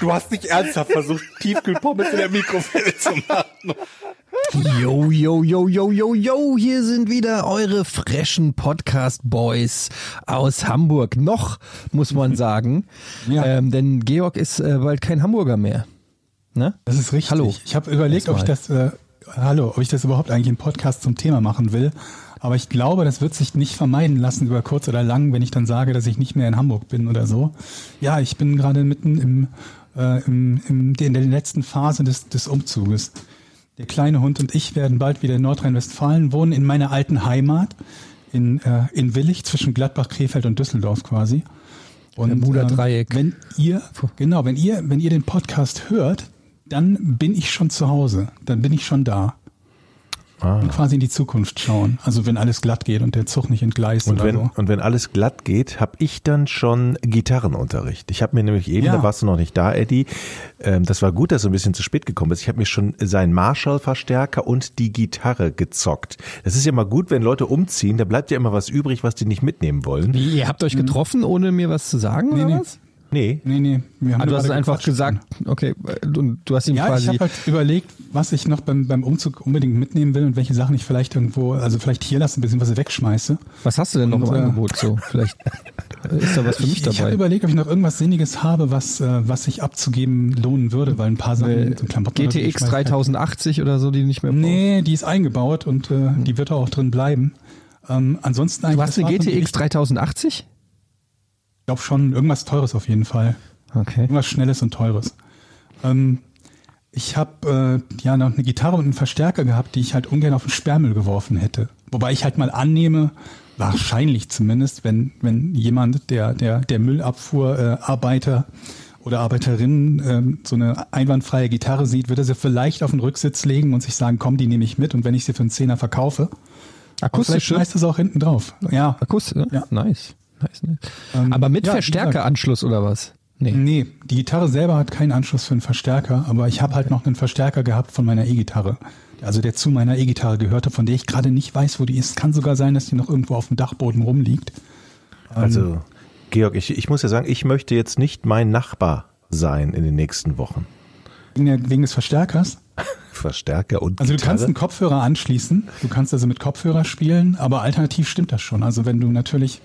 Du hast nicht ernsthaft versucht, Tiefkühlpommes in der Mikrowelle zu machen. Yo, yo, yo, yo, yo, yo, hier sind wieder eure frischen Podcast-Boys aus Hamburg. Noch, muss man sagen. Ja. Ähm, denn Georg ist äh, bald kein Hamburger mehr. Ne? Das ist richtig. Hallo. Ich habe überlegt, ob ich das, äh, hallo, ob ich das überhaupt eigentlich im Podcast zum Thema machen will. Aber ich glaube, das wird sich nicht vermeiden lassen über kurz oder lang, wenn ich dann sage, dass ich nicht mehr in Hamburg bin oder so. Ja, ich bin gerade mitten im, äh, im, im, in der letzten Phase des, des Umzuges. Der kleine Hund und ich werden bald wieder in Nordrhein-Westfalen wohnen, in meiner alten Heimat, in, äh, in Willig, zwischen Gladbach, Krefeld und Düsseldorf quasi. Und Bermuda-Dreieck. Äh, wenn ihr, genau, wenn ihr, wenn ihr den Podcast hört, dann bin ich schon zu Hause. Dann bin ich schon da. Ah. Und quasi in die Zukunft schauen. Also wenn alles glatt geht und der Zug nicht entgleist Und oder wenn, so. und wenn alles glatt geht, habe ich dann schon Gitarrenunterricht. Ich habe mir nämlich eben, Ja. da warst du noch nicht da, Eddie, ähm, das war gut, dass du ein bisschen zu spät gekommen bist. Ich habe mir schon seinen Marshall-Verstärker und die Gitarre gezockt. Das ist ja mal gut, wenn Leute umziehen, da bleibt ja immer was übrig, was die nicht mitnehmen wollen. Wie, ihr habt euch getroffen, ohne mir was zu sagen, Nee, oder nee. was? Nee, Nee, nee, wir haben Ah, du hast einfach gesagt, okay, und du hast ihm Ja, ich quasi. habe halt überlegt, was ich noch beim, beim Umzug unbedingt mitnehmen will und welche Sachen ich vielleicht irgendwo, also vielleicht hier lasse, beziehungsweise wegschmeiße. was hast du denn noch und, im äh, Angebot so? Vielleicht ist da was für mich Ich, ich habe dabei. überlegt, ob ich noch irgendwas Sinniges habe, was, äh, was sich abzugeben lohnen würde, weil ein paar Sachen, Äh, so Klamotten GTX schmeiß ich halt 3080 oder so, die nicht mehr brauchst. Nee, die ist eingebaut und äh, die wird auch drin bleiben. Ähm, ansonsten eigentlich. Du hast eine GTX Richtung- 3080? Ich glaube schon, irgendwas Teures auf jeden Fall. Okay. Irgendwas Schnelles und Teures. Ähm, ich habe äh, ja noch eine Gitarre und einen Verstärker gehabt, die ich halt ungern auf den Sperrmüll geworfen hätte. Wobei ich halt mal annehme, wahrscheinlich zumindest, wenn, wenn jemand, der, der, der Müllabfuhrarbeiter äh, Arbeiter oder Arbeiterin ähm, so eine einwandfreie Gitarre sieht, würde er sie vielleicht auf den Rücksitz legen und sich sagen, komm, die nehme ich mit und wenn ich sie für einen Zehner verkaufe, aber vielleicht schmeißt es auch hinten drauf. Ja. Akustisch? Ja. Nice. Nice, nice. Ähm, Aber mit ja, Verstärkeranschluss oder was? Nee. Nee, die Gitarre selber hat keinen Anschluss für einen Verstärker, aber ich habe halt noch einen Verstärker gehabt von meiner E-Gitarre. Also der zu meiner E-Gitarre gehörte, von der ich gerade nicht weiß, wo die ist. Kann sogar sein, dass die noch irgendwo auf dem Dachboden rumliegt. also Georg, ich, ich muss ja sagen, ich möchte jetzt nicht mein Nachbar sein in den nächsten Wochen. Wegen, der, wegen des Verstärkers. Verstärker und Also du Gitarre. kannst einen Kopfhörer anschließen, du kannst also mit Kopfhörer spielen, aber alternativ stimmt das schon. Also wenn du natürlich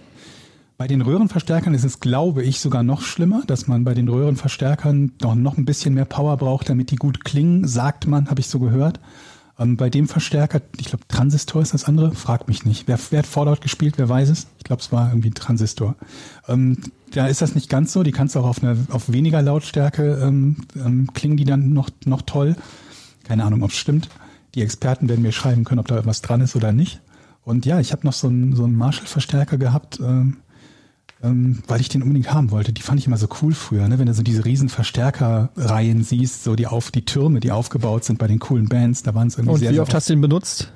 bei den Röhrenverstärkern ist es, glaube ich, sogar noch schlimmer, dass man bei den Röhrenverstärkern noch, noch ein bisschen mehr Power braucht, damit die gut klingen, sagt man, habe ich so gehört. Ähm, bei dem Verstärker, ich glaube Transistor ist das andere, frag mich nicht. Wer, wer hat Fallout gespielt, wer weiß es? Ich glaube, es war irgendwie Transistor. Ähm, da ist das nicht ganz so, die kannst du auch auf, eine, auf weniger Lautstärke ähm, ähm, klingen die dann noch, noch toll. Keine Ahnung, ob es stimmt. Die Experten werden mir schreiben können, ob da was dran ist oder nicht. Und ja, ich habe noch so einen, so einen Marshall-Verstärker gehabt, ähm, ähm, weil ich den unbedingt haben wollte. Die fand ich immer so cool früher, ne? wenn du so diese riesen Verstärkerreihen siehst, so die auf die Türme, die aufgebaut sind bei den coolen Bands, da waren es irgendwie Und sehr, wie sehr oft hast du den benutzt?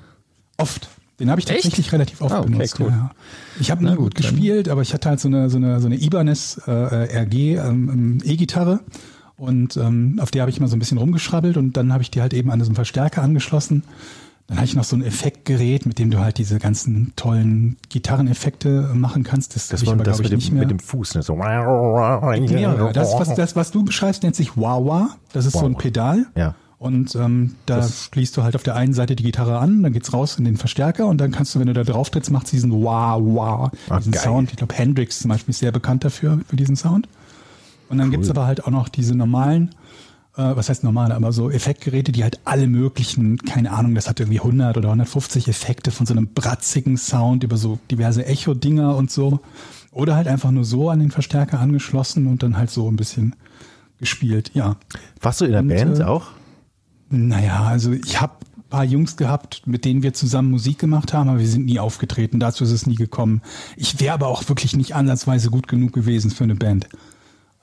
Oft. Den habe ich Echt? tatsächlich relativ oft Ah, okay, benutzt. cool. Ja. Ich habe nie gut, gut gespielt, aber ich hatte halt so eine so eine so eine Ibanez äh, RG ähm, ähm, E-Gitarre und ähm, auf der habe ich immer so ein bisschen rumgeschrabbelt und dann habe ich die halt eben an so einen Verstärker angeschlossen. Dann hatte ich noch so ein Effektgerät, mit dem du halt diese ganzen tollen Gitarreneffekte machen kannst. Das, das war aber, das mit dem, nicht mehr. mit dem Fuß. Ne? So. Ja, das, was, das, was du beschreibst, nennt sich Wah-Wah. Das ist so ein. Pedal. Ja. Und ähm, da schließt du halt auf der einen Seite die Gitarre an, dann geht's raus in den Verstärker und dann kannst du, wenn du da drauf trittst, macht diesen Wah-Wah, Ah, diesen geil. Sound. Ich glaube, Hendrix zum Beispiel ist sehr bekannt dafür, für diesen Sound. Und dann gibt's aber halt auch noch diese normalen, äh, was heißt normale, aber so Effektgeräte, die halt alle möglichen, keine Ahnung, das hat irgendwie 100 oder 150 Effekte von so einem bratzigen Sound über so diverse Echo-Dinger und so. Oder halt einfach nur so an den Verstärker angeschlossen und dann halt so ein bisschen gespielt, ja. Warst du in der Und, Band äh, auch? Naja, also ich habe ein paar Jungs gehabt, mit denen wir zusammen Musik gemacht haben, aber wir sind nie aufgetreten. Dazu ist es nie gekommen. Ich wäre aber auch wirklich nicht ansatzweise gut genug gewesen für eine Band.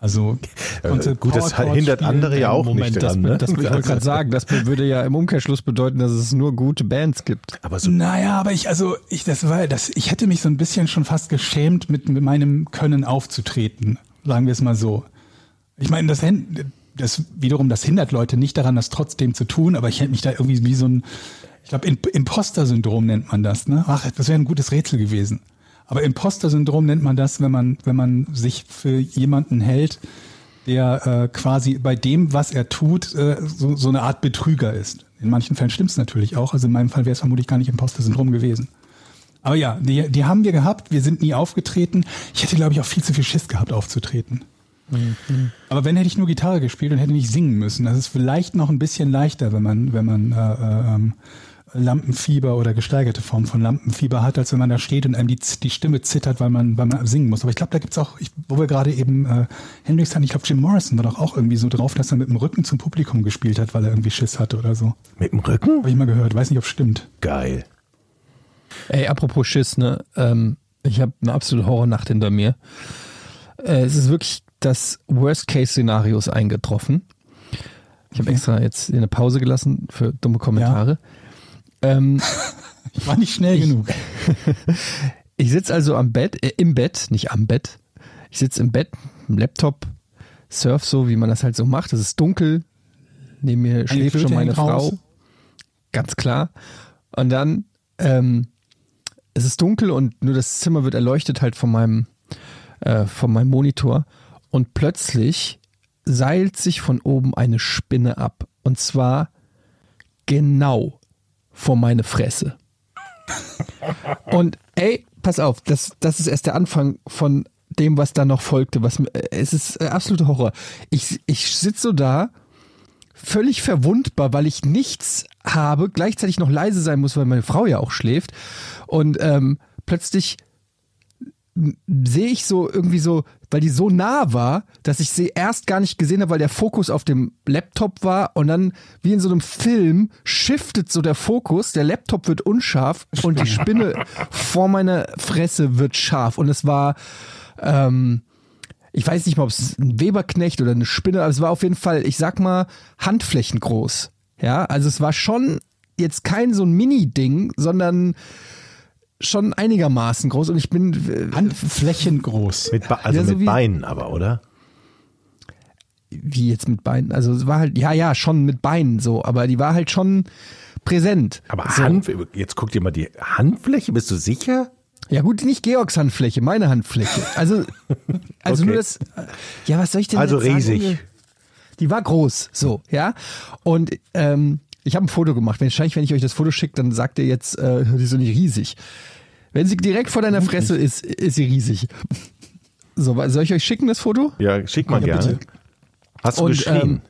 Also konnte Äh, gut, das hindert andere ja auch Moment, nicht das, dran, ne? das, ich wollte gerade sagen, das würde ja im Umkehrschluss bedeuten, dass es nur gute Bands gibt. Aber so, Naja, aber ich, also ich, das war, das, ich hätte mich so ein bisschen schon fast geschämt, mit, mit meinem Können aufzutreten. Sagen wir es mal so. Ich meine, das, das wiederum, das hindert Leute nicht daran, das trotzdem zu tun, aber ich hätte mich da irgendwie wie so ein, ich glaube, Imposter-Syndrom nennt man das, ne? Ach, das wäre ein gutes Rätsel gewesen. Aber Imposter-Syndrom nennt man das, wenn man, wenn man sich für jemanden hält, der äh, quasi bei dem, was er tut, äh, so, so eine Art Betrüger ist. In manchen Fällen stimmt es natürlich auch. Also in meinem Fall wäre es vermutlich gar nicht Imposter-Syndrom gewesen. Aber ja, die, die haben wir gehabt. Wir sind nie aufgetreten. Ich hätte, glaube ich, auch viel zu viel Schiss gehabt, aufzutreten. Aber wenn hätte ich nur Gitarre gespielt und hätte nicht singen müssen. Das ist vielleicht noch ein bisschen leichter, wenn man, wenn man äh, äh, ähm, Lampenfieber oder gesteigerte Form von Lampenfieber hat, als wenn man da steht und einem die, die Stimme zittert, weil man, weil man singen muss. Aber ich glaube, da gibt's auch, ich, wo wir gerade eben äh, Hendrix hatten, ich glaube, Jim Morrison war doch auch irgendwie so drauf, dass er mit dem Rücken zum Publikum gespielt hat, weil er irgendwie Schiss hatte oder so. mit dem Rücken? Habe ich mal gehört, weiß nicht, ob stimmt. Geil. Ey, apropos Schiss, ne? Ähm, ich habe eine absolute Horrornacht hinter mir. Äh, es ist wirklich das Worst-Case-Szenario ist eingetroffen. Ich habe extra jetzt eine Pause gelassen für dumme Kommentare. Ähm, Ich war nicht schnell genug. ich sitze also am Bett, äh, im Bett, nicht am Bett. Ich sitze im Bett, im Laptop, surf so, wie man das halt so macht. Es ist dunkel. Neben mir schläft Flöte schon meine. Frau. Ganz klar. Und dann, ähm, es ist dunkel und nur das Zimmer wird erleuchtet halt von meinem, äh, von meinem Monitor. Und plötzlich seilt sich von oben eine Spinne ab. Und zwar genau vor meine Fresse. Und ey, pass auf, das, das ist erst der Anfang von dem, was da noch folgte. Was, äh, es ist äh, absoluter Horror. Ich, ich sitze so da, völlig verwundbar, weil ich nichts habe, gleichzeitig noch leise sein muss, weil meine Frau ja auch schläft. Und ähm, plötzlich sehe ich so irgendwie so, weil die so nah war, dass ich sie erst gar nicht gesehen habe, weil der Fokus auf dem Laptop war und dann wie in so einem Film shiftet so der Fokus, der Laptop wird unscharf und die Spinne vor meiner Fresse wird scharf und es war ähm, ich weiß nicht mal, ob es ein Weberknecht oder eine Spinne, aber es war auf jeden Fall, ich sag mal, Handflächen groß. Ja, also es war schon jetzt kein so ein Mini-Ding, sondern schon einigermaßen groß und ich bin äh, Handflächen groß. Mit also Ja, so mit wie- Beinen aber, oder? wie jetzt mit Beinen, also es war halt, ja, ja, schon mit Beinen so, aber die war halt schon präsent. Aber so. Hand, jetzt guck dir mal die Handfläche, bist du sicher? Ja gut, nicht Georgs Handfläche, meine Handfläche. Also, also Okay. nur das, ja, was soll ich denn Also jetzt sagen? riesig. Die war groß, so, ja. Und ähm, ich habe ein Foto gemacht. Wahrscheinlich, wenn ich euch das Foto schicke, dann sagt ihr jetzt, äh, die ist so nicht riesig. Wenn sie direkt vor deiner Fresse ist, ist sie riesig. So, soll ich euch schicken, das Foto? Ja, schick mal Ja, gerne. bitte. Hast du Und, geschrien? ähm,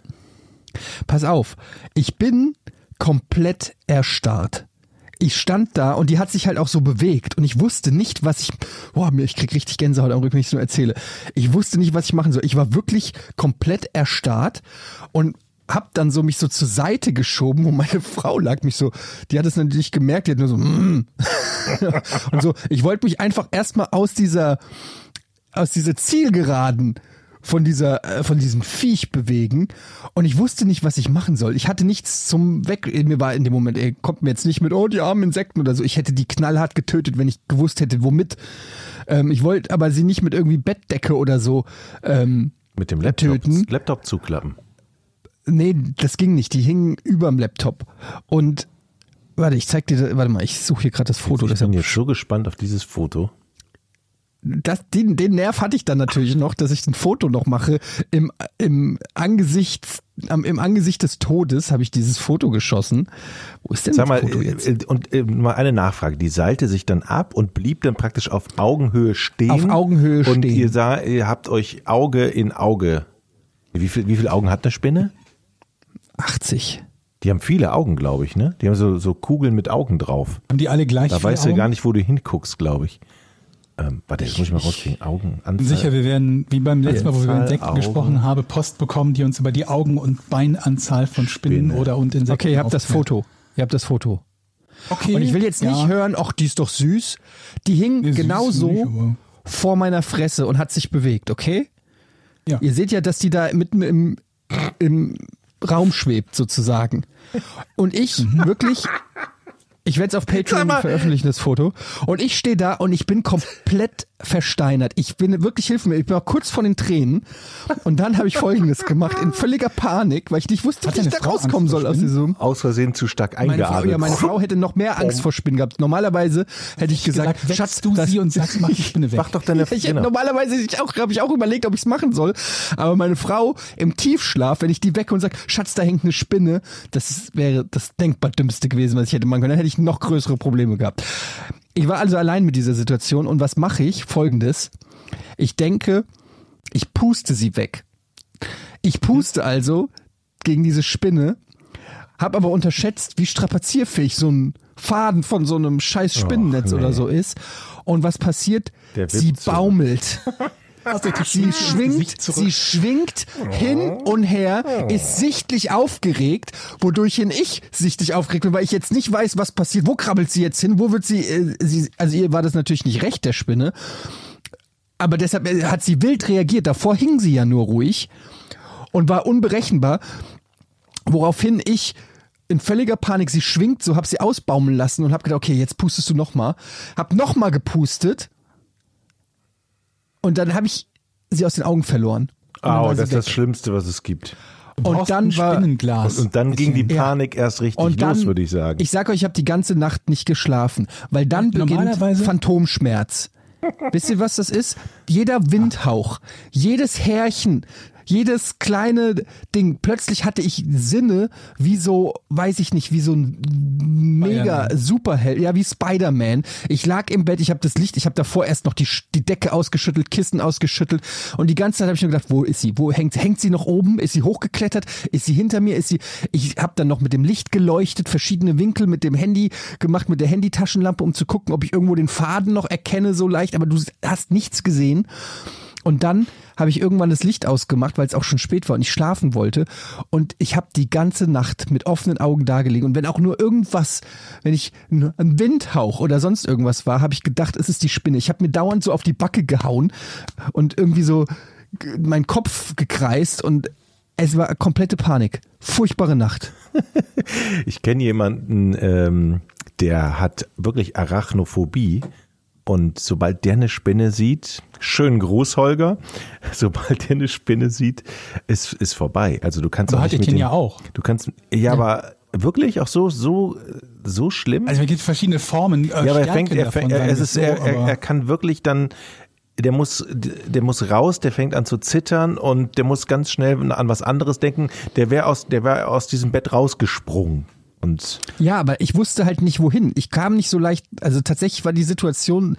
Pass auf, ich bin komplett erstarrt. Ich stand da und die hat sich halt auch so bewegt und ich wusste nicht, was ich, boah, mir, ich krieg richtig Gänsehaut am Rücken, wenn ich es nur erzähle. Ich wusste nicht, was ich machen soll. Ich war wirklich komplett erstarrt und hab dann so mich so zur Seite geschoben und meine Frau lag mich so, die hat es natürlich gemerkt, die hat nur so, mm. und so, ich wollte mich einfach erstmal aus dieser, aus dieser Zielgeraden von dieser äh, von diesem Viech bewegen und ich wusste nicht, was ich machen soll. Ich hatte nichts zum weg mir war in dem Moment, ey, kommt mir jetzt nicht mit oh die armen Insekten oder so. Ich hätte die knallhart getötet, wenn ich gewusst hätte, womit. Ähm, ich wollte aber sie nicht mit irgendwie Bettdecke oder so ähm, Mit dem Laptop, töten. Laptop zuklappen. Nee, das ging nicht. Die hingen überm Laptop. Und warte, ich zeig dir, das- warte mal, ich suche hier gerade das Foto. Ich bin jetzt so gespannt auf dieses Foto. das, den, den Nerv hatte ich dann natürlich noch, dass ich ein Foto noch mache. Im, im, Angesicht, Im Angesicht des Todes habe ich dieses Foto geschossen. Wo ist denn Sag das mal, Foto jetzt? äh, und äh, mal eine Nachfrage. Die seilte sich dann ab und blieb dann praktisch auf Augenhöhe stehen. Auf Augenhöhe und stehen. ihr, sah, ihr habt euch Auge in Auge. Wie viel, wie viele Augen hat eine Spinne? 80. Die haben viele Augen, glaube ich, ne? Die haben so, so Kugeln mit Augen drauf. Haben die alle gleich Da viele weißt du Augen? gar nicht, wo du hinguckst, glaube ich. Ähm, warte, jetzt muss ich mal rauskriegen. Augen, Anzahl. Sicher, wir werden, wie beim letzten Mal, wo wir über Insekten Augen. gesprochen haben, Post bekommen, die uns über die Augen- und Beinanzahl von Spinnen Spinne. oder und Insekten Okay, ihr habt das. Foto. Ihr habt das Foto. Okay. Und ich will jetzt nicht ja. hören, ach, die ist doch süß. Die hing Nee, süß genau nicht, so aber- vor meiner Fresse und hat sich bewegt, okay? Ja. Ihr seht ja, dass die da mitten im, im Raum schwebt, sozusagen. Und ich wirklich, ich werde es auf Patreon veröffentlichen, das Foto. Und ich stehe da und ich bin komplett versteinert. Ich bin wirklich, hilf mir, ich war kurz vor den Tränen. Und dann habe ich Folgendes gemacht, in völliger Panik, weil ich nicht wusste, Hat wie ich da Frau rauskommen Angst soll aus diesem... Aus Versehen zu stark Meine Frau, eingeatmet. ja, meine Frau hätte noch mehr Angst vor Spinnen gehabt. Normalerweise hätte ich gesagt, gesagt, Schatz, du das- sie und sagst, mach die Spinne weg. Mach doch deine ich hätte genau. normalerweise ich auch, habe ich auch überlegt, ob ich es machen soll. Aber meine Frau im Tiefschlaf, wenn ich die wecke und sage, Schatz, da hängt eine Spinne, das wäre das denkbar dümmste gewesen, was ich hätte machen können. Dann hätte ich noch größere Probleme gehabt. Ich war also allein mit dieser Situation und was mache ich? Folgendes. Ich denke, ich puste sie weg. Ich puste also gegen diese Spinne, habe aber unterschätzt, wie strapazierfähig so ein Faden von so einem scheiß Spinnennetz Och, nee. oder so ist. Und was passiert? Sie baumelt. Sie schwingt, sie schwingt hin und her, ist sichtlich aufgeregt, wodurch hin ich sichtlich aufgeregt bin, weil ich jetzt nicht weiß, was passiert. Wo krabbelt sie jetzt hin? Wo wird sie, äh, sie also ihr war das natürlich nicht recht, der Spinne. Aber deshalb äh, hat sie wild reagiert. Davor hing sie ja nur ruhig und war unberechenbar, woraufhin ich in völliger Panik, sie schwingt so, hab sie ausbaumeln lassen und hab gedacht, okay, jetzt pustest du nochmal. Hab nochmal gepustet und dann habe ich sie aus den Augen verloren. Und Au, sie das ist das. Schlimmste, was es gibt. Und dann war- Spinnenglas. Und dann ging die Ja. Panik erst richtig und dann, los, würde ich sagen. Ich sag euch, ich habe die ganze Nacht nicht geschlafen, weil dann beginnt Phantomschmerz. Wisst ihr, was das ist? Jeder Windhauch, jedes Härchen, jedes kleine Ding. Plötzlich hatte ich Sinne wie so, weiß ich nicht, wie so ein mega. Superheld, ja wie Spider-Man. Ich lag im Bett, ich habe das Licht, ich habe davor erst noch die, die Decke ausgeschüttelt, Kissen ausgeschüttelt und die ganze Zeit habe ich nur gedacht, wo ist sie? Wo hängt hängt sie noch oben? Ist sie hochgeklettert? Ist sie hinter mir? Ist sie Ich habe dann noch mit dem Licht geleuchtet, verschiedene Winkel mit dem Handy gemacht, mit der Handytaschenlampe, um zu gucken, ob ich irgendwo den Faden noch erkenne so leicht, aber du hast nichts gesehen. Und dann habe ich irgendwann das Licht ausgemacht, weil es auch schon spät war und ich schlafen wollte. Und ich habe die ganze Nacht mit offenen Augen dagelegen. Und wenn auch nur irgendwas, wenn ich ein Windhauch oder sonst irgendwas war, habe ich gedacht, es ist die Spinne. Ich habe mir dauernd so auf die Backe gehauen und irgendwie so meinen Kopf gekreist und es war komplette Panik. Furchtbare Nacht. Ich kenne jemanden, ähm, der hat wirklich Arachnophobie. Und sobald der eine Spinne sieht, schönen Gruß, Holger, sobald der eine Spinne sieht, ist, ist vorbei. Also du kannst Aber auch hat nicht mit den, ja auch. Du kannst, ja, aber wirklich auch so, so, so schlimm? Also es gibt verschiedene Formen. Äh, ja, aber er fängt, er, fängt er, es ist, so, er, er, er kann wirklich dann, der muss, der muss raus, der fängt an zu zittern und der muss ganz schnell an was anderes denken. Der wäre aus, der wäre aus diesem Bett rausgesprungen. Und Ja, aber ich wusste halt nicht wohin. Ich kam nicht so leicht, also tatsächlich war die Situation,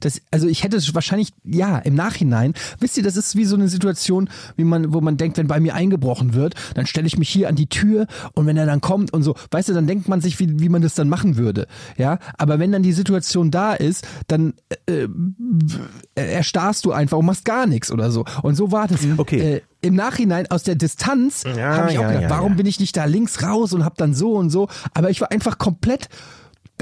dass, also ich hätte es wahrscheinlich, ja, im Nachhinein, wisst ihr, das ist wie so eine Situation, wie man, wo man denkt, wenn bei mir eingebrochen wird, dann stelle ich mich hier an die Tür und wenn er dann kommt und so, weißt du, dann denkt man sich, wie, wie man das dann machen würde. Ja, aber wenn dann die Situation da ist, dann äh, äh, erstarrst du einfach und machst gar nichts oder so. Und so war das. Okay. Äh, Im Nachhinein aus der Distanz Ja, habe ich auch ja, gedacht, ja, warum bin ich nicht da links raus und hab dann so und so. Aber ich war einfach komplett,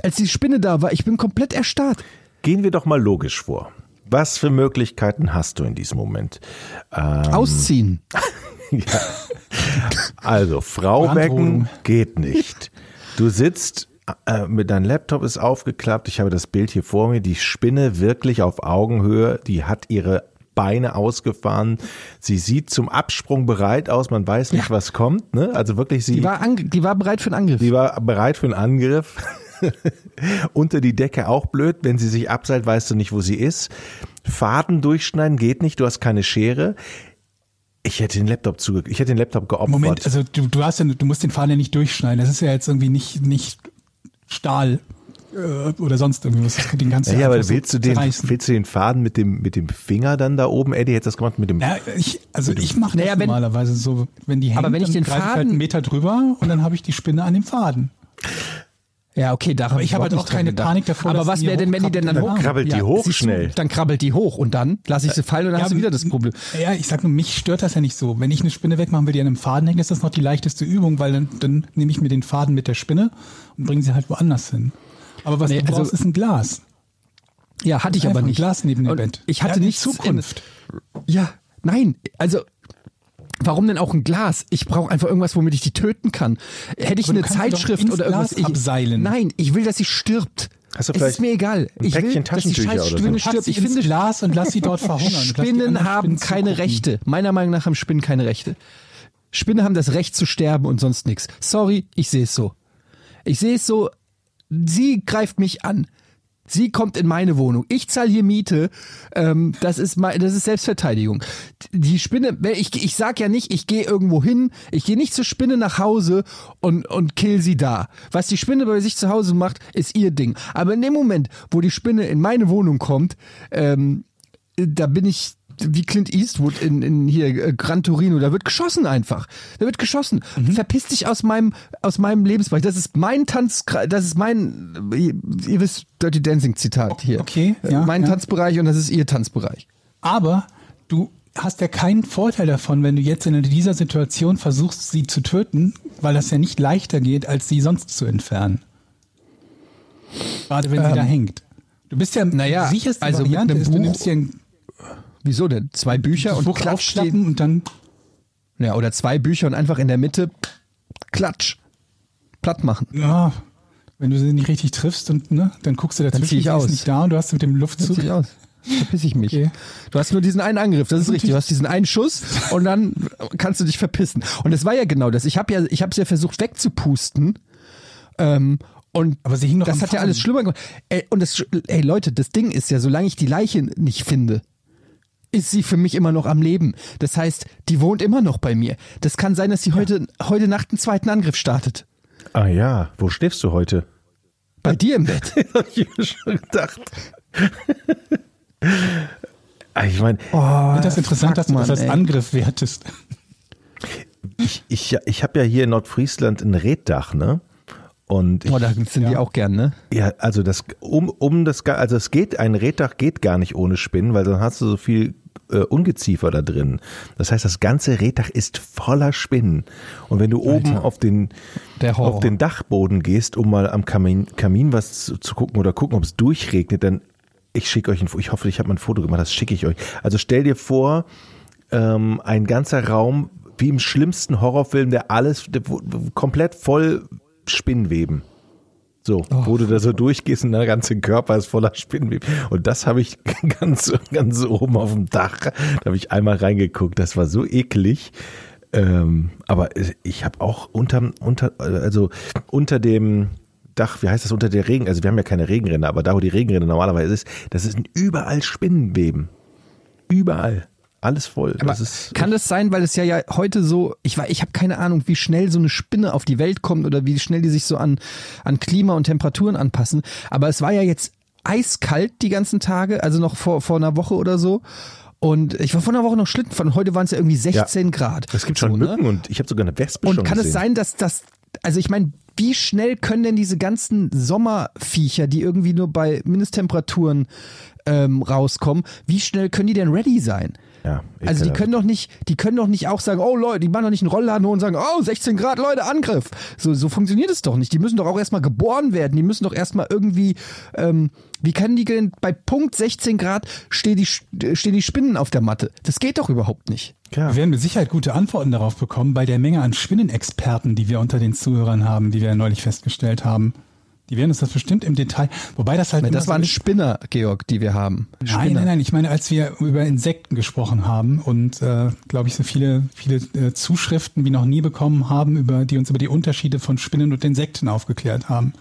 als die Spinne da war, ich bin komplett erstarrt. gehen wir doch mal logisch vor. Was für Möglichkeiten hast du in diesem Moment? Ähm, Ausziehen. ja. Also, Frau wecken geht nicht. Du sitzt äh, mit deinem Laptop ist aufgeklappt. Ich habe das Bild hier vor mir. Die Spinne wirklich auf Augenhöhe. Die hat ihre Beine ausgefahren. Sie sieht zum Absprung bereit aus. Man weiß nicht, was kommt. Ne? Also wirklich, sie Die war, die war bereit für einen Angriff. Sie war bereit für einen Angriff. Unter die Decke auch blöd. Wenn sie sich abseilt, weißt du nicht, wo sie ist. Faden durchschneiden geht nicht. Du hast keine Schere. Ich hätte den Laptop zuge ich hätte den Laptop geopfert. Moment, also du, du hast ja, du musst den Faden ja nicht durchschneiden. Das ist ja jetzt irgendwie nicht, nicht Stahl äh, oder sonst irgendwas. Das- Den du ja, ja, aber so willst du den, willst du den Faden mit dem, mit dem Finger dann da oben? Eddie hätte das gemacht mit dem. Ja, ich, also ich mache das Naja, wenn- normalerweise so, wenn die hängt, Aber wenn ich dann den greife ich halt Faden- einen Meter drüber und dann habe ich die Spinne an dem Faden. ja, okay, daran Aber ich hab habe halt auch keine gedacht. Panik davor, Aber was wäre denn, wenn die denn dann hochkrabbelt. hoch? Dann krabbelt die hoch schnell. Dann krabbelt die hoch und dann lasse ich sie fallen und dann Ja, hast du wieder das Problem. Ja, ich sag nur, mich stört das ja nicht so. Wenn ich eine Spinne wegmachen will, die an einem Faden hängt, ist das noch die leichteste Übung, weil dann, dann nehme ich mir den Faden mit der Spinne und bringe sie halt woanders hin. Aber was Nee, du also- brauchst, ist ein Glas. Ja, hatte ich aber ein nicht. Glas neben dem Und Bett. Ich hatte Ja, die nichts Zukunft. In, ja, Nein, also warum denn auch ein Glas? Ich brauche einfach irgendwas, womit ich die töten kann. Hätte ich Aber eine Zeitschrift oder irgendwas. Glas abseilen. Nein, ich will, dass sie stirbt. Hast du es ist mir egal. ein Ich will, dass die scheiß so? Spinne Pack stirbt. sie Ich ins finde, Glas und lass sie dort verhungern. Spinnen haben Spinnen keine zugucken. Rechte. Meiner Meinung nach haben Spinnen keine Rechte. Spinnen haben das Recht zu sterben und sonst nichts. Sorry, ich sehe es so. Ich sehe es so. Sie greift mich an. Sie kommt in meine Wohnung. Ich zahle hier Miete. Ähm, das ist mein, das ist Selbstverteidigung. Die Spinne, ich, ich sag ja nicht, ich gehe irgendwo hin, ich gehe nicht zur Spinne nach Hause und, und kill sie da. Was die Spinne bei sich zu Hause macht, ist ihr Ding. Aber in dem Moment, wo die Spinne in meine Wohnung kommt, ähm, da bin ich wie Clint Eastwood in, in hier äh, Gran Torino, da wird geschossen einfach. Da wird geschossen. Mhm. Verpiss dich aus meinem aus meinem Lebensbereich. Das ist mein Tanz, das ist mein ihr, wisst Dirty Dancing Zitat hier. Okay, Äh, ja, mein ja. Tanzbereich und das ist ihr Tanzbereich. Aber du hast ja keinen Vorteil davon, wenn du jetzt in dieser Situation versuchst, sie zu töten, weil das ja nicht leichter geht, als sie sonst zu entfernen. Gerade wenn sie da hängt. Du bist ja Ähm, naja, sicherste also mit Variante einem ist, du Buch nimmst dir ein Wieso denn? Zwei Bücher und klatsch und dann ja, oder zwei Bücher und einfach in der Mitte klatsch platt machen. ja, wenn du sie nicht richtig triffst und ne, dann guckst du dazwischen, aus. ist nicht da und du hast mit dem Das Luftzug ich aus. Verpiss ich mich. Okay. Du hast nur diesen einen Angriff, das ist richtig. Du hast diesen einen Schuss und dann kannst du dich verpissen. Und das war ja genau das. Ich habe ja, ich habe es ja versucht wegzupusten. Ähm, und Aber sie hing noch das hat ja Faden. alles schlimmer gemacht. Ey, und das, ey Leute, das Ding ist ja, solange ich die Leiche nicht finde, ist sie für mich immer noch am Leben. Das heißt, die wohnt immer noch bei mir. Das kann sein, dass sie heute, heute Nacht einen zweiten Angriff startet. Ah ja, wo schläfst du heute? Bei dir im Bett. hab ich mir schon gedacht. Ah, ich meine, finde das interessant, fuck, dass du das als ey. Angriff wertest. ich, ich, ich habe ja hier in Nordfriesland ein Reddach, ne? Und ich, Oh, da sind die auch gern, ne? ja, also das um um das also es geht ein Reddach geht gar nicht ohne Spinnen, weil dann hast du so viel äh, Ungeziefer da drin. Das heißt, das ganze Reddach ist voller Spinnen. Und wenn du oben auf den auf den Dachboden gehst, um mal am Kamin, Kamin was zu, zu gucken oder gucken, ob es durchregnet, dann ich schicke euch ein Foto. Ich hoffe, ich habe mal ein Foto gemacht, das schicke ich euch. Also stell dir vor, ähm, ein ganzer Raum wie im schlimmsten Horrorfilm, der alles der, komplett voll Spinnweben. So, wo du da so durchgehst und der ganze Körper ist voller Spinnweben. Und das habe ich ganz, ganz oben auf dem Dach, da habe ich einmal reingeguckt. Das war so eklig. Ähm, aber ich habe auch unter, unter, also unter dem Dach, wie heißt das, unter der Regen, also wir haben ja keine Regenrinne, aber da, wo die Regenrinne normalerweise ist, das sind überall Spinnenweben. Überall. Alles voll. Das kann das sein, weil es ja ja heute so, ich weiß, ich habe keine Ahnung, wie schnell so eine Spinne auf die Welt kommt oder wie schnell die sich so an an Klima und Temperaturen anpassen. Aber es war ja jetzt eiskalt die ganzen Tage, also noch vor vor einer Woche oder so. Und ich war vor einer Woche noch Schlitten fahren. Heute waren es ja irgendwie 16 Grad. es gibt so, schon ne? Mücken und ich habe sogar eine Wespe Und schon kann gesehen. es sein, dass das, also ich meine, wie schnell können denn diese ganzen Sommerviecher, die irgendwie nur bei Mindesttemperaturen ähm, rauskommen, wie schnell können die denn ready sein? Ja, Also die können doch nicht, die können doch nicht auch sagen, oh Leute, die machen doch nicht einen Rollladen hoch und sagen, oh 16 Grad, Leute, Angriff. So, so funktioniert es doch nicht. Die müssen doch auch erstmal geboren werden. Die müssen doch erstmal irgendwie, ähm, wie können die denn bei Punkt 16 Grad stehen die, stehen die Spinnen auf der Matte? Das geht doch überhaupt nicht. Ja. Wir werden mit Sicherheit gute Antworten darauf bekommen bei der Menge an Spinnenexperten, die wir unter den Zuhörern haben, die wir neulich festgestellt haben. Die werden uns das bestimmt im Detail, wobei das halt immer das so waren ist- Spinner, Georg, die wir haben. Nein, Spinner. nein, nein. Ich meine, als wir über Insekten gesprochen haben und, äh, glaube ich, so viele, viele äh, Zuschriften wie noch nie bekommen haben, über die uns über die Unterschiede von Spinnen und Insekten aufgeklärt haben.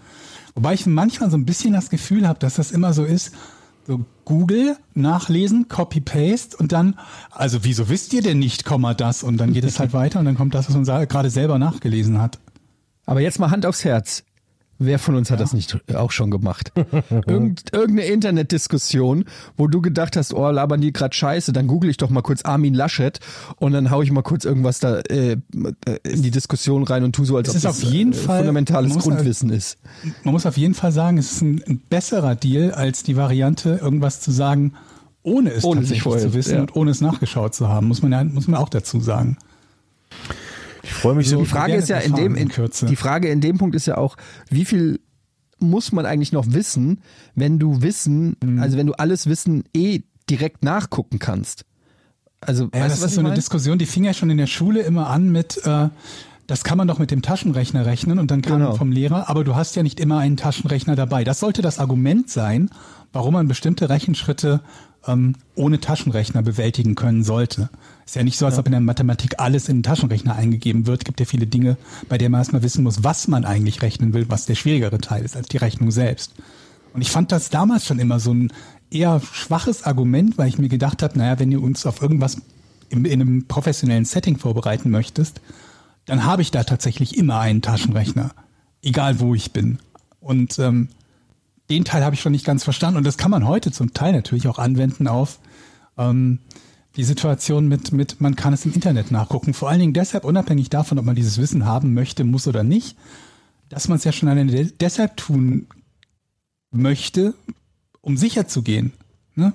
Wobei ich manchmal so ein bisschen das Gefühl habe, dass das immer so ist, so Google, nachlesen, Copy-Paste und dann, also wieso wisst ihr denn nicht, Komma das? Und dann geht es halt weiter und dann kommt das, was man gerade selber nachgelesen hat. Aber jetzt mal Hand aufs Herz. Wer von uns hat das nicht auch schon gemacht? Irgend, irgendeine Internetdiskussion, wo du gedacht hast, oh, labern die gerade scheiße, dann google ich doch mal kurz Armin Laschet und dann hau ich mal kurz irgendwas da äh, äh, in die Diskussion rein und tu so, als Es ob das auf jeden äh, Fall- fundamentales halt- Grundwissen ist. Man muss auf jeden Fall sagen, es ist ein, ein besserer Deal als die Variante, irgendwas zu sagen, ohne es Ohne sich tatsächlich vorher- zu wissen ja. und ohne es nachgeschaut zu haben, muss man ja, muss man auch dazu sagen. Ich freue mich so. Die Frage ist ja in dem, in in, Kürze. die Frage in dem Punkt ist ja auch, wie viel muss man eigentlich noch wissen, wenn du Wissen, Mhm. also wenn du alles Wissen eh direkt nachgucken kannst? Also, Ja, das ist so eine meine? Diskussion, die fing ja schon in der Schule immer an mit, äh, das kann man doch mit dem Taschenrechner rechnen und dann kam Genau. vom Lehrer, aber du hast ja nicht immer einen Taschenrechner dabei. Das sollte das Argument sein, warum man bestimmte Rechenschritte ähm, ohne Taschenrechner bewältigen können sollte. Ist ja nicht so, als ob in der Mathematik alles in den Taschenrechner eingegeben wird. Gibt ja viele Dinge, bei denen man erstmal wissen muss, was man eigentlich rechnen will, was der schwierigere Teil ist als die Rechnung selbst. Und ich fand das damals schon immer so ein eher schwaches Argument, weil ich mir gedacht habe, naja, wenn du uns auf irgendwas im, in einem professionellen Setting vorbereiten möchtest, dann habe ich da tatsächlich immer einen Taschenrechner, egal wo ich bin. Und ähm, den Teil habe ich schon nicht ganz verstanden. Und das kann man heute zum Teil natürlich auch anwenden auf ähm, die Situation mit, mit, man kann es im Internet nachgucken. Vor allen Dingen deshalb, unabhängig davon, ob man dieses Wissen haben möchte, muss oder nicht, dass man es ja schon alleine de deshalb tun möchte, um sicher zu gehen. Ne?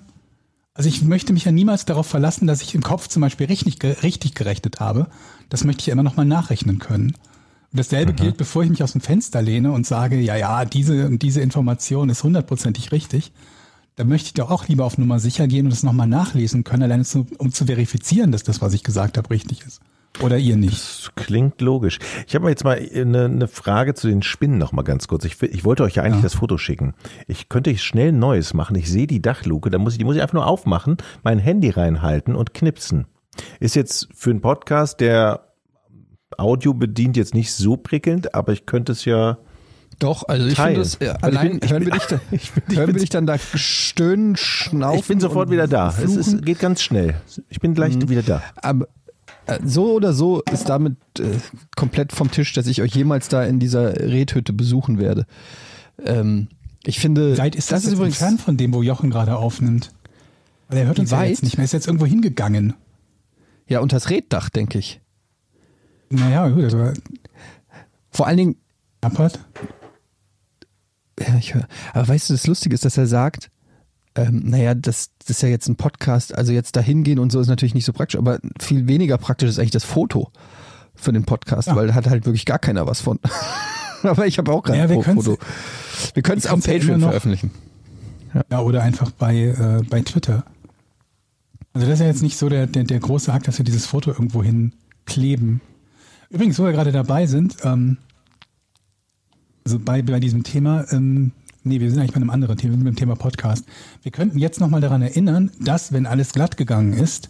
Also ich möchte mich ja niemals darauf verlassen, dass ich im Kopf zum Beispiel richtig, richtig gerechnet habe. Das möchte ich ja immer noch mal nachrechnen können. Und dasselbe gilt, bevor ich mich aus dem Fenster lehne und sage, ja, ja, diese und diese Information ist hundertprozentig richtig. Da möchte ich doch auch lieber auf Nummer sicher gehen und es nochmal nachlesen können, alleine zu, um zu verifizieren, dass das, was ich gesagt habe, richtig ist. Oder ihr nicht. Das klingt logisch. Ich habe jetzt mal eine, eine Frage zu den Spinnen noch mal ganz kurz. Ich, ich wollte euch ja eigentlich Ja. das Foto schicken. Ich könnte schnell ein neues machen. Ich sehe die Dachluke, da muss ich, die muss ich einfach nur aufmachen, mein Handy reinhalten und knipsen. Ist jetzt für einen Podcast, der Audio bedient, jetzt nicht so prickelnd, aber ich könnte es ja. Doch, also ich finde das, äh, Also ich allein bin- ich hören, bin- wir dich ich bin- ich hören bin- wir dich dann da stöhnen, schnaufen. ich bin sofort wieder da. Es fluchen. ist, geht ganz schnell. Ich bin gleich wieder da. Aber äh, so oder so ist damit äh, komplett vom Tisch, dass ich euch jemals da in dieser Redhütte besuchen werde. Ähm, ich finde, weit ist das, ist jetzt übrigens entfernt von dem, wo Jochen gerade aufnimmt? Weil er hört uns ja jetzt nicht mehr. Er ist jetzt irgendwo hingegangen. ja unters Reddach, denke ich. Naja, gut, also Vor allen Dingen, Appert. Ja, ich höre, aber weißt du, das Lustige ist, dass er sagt, ähm, naja, das, das ist ja jetzt ein Podcast, also jetzt da hingehen und so ist natürlich nicht so praktisch, aber viel weniger praktisch ist eigentlich das Foto für den Podcast, Ja. weil da hat halt wirklich gar keiner was von. aber ich habe auch gerade Ja, ein Foto. Wir können es ja Patreon noch- veröffentlichen. Ja, oder einfach bei, äh, bei Twitter. Also das ist ja jetzt nicht so der, der, der große Hack, dass wir dieses Foto irgendwo hinkleben. Übrigens, wo wir gerade dabei sind, ähm, also bei, bei diesem Thema, ähm, nee, wir sind eigentlich bei einem anderen Thema, wir sind beim Thema Podcast. Wir könnten jetzt nochmal daran erinnern, dass, wenn alles glatt gegangen ist,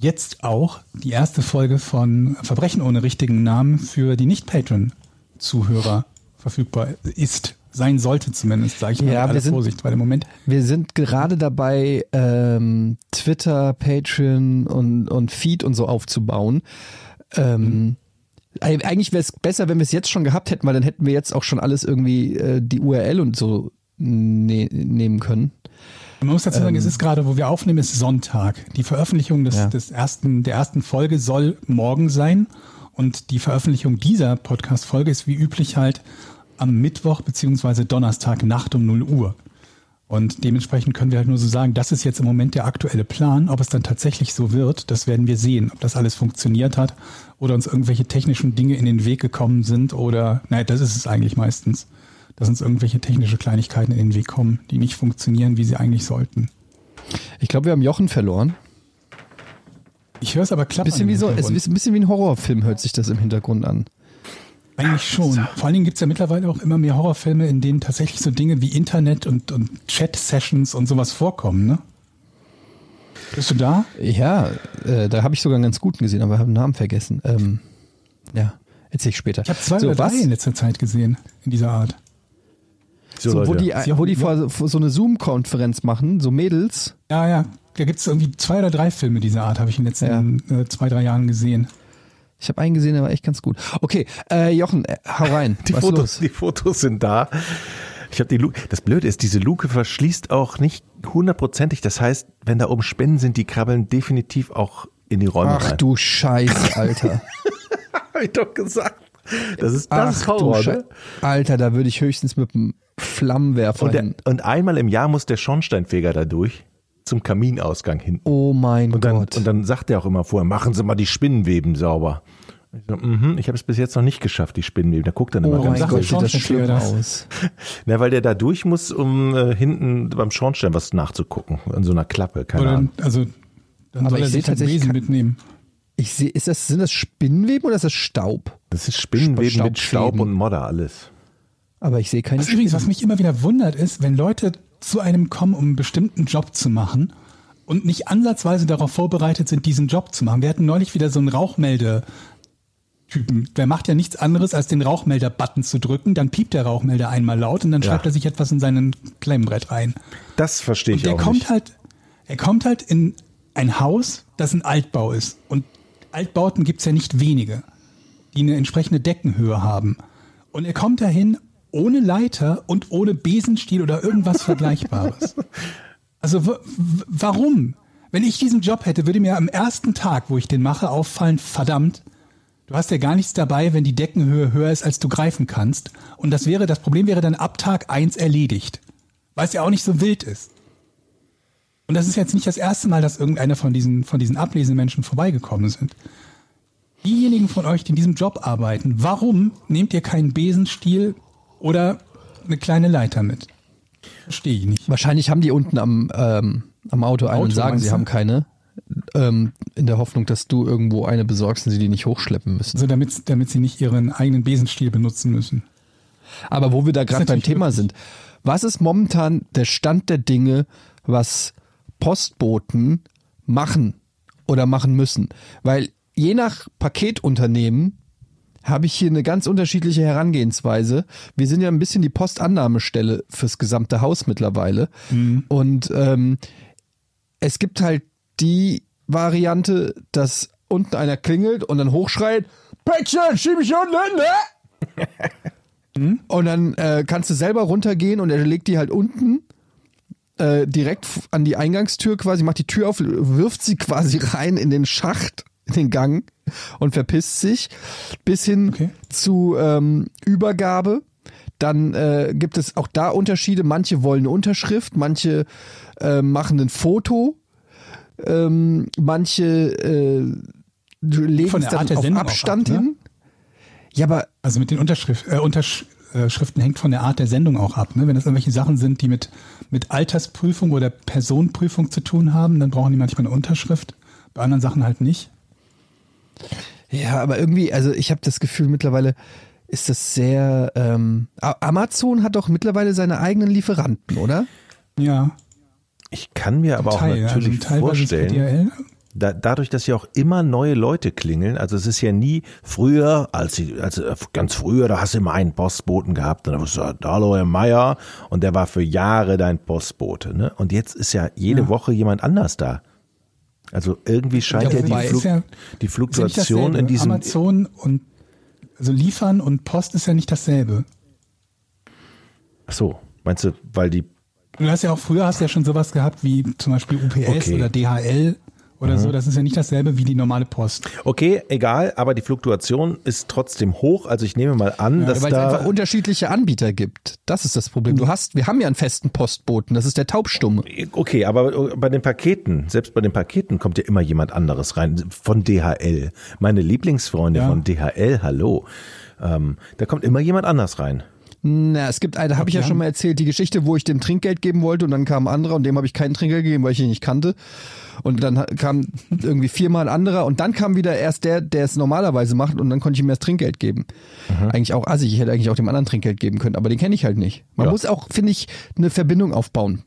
jetzt auch die erste Folge von Verbrechen ohne richtigen Namen für die Nicht-Patreon-Zuhörer verfügbar ist. Sein sollte zumindest, sage ich mal Ja, mit wir sind- Vorsicht, weil im Moment Wir sind gerade dabei, ähm, Twitter, Patreon und, und Feed und so aufzubauen. Ähm, eig- Eigentlich wäre es besser, wenn wir es jetzt schon gehabt hätten, weil dann hätten wir jetzt auch schon alles irgendwie äh, die URL und so ne nehmen können. Man muss dazu sagen, es ist gerade, wo wir aufnehmen, ist Sonntag. Die Veröffentlichung des, Ja. des ersten, der ersten Folge soll morgen sein. Und die Veröffentlichung dieser Podcast-Folge ist wie üblich halt am Mittwoch beziehungsweise Donnerstag Nacht um 0 Uhr. Und dementsprechend können wir halt nur so sagen, das ist jetzt im Moment der aktuelle Plan. Ob es dann tatsächlich so wird, das werden wir sehen. Ob das alles funktioniert hat oder uns irgendwelche technischen Dinge in den Weg gekommen sind oder, nein, das ist es eigentlich meistens, dass uns irgendwelche technische Kleinigkeiten in den Weg kommen, die nicht funktionieren, wie sie eigentlich sollten. Ich glaube, wir haben Jochen verloren. Ich höre es aber klappern. Bisschen wie so, es ist ein bisschen wie ein Horrorfilm hört sich das im Hintergrund an. Eigentlich schon. Vor allen Dingen gibt es ja mittlerweile auch immer mehr Horrorfilme, in denen tatsächlich so Dinge wie Internet und, und Chat-Sessions und sowas vorkommen, ne? Bist du da? Ja, äh, da habe ich sogar einen ganz guten gesehen, aber habe den Namen vergessen. Ähm, ja, erzähl ich später. Ich habe zwei so, oder was? drei in letzter Zeit gesehen, in dieser Art. So, So, wo die, wo die vor, vor so eine Zoom-Konferenz machen, so Mädels. Ja, ja. Da gibt es irgendwie zwei oder drei Filme dieser Art, habe ich in den letzten äh, zwei, drei Jahren gesehen. Ich habe einen gesehen, der war echt ganz gut. Okay, äh, Jochen, äh, hau rein. Die Was Fotos, los? die Fotos sind da. Ich habe die Luke. Das Blöde ist, diese Luke verschließt auch nicht hundertprozentig. Das heißt, wenn da oben Spinnen sind, die krabbeln definitiv auch in die Räume Ach rein. du Scheiß, Alter. Hab ich doch gesagt. Das ist das Ach Horror, ne? Alter, da würde ich höchstens mit einem Flammenwerfer Und, der, hin. und einmal im Jahr muss der Schornsteinfeger da durch zum Kaminausgang hinten. Oh mein Und dann, Gott. und dann sagt er auch immer vorher, machen Sie mal die Spinnenweben sauber. Ich, so, mhm, ich habe es bis jetzt noch nicht geschafft, die Spinnenweben. Da guckt er immer oh ganz mein Gott, sieht das schlimm Schornsteinfeger aus. Na, weil der da durch muss, um äh, hinten beim Schornstein was nachzugucken. An so einer Klappe, keine Oder, Ahnung. also Dann Aber soll er ich sehe sich halt tatsächlich Besen mitnehmen. Ich sehe, ist das, sind das Spinnenweben oder ist das Staub? Das ist Spinnenweben mit Staub und Modder, alles. Aber ich sehe keine Was übrigens, was mich immer wieder wundert, ist, wenn Leute zu einem kommen, um einen bestimmten Job zu machen und nicht ansatzweise darauf vorbereitet sind, diesen Job zu machen. Wir hatten neulich wieder so einen Rauchmelde. Typen, der macht ja nichts anderes, als den Rauchmelder-Button zu drücken, dann piept der Rauchmelder einmal laut und dann Ja. schreibt er sich etwas in seinen Klemmbrett rein. Das verstehe ich Und der auch kommt nicht. halt, er kommt halt in ein Haus, das ein Altbau ist. Und Altbauten gibt's ja nicht wenige, die eine entsprechende Deckenhöhe haben. Und er kommt dahin ohne Leiter und ohne Besenstiel oder irgendwas Vergleichbares. Also warum? Wenn ich diesen Job hätte, würde mir am ersten Tag, wo ich den mache, auffallen, verdammt, du hast ja gar nichts dabei, wenn die Deckenhöhe höher ist, als du greifen kannst. Und das wäre, das Problem wäre dann ab Tag eins erledigt. Weil es ja auch nicht so wild ist. Und das ist jetzt nicht das erste Mal, dass irgendeiner von diesen, von diesen Ablesemenschen vorbeigekommen sind. Diejenigen von euch, die in diesem Job arbeiten, warum nehmt ihr keinen Besenstiel oder eine kleine Leiter mit? Verstehe ich nicht. Wahrscheinlich haben die unten am, ähm, am Auto einen und Auto, sagen, meinst sie du? haben keine. Ähm, in der Hoffnung, dass du irgendwo eine besorgst und sie die nicht hochschleppen müssen. Also damit, damit sie nicht ihren eigenen Besenstiel benutzen müssen. Aber wo wir da gerade beim Thema sind, was ist momentan der Stand der Dinge, was Postboten machen oder machen müssen? Weil je nach Paketunternehmen habe ich hier eine ganz unterschiedliche Herangehensweise. Wir sind ja ein bisschen die Postannahmestelle fürs gesamte Haus mittlerweile. Und ähm, es gibt halt die Variante, dass unten einer klingelt und dann hochschreit, Päckchen, schieb ich unten, ne? Und dann äh, kannst du selber runtergehen und er legt die halt unten äh, direkt an die Eingangstür quasi, macht die Tür auf, wirft sie quasi rein in den Schacht, in den Gang und verpisst sich bis hin Okay. zu ähm, Übergabe. Dann äh, gibt es auch da Unterschiede. Manche wollen eine Unterschrift, manche äh, machen ein Foto, ähm, manche äh, legen es dann auf Sendung auch Abstand ab, ne? hin. Ja, aber Also mit den äh, Unterschriften hängt von der Art der Sendung auch ab. Ne? Wenn das irgendwelche Sachen sind, die mit, mit Altersprüfung oder Personenprüfung zu tun haben, dann brauchen die manchmal eine Unterschrift. Bei anderen Sachen halt nicht. Ja, aber irgendwie, also ich habe das Gefühl, mittlerweile ist das sehr. Ähm, Amazon hat doch mittlerweile seine eigenen Lieferanten, oder? Ja. Ich kann mir aber auch Teil, natürlich also teilweise ist vorstellen, da, dadurch, dass ja auch immer neue Leute klingeln, also es ist ja nie früher, als, sie, als ganz früher, da hast du immer einen Postboten gehabt und da hast du hallo Herr Meier und der war für Jahre dein Postbote. Ne? Und jetzt ist ja jede Ja. Woche jemand anders da. Also irgendwie scheint Ja, ja, die, ist ja- die Fluktuation in diesem Amazon und also liefern und Post ist ja nicht dasselbe. Ach so, meinst du, weil die Du hast ja auch früher hast ja schon sowas gehabt wie zum Beispiel UPS Okay. Mhm. oder DHL oder so. Das ist ja nicht dasselbe wie die normale Post. Okay, egal, aber die Fluktuation ist trotzdem hoch. Also ich nehme mal an, dass Weil es da einfach unterschiedliche Anbieter gibt. Das ist das Problem. Du hast, wir haben ja einen festen Postboten, das ist der Taubstumme. Okay, aber bei den Paketen, selbst bei den Paketen kommt ja immer jemand anderes rein. Von DHL. Meine Lieblingsfreunde Ja. von DHL, hallo. Ähm, da kommt immer jemand anders rein. Na, es gibt eine, habe ich ja schon mal erzählt, die Geschichte, wo ich dem Trinkgeld geben wollte und dann kam ein anderer und dem habe ich kein Trinkgeld gegeben, weil ich ihn nicht kannte. Und dann kam irgendwie viermal ein anderer und dann kam wieder erst der, der es normalerweise macht und dann konnte ich ihm erst Trinkgeld geben. Eigentlich auch assig, ich hätte eigentlich auch dem anderen Trinkgeld geben können, aber den kenne ich halt nicht. Man Ja. muss auch, finde ich, eine Verbindung aufbauen.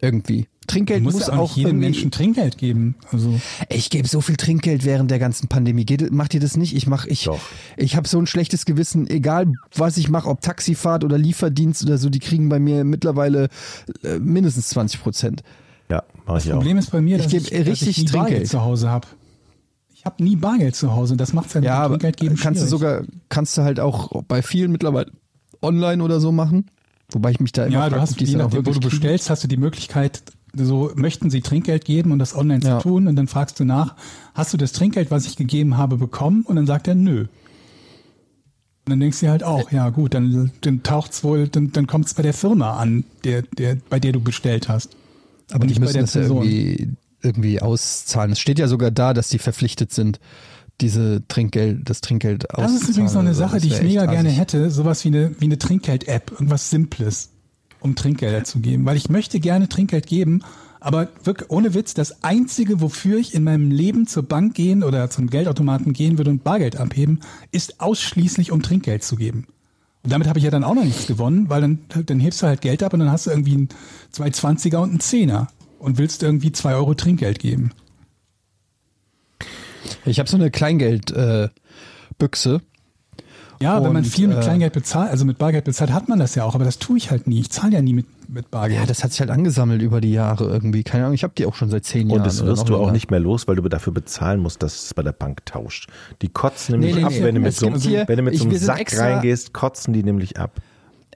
Irgendwie. Trinkgeld Du muss ja auch, jedem irgendwie, Menschen Trinkgeld geben. Also ich gebe so viel Trinkgeld während der ganzen Pandemie. Geht, macht ihr das nicht? Ich mach, ich, Doch. ich habe so ein schlechtes Gewissen, egal was ich mache, ob Taxifahrt oder Lieferdienst oder so, die kriegen bei mir mittlerweile äh, mindestens 20 Prozent. Ja, mache ich das auch. Problem ist bei mir, Ich dass ich, dass richtig ich nie Trinkgeld. zu Hause habe. Ich habe nie Bargeld zu Hause. Das macht es ja mit Trinkgeld geben kannst du schwierig. sogar, kannst du halt auch bei vielen mittlerweile online oder so machen. Wobei ich mich da immer Ja, du frag, hast, ob die je nachdem, wo du bestellst, hast du die Möglichkeit, so möchten sie Trinkgeld geben und das online Ja. zu tun und dann fragst du nach, hast du das Trinkgeld, was ich gegeben habe, bekommen? Und dann sagt er, nö. Und dann denkst du halt auch, ja gut, dann, dann taucht's wohl, dann, dann kommt es bei der Firma an, der, der, bei der du bestellt hast. Aber Und die nicht bei müssen der das ja Person. irgendwie, irgendwie auszahlen. Es steht ja sogar da, dass die verpflichtet sind, diese Trinkgeld, das Trinkgeld Das auszuzahlen. ist übrigens noch eine Also, Sache, das die ich mega gerne hätte, sowas wie eine, wie eine Trinkgeld-App, irgendwas Simples, um Trinkgelder zu geben. Weil ich möchte gerne Trinkgeld geben, Aber wirklich, ohne Witz, das Einzige, wofür ich in meinem Leben zur Bank gehen oder zum Geldautomaten gehen würde und Bargeld abheben, ist ausschließlich, um Trinkgeld zu geben. Und damit habe ich ja dann auch noch nichts gewonnen, weil dann, dann hebst du halt Geld ab und dann hast du irgendwie einen 220er und einen Zehner und willst irgendwie zwei Euro Trinkgeld geben. Ich habe so eine Kleingeld-Büchse. Äh. Ja, wenn man Und, viel mit äh, Kleingeld bezahlt, also mit Bargeld bezahlt, hat man das ja auch, aber das tue ich halt nie. Ich zahle ja nie mit, mit Bargeld. ja, das hat sich halt angesammelt über die Jahre irgendwie. Keine Ahnung, ich habe die auch schon seit zehn Jahren. Und das wirst du auch nicht mehr los, weil du dafür bezahlen musst, dass es bei der Bank tauscht. Die kotzen nämlich Nee, nee, ab, nee. wenn du mit Es so, einem- gibt hier- wenn du mit so einem Sack extra- reingehst, kotzen die nämlich ab.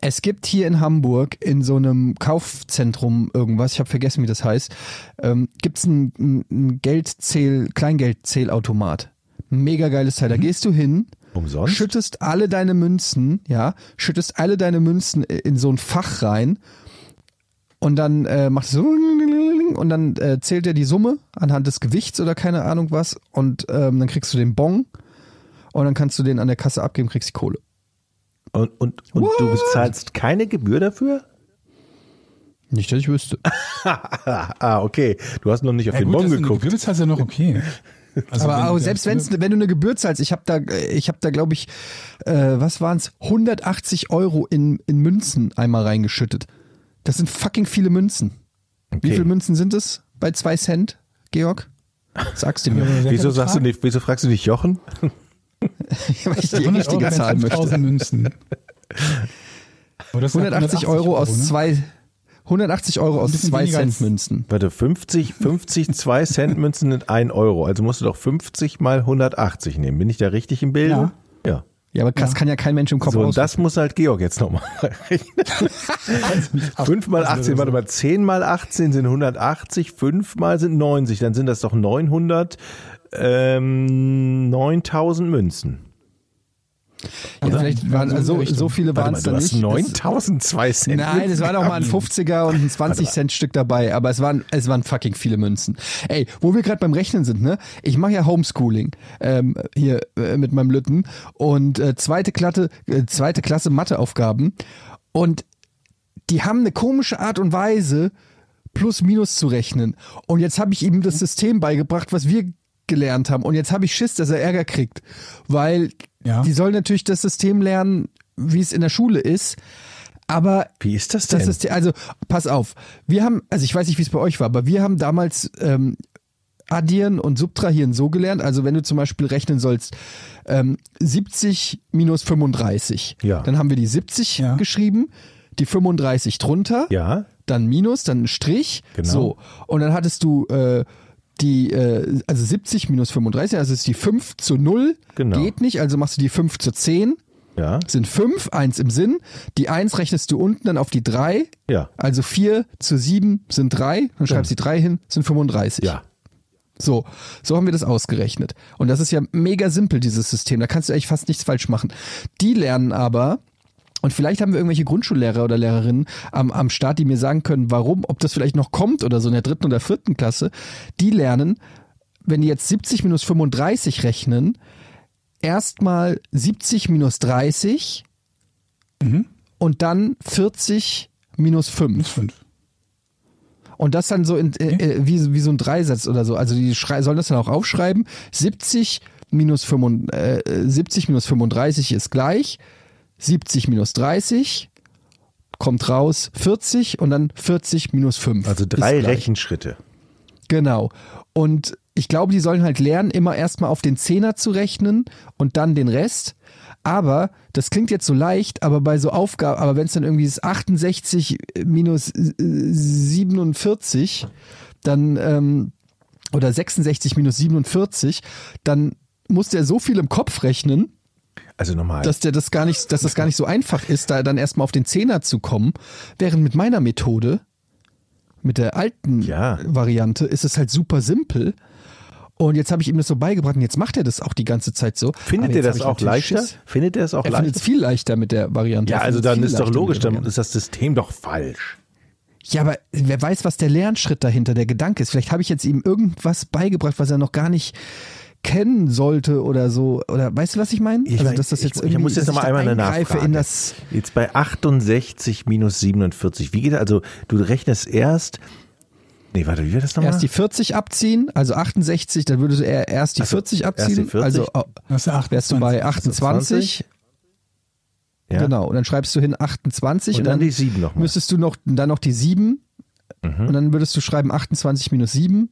Es gibt hier in Hamburg in so einem Kaufzentrum irgendwas, ich habe vergessen, wie das heißt, ähm, gibt's ein, ein- ein Geldzähl, Kleingeldzählautomat. Mega geiles Teil. Da gehst du hin, Umsonst? schüttest alle deine Münzen, ja, schüttest alle deine Münzen in so ein Fach rein und dann äh, macht es so und dann äh, zählt er die Summe anhand des Gewichts oder keine Ahnung was und ähm, dann kriegst du den Bon und dann kannst du den an der Kasse abgeben, kriegst die Kohle. Und, und, und du bezahlst keine Gebühr dafür? Nicht, dass ich wüsste. ah, okay. Du hast noch nicht auf ja, den gut, Bon du geguckt. Gebühr bezahlst, ja noch okay. Also Aber wenn auch selbst wenn's, wenn du eine Gebühr zahlst, ich habe da, ich habe da glaube ich, äh, was waren's, 180 Euro in, in Münzen einmal reingeschüttet. Das sind fucking viele Münzen. Wie Okay. viele Münzen sind es bei zwei Cent, Georg? Sagst du mir, Wieso sagst du nicht, wieso fragst du nicht Jochen? weil ich die 100 Euro richtige wären Zahl 5000 möchte. Münzen. Oder das sind 180 Euro aus ne? zwei, 180 Euro aus bisschen zwei weniger Cent als- Münzen. Warte, 50, 50 2 Cent Münzen sind 1 Euro. Also musst du doch 50 mal 180 nehmen. Bin ich da richtig im Bilde? Ja. Ja. Ja, aber das kann ja kein Mensch im Kopf So, und das muss halt Georg jetzt nochmal rechnen. 5 mal 18, warte mal, 10 mal 18 sind 180, 5 mal sind 90, dann sind das doch 900, ähm, 9000 Münzen. Ja, vielleicht waren, also, so viele waren es du da hast nicht. 9000 2 Cent. Nein, es war doch mal ein Münzen 50er und ein 20 Cent Stück dabei, aber es waren es waren fucking viele Münzen. Ey, wo wir gerade beim Rechnen sind, ne? Ich mache ja Homeschooling ähm, hier äh, mit meinem Lütten und äh, zweite Klasse äh, zweite Klasse Matheaufgaben und die haben eine komische Art und Weise plus minus zu rechnen und jetzt habe ich ihm das System beigebracht, was wir gelernt haben und jetzt habe ich Schiss, dass er Ärger kriegt, weil Ja. die sollen natürlich das System lernen, wie es in der Schule ist, aber Wie ist das denn? das ist, also, pass auf. Wir haben, also ich weiß nicht, wie es bei euch war, aber wir haben damals ähm, addieren und subtrahieren so gelernt. Also wenn du zum Beispiel rechnen sollst, ähm, 70 minus 35. Ja. Dann haben wir die 70 Ja. geschrieben, die 35 drunter, ja, dann Minus, dann ein Strich. Genau. So. Und dann hattest du äh, die, äh, also 70 minus 35, also ist die 5 zu 0. Genau. Geht nicht, also machst du die 5 zu 10 ja, sind fünf, eins im Sinn. Die eins rechnest du unten dann auf die drei. ja, Also vier zu sieben sind drei. Dann schreibst du die drei hin, sind 35. ja. So, so haben wir das ausgerechnet. Und das ist ja mega simpel, dieses System. Da kannst du eigentlich fast nichts falsch machen. Die lernen aber, und vielleicht haben wir irgendwelche Grundschullehrer oder Lehrerinnen am, am Start, die mir sagen können, warum, ob das vielleicht noch kommt oder so in der dritten oder vierten Klasse. Die lernen, wenn die jetzt 70 minus 35 rechnen, erstmal 70 minus 30 und dann 40 minus 5. Plus fünf. Und das dann so in, äh, äh, wie, wie so ein Dreisatz oder so. Also die sollen das dann auch aufschreiben. 70 minus, 35, äh, 70 minus 35 ist gleich. 70 minus 30 kommt raus 40 und dann 40 minus 5. Also drei. Rechenschritte. Genau. Und ich glaube, die sollen halt lernen, immer erstmal auf den Zehner zu rechnen und dann den Rest. Aber das klingt jetzt so leicht, aber bei so Aufgaben, aber wenn es dann irgendwie ist 68 minus äh, 47, dann ähm, oder 66 minus 47, dann muss der so viel im Kopf rechnen, Also nochmal. dass der das gar nicht, dass das gar nicht so einfach ist, da dann erstmal auf den Zehner zu kommen. Während mit meiner Methode, mit der alten Ja. Variante, ist es halt super simpel. Und jetzt habe ich ihm das so beigebracht und jetzt macht er das auch die ganze Zeit so. Findet ihr das auch leichter? Schiss. Findet ihr das auch Er findet es leichter? viel leichter mit der Variante. Ja, Er also dann ist doch leichter logisch, dann ist das System doch falsch. Ja, aber wer weiß, was der Lernschritt dahinter, der Gedanke ist. Vielleicht habe ich jetzt ihm irgendwas beigebracht, was er noch gar nicht kennen sollte oder so. Oder weißt du, was ich meine? Ich also, mein, dass das ich- jetzt ich irgendwie, muss jetzt dass noch mal ich da einmal eine Nachfrage. in das. Jetzt bei 68 minus 47. Wie geht das? Also du rechnest erst Nee, warte, wie wird das nochmal? Erst die 40 abziehen, also 68, dann würdest du eher erst die Ach so, 40 erst die abziehen, 40. also ja wärst du bei 28. 28. ja? Genau, und dann schreibst du hin 28 Und dann die 7 nochmal. müsstest du noch dann noch die 7 Mhm. und dann würdest du schreiben 28 minus 7.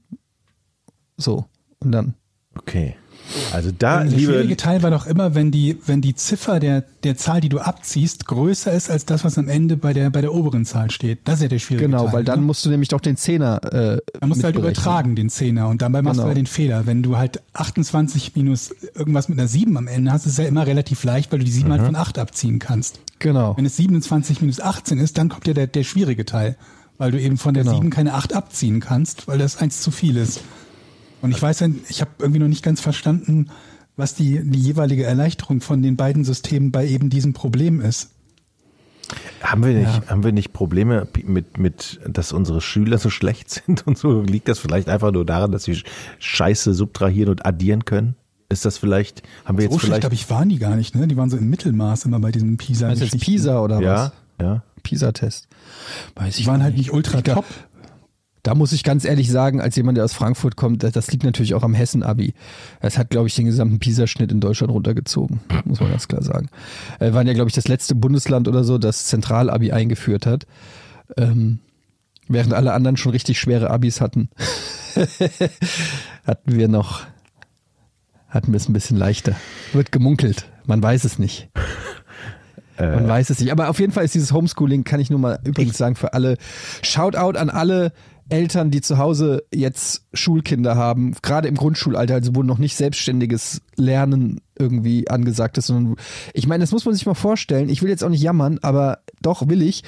So, und dann Okay. Also da, Der schwierige liebe, Teil war doch immer, wenn die, wenn die Ziffer der, der Zahl, die du abziehst, größer ist als das, was am Ende bei der, bei der oberen Zahl steht. Das ist ja der schwierige genau, Teil. weil dann ne? musst du nämlich doch den Zehner äh, Dann musst du halt übertragen, den Zehner. Und dabei machst Genau. du halt den Fehler. Wenn du halt 28 minus irgendwas mit einer 7 am Ende hast, ist es ja immer relativ leicht, weil du die 7 Mhm. halt von 8 abziehen kannst. Genau. Wenn es 27 minus 18 ist, dann kommt ja der, der schwierige Teil. Weil du eben von der Genau. 7 keine 8 abziehen kannst, weil das eins zu viel ist. Und ich weiß ja, ich habe irgendwie noch nicht ganz verstanden, was die, die jeweilige Erleichterung von den beiden Systemen bei eben diesem Problem ist. haben wir nicht, haben wir nicht Probleme mit, mit, dass unsere Schüler so schlecht sind und so? Liegt das vielleicht einfach nur daran, dass sie Scheiße subtrahieren und addieren können? Ist das vielleicht, haben wir So jetzt schlecht, vielleicht, glaube ich, waren die gar nicht, ne? Die waren so im Mittelmaß immer bei diesem pisa Meinst du jetzt Pisa oder ja, ja. was? Pisa-Test. Weiß Die waren halt nicht ultra top. Da muss ich ganz ehrlich sagen, als jemand, der aus Frankfurt kommt, das- liegt natürlich auch am Hessen-Abi. Das hat, glaube ich, den gesamten PISA-Schnitt in Deutschland runtergezogen, muss man ganz klar sagen. Äh, waren ja, glaube ich, das letzte Bundesland oder so, das Zentral-Abi eingeführt hat. Ähm, während alle anderen schon richtig schwere Abis hatten, hatten wir noch, hatten wir es ein bisschen leichter. Wird gemunkelt, man weiß es nicht. Man weiß es nicht. Aber auf jeden Fall ist dieses Homeschooling, kann ich nur mal übrigens sagen, für alle. Shoutout an alle Eltern, die zu Hause jetzt Schulkinder haben, gerade im Grundschulalter, also wo noch nicht selbstständiges Lernen irgendwie angesagt ist, sondern ich meine, das muss man sich mal vorstellen. Ich will jetzt auch nicht jammern, aber doch will ich.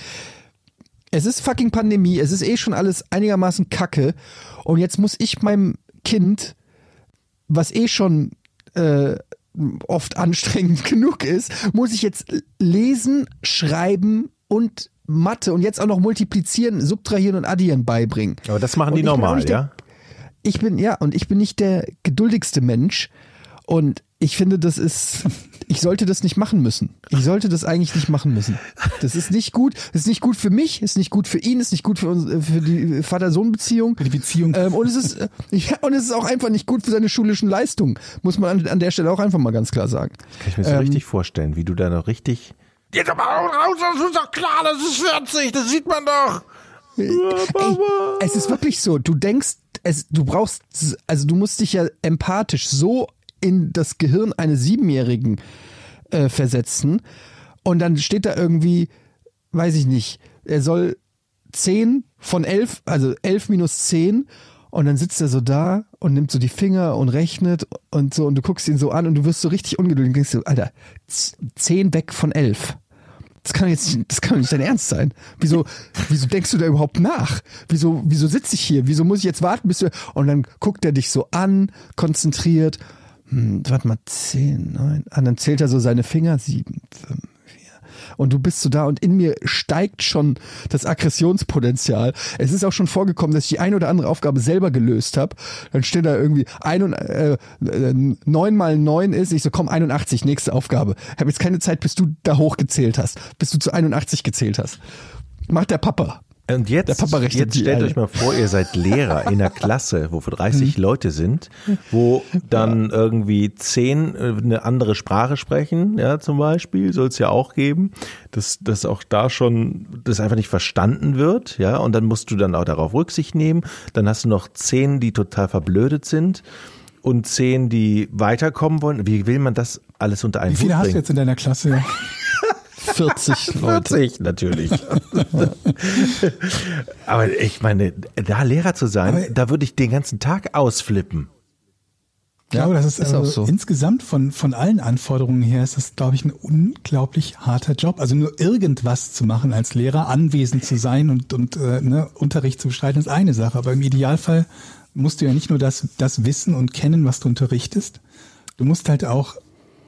Es ist fucking Pandemie, es ist eh schon alles einigermaßen kacke und jetzt muss ich meinem Kind, was eh schon äh, oft anstrengend genug ist, muss ich jetzt lesen, schreiben und Mathe und jetzt auch noch multiplizieren, subtrahieren und addieren beibringen. Aber das machen die normal, der- ja? Ich bin, ja, und ich bin nicht der geduldigste Mensch und ich finde, das ist, ich sollte das nicht machen müssen. Ich sollte das eigentlich nicht machen müssen. Das ist nicht gut. Das ist nicht gut für mich, ist nicht gut für ihn, ist nicht gut für, uns, für die Vater-Sohn-Beziehung. Für die Beziehung. Ähm, und es ist, äh, ja, und es ist auch einfach nicht gut für seine schulischen Leistungen. Muss man an, an der Stelle auch einfach mal ganz klar sagen. Kann ich mir so Ähm, richtig vorstellen, wie du da noch richtig. Jetzt aber raus, das ist doch klar, das ist 40, das sieht man doch. Ey, es ist wirklich so. Du denkst, es, du brauchst, also du musst dich ja empathisch so in das Gehirn eines Siebenjährigen äh, versetzen. Und dann steht da irgendwie, weiß ich nicht, er soll 10 von 11, also 11 minus 10. Und dann sitzt er so da und nimmt so die Finger und rechnet und so. Und du guckst ihn so an und du wirst so richtig ungeduldig und denkst so, Alter, 10 weg von 11. Das kann jetzt, nicht- das kann nicht dein Ernst sein. Wieso, wieso denkst du da überhaupt nach? Wieso, wieso sitze ich hier? Wieso muss ich jetzt warten, bis du, und dann guckt er dich so an, konzentriert. Hm, warte mal, zehn, neun, ah, dann zählt er so seine Finger, sieben, fünf. Und du bist so da und in mir steigt schon das Aggressionspotenzial. Es ist auch schon vorgekommen, dass ich die eine oder andere Aufgabe selber gelöst habe. Dann steht da irgendwie ein und, äh, neun mal neun ist. Ich so, komm, 81, nächste Aufgabe. Habe jetzt keine Zeit, bis du da hochgezählt hast, bis du zu 81 gezählt hast. Macht der Papa. Und jetzt, jetzt stellt alle. euch mal vor, ihr seid Lehrer in einer Klasse, wo 30 Leute sind, wo dann irgendwie 10 äh, eine andere Sprache sprechen, ja, zum Beispiel, soll es ja auch geben, dass, dass auch da schon das einfach nicht verstanden wird, ja, und dann musst du dann auch darauf Rücksicht nehmen. Dann hast du noch 10, die total verblödet sind und 10, die weiterkommen wollen. Wie will man das alles unter einen Wie viele Hut hast du jetzt in deiner Klasse? 40 Leute. 40 natürlich. Aber ich meine, da Lehrer zu sein, Aber- da würde ich den ganzen Tag ausflippen. Ich glaube, das ist, ist also auch so. insgesamt von, von allen Anforderungen her ist das, glaube ich, ein unglaublich harter Job. Also nur irgendwas zu machen als Lehrer, anwesend zu sein und, und äh, ne, Unterricht zu bestreiten, ist eine Sache. Aber im Idealfall musst du ja nicht nur das, das wissen und kennen, was du unterrichtest. Du musst halt auch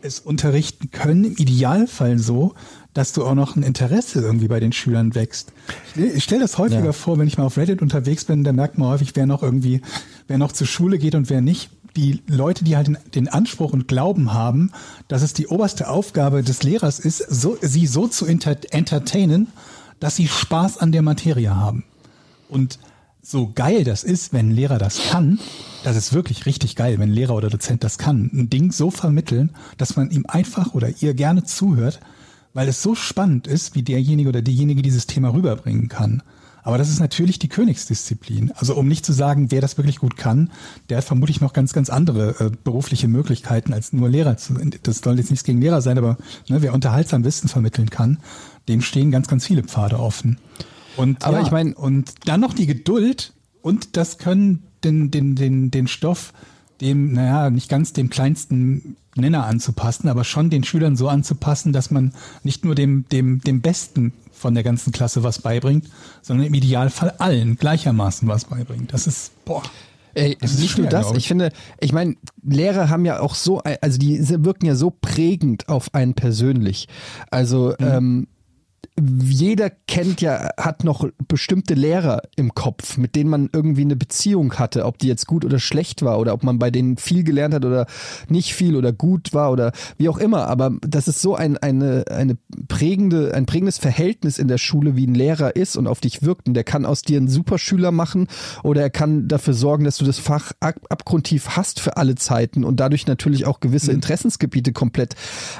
es unterrichten können, im Idealfall so, dass du auch noch ein Interesse irgendwie bei den Schülern wächst. Ich, stelle das häufiger Ja. vor, wenn ich mal auf Reddit unterwegs bin, da merkt man häufig, wer noch irgendwie, wer noch zur Schule geht und wer nicht. Die Leute, die halt den, den Anspruch und Glauben haben, dass es die oberste Aufgabe des Lehrers ist, so, sie so zu enter entertainen, dass sie Spaß an der Materie haben. Und so geil das ist, wenn ein Lehrer das kann, das ist wirklich richtig geil, wenn ein Lehrer oder Dozent das kann, ein Ding so vermitteln, dass man ihm einfach oder ihr gerne zuhört, weil es so spannend ist, wie derjenige oder diejenige dieses Thema rüberbringen kann. Aber das ist natürlich die Königsdisziplin. Also um nicht zu sagen, wer das wirklich gut kann, der hat vermutlich noch ganz, ganz andere äh, berufliche Möglichkeiten als nur Lehrer zu. Das soll jetzt nichts gegen Lehrer sein, aber ne, wer unterhaltsam Wissen vermitteln kann, dem stehen ganz, ganz viele Pfade offen. Und, Aber ja, ich mein- und dann noch die Geduld und das können den, den, den, den Stoff dem, naja, nicht ganz dem kleinsten Nenner anzupassen, aber schon den Schülern so anzupassen, dass man nicht nur dem, dem, dem Besten von der ganzen Klasse was beibringt, sondern im Idealfall allen gleichermaßen was beibringt. Das ist, boah. Ey, Das ist nicht schwer, nur das, ich. ich finde, ich meine, Lehrer haben ja auch so, also die wirken ja so prägend auf einen persönlich. Also Mhm. ähm, jeder kennt ja, hat noch bestimmte Lehrer im Kopf, mit denen man irgendwie eine Beziehung hatte, ob die jetzt gut oder schlecht war oder ob man bei denen viel gelernt hat oder nicht viel oder gut war oder wie auch immer. Aber das ist so ein, eine, eine prägende, ein prägendes Verhältnis in der Schule, wie ein Lehrer ist und auf dich wirkt. Und der kann aus dir einen Superschüler machen oder er kann dafür sorgen, dass du das Fach ab abgrundtief hast für alle Zeiten und dadurch natürlich auch gewisse Interessensgebiete komplett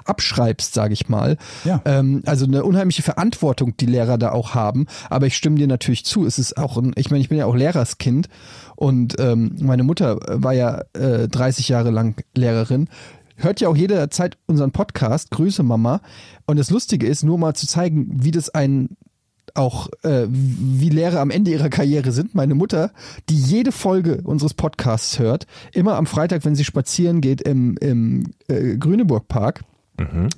abschreibst, sage ich mal. Ja. Ähm, also eine unheimliche Verantwortung, die Lehrer da auch haben. Aber ich stimme dir natürlich zu. Es ist auch ein, ich meine, ich bin ja auch Lehrerskind und ähm, meine Mutter war ja äh, 30 Jahre lang Lehrerin. Hört ja auch jederzeit unseren Podcast. Grüße Mama. Und das Lustige ist, nur mal zu zeigen, wie das ein auch äh, wie Lehrer am Ende ihrer Karriere sind. Meine Mutter, die jede Folge unseres Podcasts hört, immer am Freitag, wenn sie spazieren geht im, im äh, Grüneburg Park,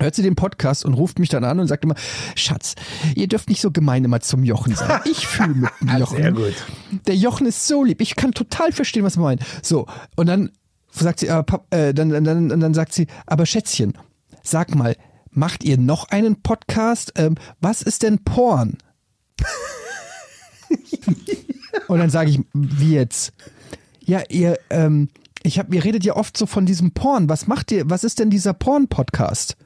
hört sie den Podcast und ruft mich dann an und sagt immer, Schatz, ihr dürft nicht so gemein immer zum Jochen sein. Ich fühle mit dem Jochen. Sehr gut. Der Jochen ist so lieb. Ich kann total verstehen, was er meint. So, und dann sagt sie, aber Pap, äh, dann, dann, dann, dann sagt sie, aber Schätzchen, sag mal, macht ihr noch einen Podcast? Ähm, was ist denn Porn? und dann sage ich, wie jetzt? Ja, ihr, ähm, ich hab, ihr redet ja oft so von diesem Porn. Was macht ihr? Was ist denn dieser Porn-Podcast?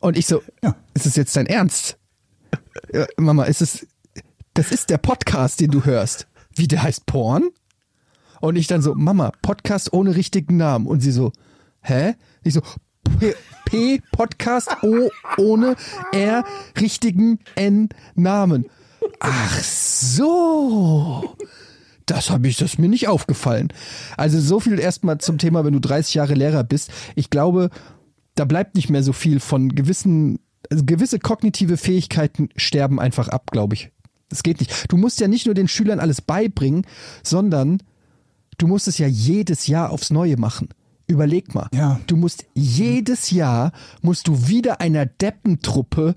Und ich so, Ja. ist es jetzt dein Ernst? Ja, Mama, ist es, das ist der Podcast, den du hörst. Wie der heißt Porn? Und ich dann so, Mama, Podcast ohne richtigen Namen. Und sie so, hä? Ich so, P, P Podcast O ohne R richtigen N Namen. Ach so. Das habe ich, das ist mir nicht aufgefallen. Also so viel erstmal zum Thema, wenn du 30 Jahre Lehrer bist. Ich glaube, da bleibt nicht mehr so viel von gewissen, also gewisse kognitive Fähigkeiten sterben einfach ab, glaube ich. Das geht nicht. Du musst ja nicht nur den Schülern alles beibringen, sondern du musst es ja jedes Jahr aufs Neue machen. Überleg mal. Ja. Du musst jedes Jahr musst du wieder einer Deppentruppe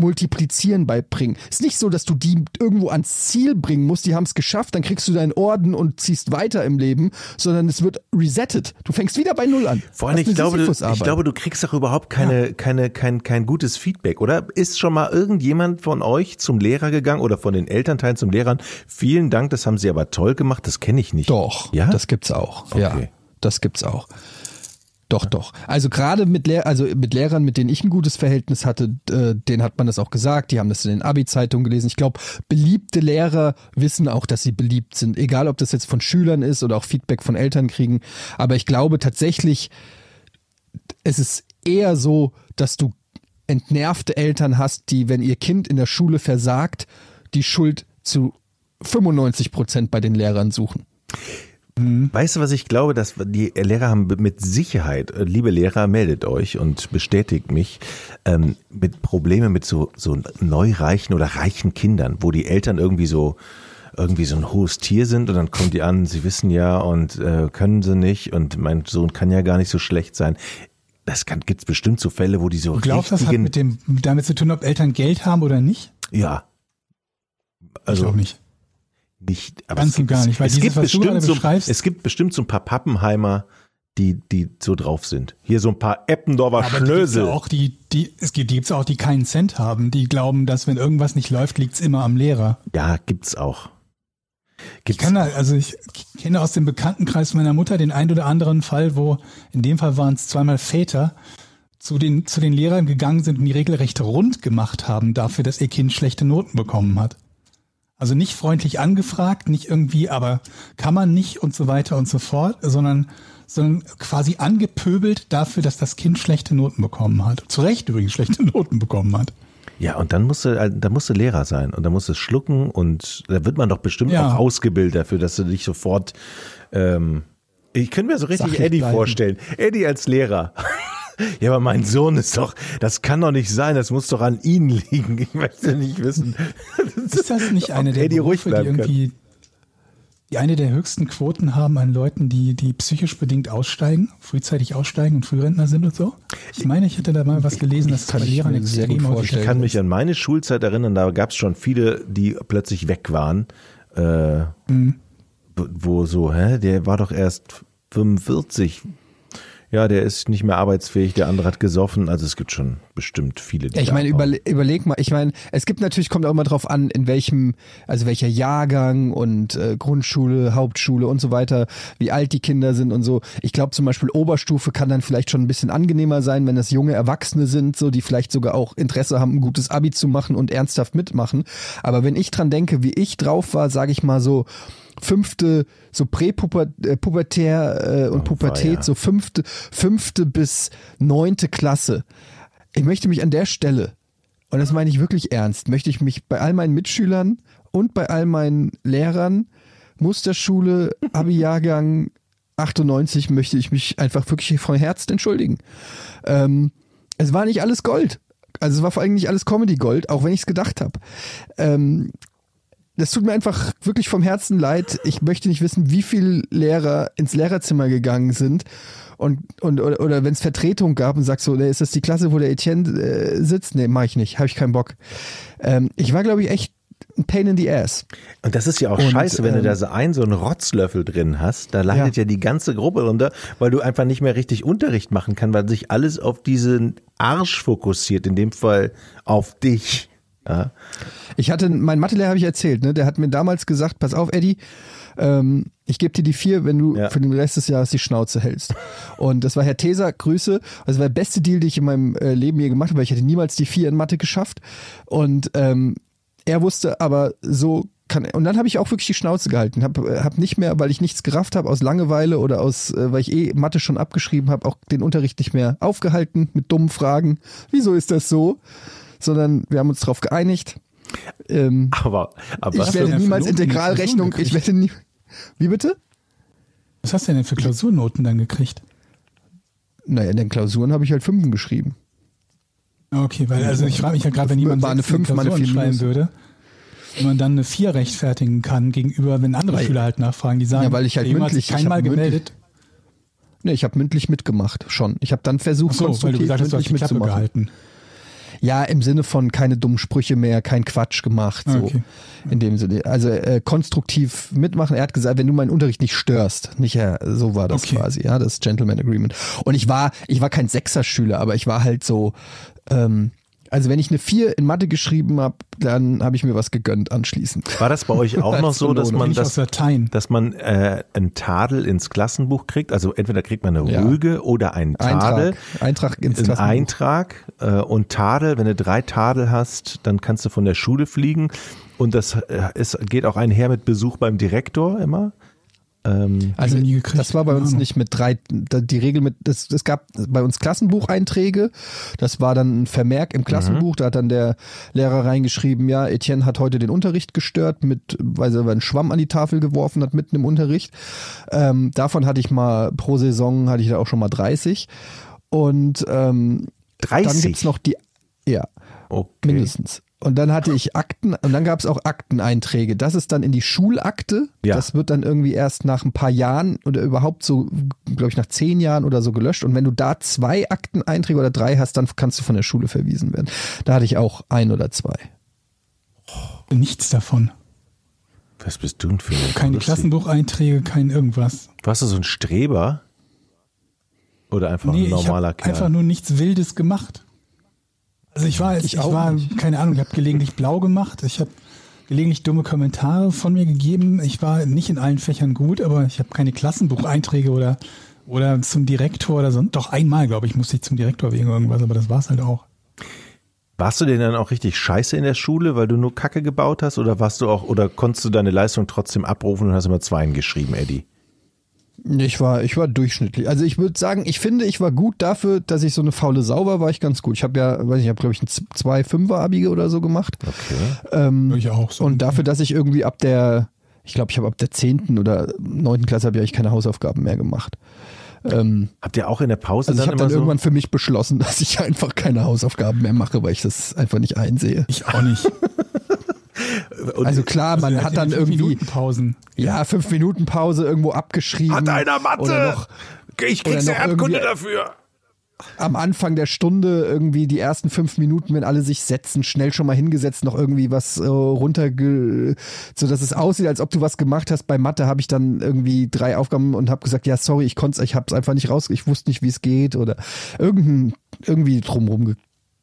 multiplizieren beibringen. Ist nicht so, dass du die irgendwo ans Ziel bringen musst, die haben es geschafft, dann kriegst du deinen Orden und ziehst weiter im Leben, sondern es wird resettet. Du fängst wieder bei Null an. Vor allem, ich glaube, du, ich glaube, du kriegst doch überhaupt keine, keine, kein, kein gutes Feedback, oder? Ist schon mal irgendjemand von euch zum Lehrer gegangen oder von den Elternteilen zum Lehrern? Vielen Dank, das haben sie aber toll gemacht, das kenne ich nicht. Doch, Ja? das gibt's auch. Ja, Okay. das gibt's auch. Doch, doch. Also gerade mit Lehr also mit Lehrern, mit denen ich ein gutes Verhältnis hatte, äh, denen hat man das auch gesagt. Die haben das in den Abi-Zeitungen gelesen. Ich glaube, beliebte Lehrer wissen auch, dass sie beliebt sind. Egal, ob das jetzt von Schülern ist oder auch Feedback von Eltern kriegen. Aber ich glaube tatsächlich, es ist eher so, dass du entnervte Eltern hast, die, wenn ihr Kind in der Schule versagt, die Schuld zu 95 Prozent bei den Lehrern suchen. Weißt du, was ich glaube, dass die Lehrer haben mit Sicherheit, äh, liebe Lehrer, meldet euch und bestätigt mich, ähm, mit Probleme mit so, so neureichen oder reichen Kindern, wo die Eltern irgendwie so, irgendwie so ein hohes Tier sind und dann kommen die an, sie wissen ja und äh, können sie nicht und mein Sohn kann ja gar nicht so schlecht sein. Das kann, gibt's bestimmt so Fälle, wo die so Du glaubst, das hat mit dem, damit zu tun, ob Eltern Geld haben oder nicht? ja. ich Also glaube nicht. Nicht, aber Ganz es gibt, gar nicht, weil es dieses, gibt was du bestimmt so, beschreibst- es gibt bestimmt so ein paar Pappenheimer, die, die so drauf sind. Hier so ein paar Eppendorfer Aber die Schnösel. ja auch, die, die, es gibt, die gibt's auch, die keinen Cent haben, die glauben, dass wenn irgendwas nicht läuft, liegt's immer am Lehrer. Ja, gibt's auch. Ich Gibt's kann da, also ich kenne aus dem Bekanntenkreis meiner Mutter den ein oder anderen Fall, wo in dem Fall waren es zweimal Väter, zu den, zu den Lehrern gegangen sind und die regelrecht rund gemacht haben dafür, dass ihr Kind schlechte Noten bekommen hat. Also nicht freundlich angefragt, nicht irgendwie, aber kann man nicht und so weiter und so fort, sondern, sondern quasi angepöbelt dafür, dass das Kind schlechte Noten bekommen hat. Zu Recht übrigens schlechte Noten bekommen hat. Ja, und dann musst du, äh, da musst du Lehrer sein und da musst du schlucken und da wird man doch bestimmt Ja. auch ausgebildet dafür, dass du dich sofort, ähm, ich könnte mir so richtig Eddie bleiben. vorstellen. Eddie als Lehrer. Ja, aber mein Sohn ist doch, das kann doch nicht sein, das muss doch an ihn liegen. Ich möchte nicht wissen. Ist das nicht eine der Eddie ruhig Berufe, die irgendwie die eine der höchsten Quoten haben an Leuten, die, die psychisch bedingt aussteigen, frühzeitig aussteigen und Frührentner sind und so? Ich meine, ich hätte da mal was gelesen, dass kann bei ich Lehrern extrem häufig. Ich kann mich an meine Schulzeit erinnern, da gab es schon viele, die plötzlich weg waren. Äh, Mhm. Wo so, hä, der war doch erst 45. Ja, der ist nicht mehr arbeitsfähig, der andere hat gesoffen. Also es gibt schon bestimmt viele, die Ja, ich meine, überle überleg mal, ich meine, es gibt natürlich, kommt auch immer drauf an, in welchem, also welcher Jahrgang und äh, Grundschule, Hauptschule und so weiter, wie alt die Kinder sind und so. Ich glaube zum Beispiel Oberstufe kann dann vielleicht schon ein bisschen angenehmer sein, wenn das junge Erwachsene sind, so die vielleicht sogar auch Interesse haben, ein gutes Abi zu machen und ernsthaft mitmachen. Aber wenn ich dran denke, wie ich drauf war, sage ich mal so, fünfte, so Präpubertär äh, und Oh, Pubertät, so fünfte, fünfte bis neunte Klasse. Ich möchte mich an der Stelle, und das meine ich wirklich ernst, möchte ich mich bei all meinen Mitschülern und bei all meinen Lehrern, Musterschule, Abi-Jahrgang 98, möchte ich mich einfach wirklich von Herzen entschuldigen. Ähm, es war nicht alles Gold. Also es war vor allem nicht alles Comedy-Gold, auch wenn ich es gedacht habe. Ähm, das tut mir einfach wirklich vom Herzen leid. Ich möchte nicht wissen, wie viele Lehrer ins Lehrerzimmer gegangen sind und, und oder, oder wenn es Vertretung gab und sagst so, ist das die Klasse, wo der Etienne äh, sitzt? Nee, mach ich nicht, habe ich keinen Bock. Ähm, ich war, glaube ich, echt ein Pain in the ass. Und das ist ja auch Und, scheiße, wenn du ähm, da so einen, so einen Rotzlöffel drin hast, da leidet ja. die ganze Gruppe runter, weil du einfach nicht mehr richtig Unterricht machen kannst, weil sich alles auf diesen Arsch fokussiert, in dem Fall auf dich. Ja. Ich hatte, mein Mathelehrer habe ich erzählt, ne? Der hat mir damals gesagt, pass auf, Eddie, ähm, ich gebe dir die vier, wenn du Ja. für den Rest des Jahres die Schnauze hältst. Und das war Herr Teser, Grüße. Das war der beste Deal, den ich in meinem äh, Leben je gemacht habe, weil ich hätte niemals die vier in Mathe geschafft. Und ähm, er wusste aber so kann und dann habe ich auch wirklich die Schnauze gehalten, habe hab nicht mehr, weil ich nichts gerafft habe aus Langeweile oder aus, äh, weil ich eh Mathe schon abgeschrieben habe, auch den Unterricht nicht mehr aufgehalten mit dummen Fragen. Wieso ist das so? Sondern wir haben uns darauf geeinigt. Ähm, Aber, aber ich werde niemals Integralrechnung, ich werde nie. Wie bitte? Was hast du denn für Klausurnoten dann gekriegt? Naja, in den Klausuren habe ich halt Fünfen geschrieben. Okay, weil also ich frage mich ja gerade, wenn jemand War eine Fünf, mal eine Klausuren Vier schreiben würde, wenn man dann eine vier rechtfertigen kann gegenüber, wenn andere Weil- Schüler halt nachfragen, die sagen, Ja, weil ich halt jemand hat mündlich- sich ich keinmal mündlich- gemeldet. Nee, ich habe mündlich mitgemacht, schon. Ich habe dann versucht, Ach so, weil du konstruktiv gesagt hast, du hast mündlich mitzumachen. gehalten. Ja, im Sinne von keine dummen Sprüche mehr, kein Quatsch gemacht. So. Okay. In dem Sinne. Also äh, konstruktiv mitmachen. Er hat gesagt, wenn du meinen Unterricht nicht störst. Nicht ja, so war das Okay. quasi, ja, das Gentleman Agreement. Und ich war, ich war kein Sechser-Schüler, aber ich war halt so, ähm, also wenn ich eine Vier in Mathe geschrieben habe, dann habe ich mir was gegönnt anschließend. war das bei euch auch noch so, dass man das, dass man äh, einen Tadel ins Klassenbuch kriegt? Also entweder kriegt man eine Ja. Rüge oder einen Tadel. Eintrag, Eintrag ins Ein Klassenbuch. Eintrag äh, und Tadel, wenn du drei Tadel hast, dann kannst du von der Schule fliegen. Und das äh, es geht auch einher mit Besuch beim Direktor immer. Ähm, Also gekriegt, das war bei uns Ahnung. nicht mit drei, die Regel mit, das, es gab bei uns Klassenbucheinträge, das war dann ein Vermerk im Klassenbuch, da hat dann der Lehrer reingeschrieben, ja, Etienne hat heute den Unterricht gestört, mit, weil er einen Schwamm an die Tafel geworfen hat mitten im Unterricht. Ähm, davon hatte ich mal pro Saison, hatte ich da auch schon mal 30. Und ähm, 30? dann gibt's noch die, ja, okay. mindestens. Und dann hatte ich Akten, und dann gab es auch Akteneinträge. Das ist dann in die Schulakte. Ja. Das wird dann irgendwie erst nach ein paar Jahren oder überhaupt so, glaube ich, nach zehn Jahren oder so gelöscht. Und wenn du da zwei Akteneinträge oder drei hast, dann kannst du von der Schule verwiesen werden. Da hatte ich auch ein oder zwei. Nichts davon. Was bist du denn für ein Keine? Klassenbucheinträge, kein irgendwas. Warst du so ein Streber? Oder einfach Nee, ein ich normaler habe Kerl? einfach nur nichts Wildes gemacht. Also ich war, Ich ich, auch war, nicht. keine Ahnung, ich habe gelegentlich blau gemacht. Ich habe gelegentlich dumme Kommentare von mir gegeben. Ich war nicht in allen Fächern gut, aber ich habe keine Klassenbucheinträge oder oder zum Direktor oder so. Doch einmal, glaube ich, musste ich zum Direktor wegen irgendwas, aber das war's halt auch. Warst du denn dann auch richtig scheiße in der Schule, weil du nur Kacke gebaut hast oder warst du auch oder konntest du deine Leistung trotzdem abrufen und hast immer Zweien geschrieben, Eddie? Ich war, ich war durchschnittlich. Also ich würde sagen, ich finde, ich war gut dafür, dass ich so eine faule Sau war, war ich ganz gut. Ich habe ja, weiß ich, ich habe glaube ich ein 2 5 er Abi oder so gemacht. Okay. Ähm, Ich auch so. und dafür, dass ich irgendwie ab der, ich glaube, ich habe ab der 10. oder 9. Klasse habe ich eigentlich keine Hausaufgaben mehr gemacht. Ähm, Habt ihr auch in der Pause also ich dann habe dann immer so? irgendwann für mich beschlossen, dass ich einfach keine Hausaufgaben mehr mache, weil ich das einfach nicht einsehe. ich auch nicht. Also klar, man Also, hat dann fünf irgendwie Minuten Pausen. ja fünf Minuten Pause irgendwo abgeschrieben. hat einer Mathe? Oder noch ich krieg's noch Erdkunde dafür. am Anfang der Stunde irgendwie die ersten fünf Minuten, wenn alle sich setzen, schnell schon mal hingesetzt, noch irgendwie was äh, runterge, so dass es aussieht, als ob du was gemacht hast. Bei Mathe habe ich dann irgendwie drei Aufgaben und habe gesagt, ja sorry, ich konnte, ich habe es einfach nicht raus, ich wusste nicht, wie es geht oder irgendein irgendwie drumrum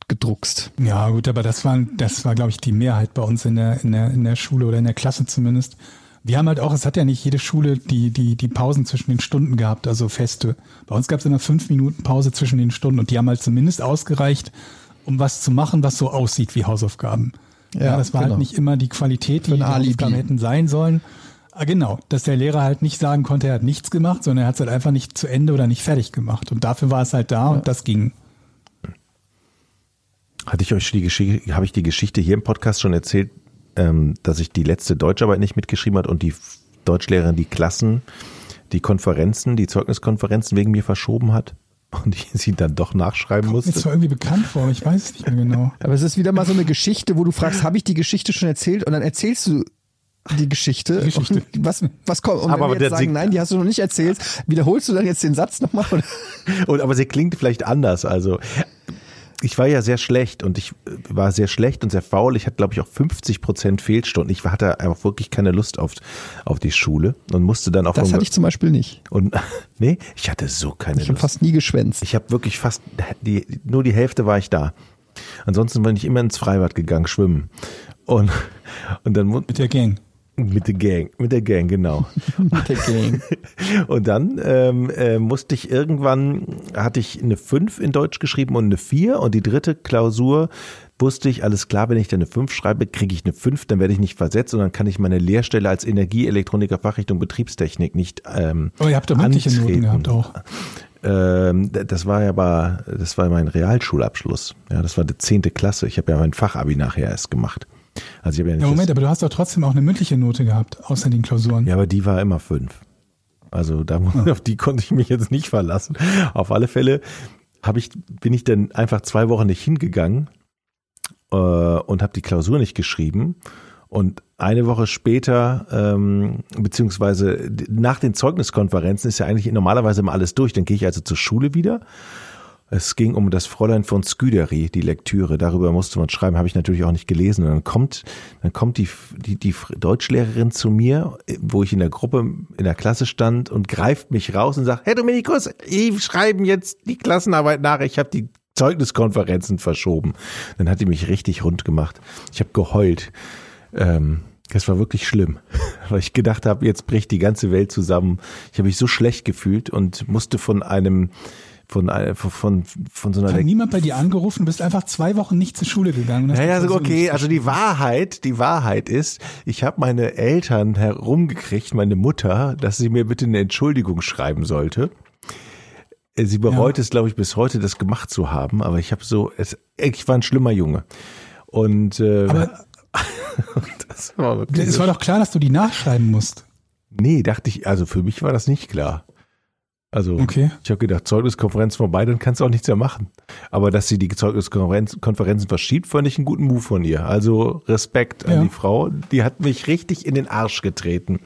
gedruckst. Ja, gut, aber das war, das war, glaube ich, die Mehrheit bei uns in der, in der, in der Schule oder in der Klasse zumindest. Wir haben halt auch, es hat ja nicht jede Schule die, die, die Pausen zwischen den Stunden gehabt, also feste. Bei uns gab es immer fünf Minuten Pause zwischen den Stunden und die haben halt zumindest ausgereicht, um was zu machen, was so aussieht wie Hausaufgaben. Ja, Ja, das war genau. halt nicht immer die Qualität, die die. Hausaufgaben hätten sein sollen. Ah, genau, dass der Lehrer halt nicht sagen konnte, er hat nichts gemacht, sondern er hat es halt einfach nicht zu Ende oder nicht fertig gemacht. Und dafür war es halt da und das ging. Hatte ich euch die Geschichte, habe ich die Geschichte hier im Podcast schon erzählt, ähm, dass ich die letzte Deutscharbeit nicht mitgeschrieben hat und die Deutschlehrerin die Klassen, die Konferenzen, die Zeugniskonferenzen wegen mir verschoben hat und ich sie dann doch nachschreiben musste. zwar irgendwie bekannt vor, ich weiß es nicht mehr genau. Aber es ist wieder mal so eine Geschichte, wo du fragst, habe ich die Geschichte schon erzählt? Und dann erzählst du die Geschichte. Die Geschichte. Und was, was kommt? Und Aber wenn wir der jetzt sagen, nein, die hast du noch nicht erzählt, wiederholst du dann jetzt den Satz nochmal? Und, aber sie klingt vielleicht anders. Also ich war ja sehr schlecht und ich äh, war sehr schlecht und sehr faul. Ich hatte, glaube ich, auch 50 Prozent Fehlstunden. Ich hatte einfach wirklich keine Lust auf, auf die Schule und musste dann auch Das hatte ich zum Beispiel nicht. und nee, ich hatte so keine Ich habe Lust. fast nie geschwänzt. Ich habe wirklich fast die, nur die Hälfte war ich da. Ansonsten bin ich immer ins Freibad gegangen, schwimmen. Und, und dann Mit der Gang. Mit der Gang, mit der Gang, genau. mit der Gang. Und dann ähm, äh, musste ich irgendwann, hatte ich eine 5 in Deutsch geschrieben und eine 4 und die dritte Klausur wusste ich, alles klar, wenn ich da eine 5 schreibe, kriege ich eine 5, dann werde ich nicht versetzt und dann kann ich meine Lehrstelle als Energieelektroniker Fachrichtung Betriebstechnik nicht ähm, Aber Oh, ihr habt da mündliche Noten gehabt auch. Ähm, das war ja aber, das war mein Realschulabschluss. Ja, das war die zehnte Klasse. Ich habe ja mein Fachabi nachher erst gemacht. Also ich habe ja nicht Ja, Moment, aber du hast doch trotzdem auch eine mündliche Note gehabt, außer den Klausuren. ja, aber die war immer fünf. Also da, auf die konnte ich mich jetzt nicht verlassen. Auf alle Fälle habe ich, bin ich dann einfach zwei Wochen nicht hingegangen äh, und habe die Klausur nicht geschrieben. Und eine Woche später, ähm, beziehungsweise nach den Zeugniskonferenzen ist ja eigentlich normalerweise immer alles durch. Dann gehe ich also zur Schule wieder. Es ging um das Fräulein von Sküderi, die Lektüre. Darüber musste man schreiben, habe ich natürlich auch nicht gelesen. Und dann kommt, dann kommt die, die, die Deutschlehrerin zu mir, wo ich in der Gruppe, in der Klasse stand und greift mich raus und sagt, Herr Dominikus, Sie schreiben jetzt die Klassenarbeit nach. Ich habe die Zeugniskonferenzen verschoben. Dann hat die mich richtig rund gemacht. Ich habe geheult. Ähm, das war wirklich schlimm, weil ich gedacht habe, jetzt bricht die ganze Welt zusammen. Ich habe mich so schlecht gefühlt und musste von einem von ein- von von, von so einer Hat niemand bei dir angerufen, du bist einfach zwei Wochen nicht zur Schule gegangen. naja, die so Klausur okay, also die Wahrheit, die Wahrheit ist, ich habe meine Eltern herumgekriegt, meine Mutter, dass sie mir bitte eine Entschuldigung schreiben sollte. Äh, Sie bereut Ja. es, glaube ich, bis heute, das gemacht zu haben, aber ich habe so, es, ich war ein schlimmer Junge. Und äh, Aber das war wirklich es war doch klar, dass du die nachschreiben musst. Nee, dachte ich, also für mich war das nicht klar. Also Okay. ich habe gedacht, Zeugniskonferenz vorbei, dann kannst du auch nichts mehr machen. Aber dass sie die Zeugniskonferenzen Konferenzen verschiebt, fand ich einen guten Move von ihr. Also Respekt an Ja. die Frau, die hat mich richtig in den Arsch getreten.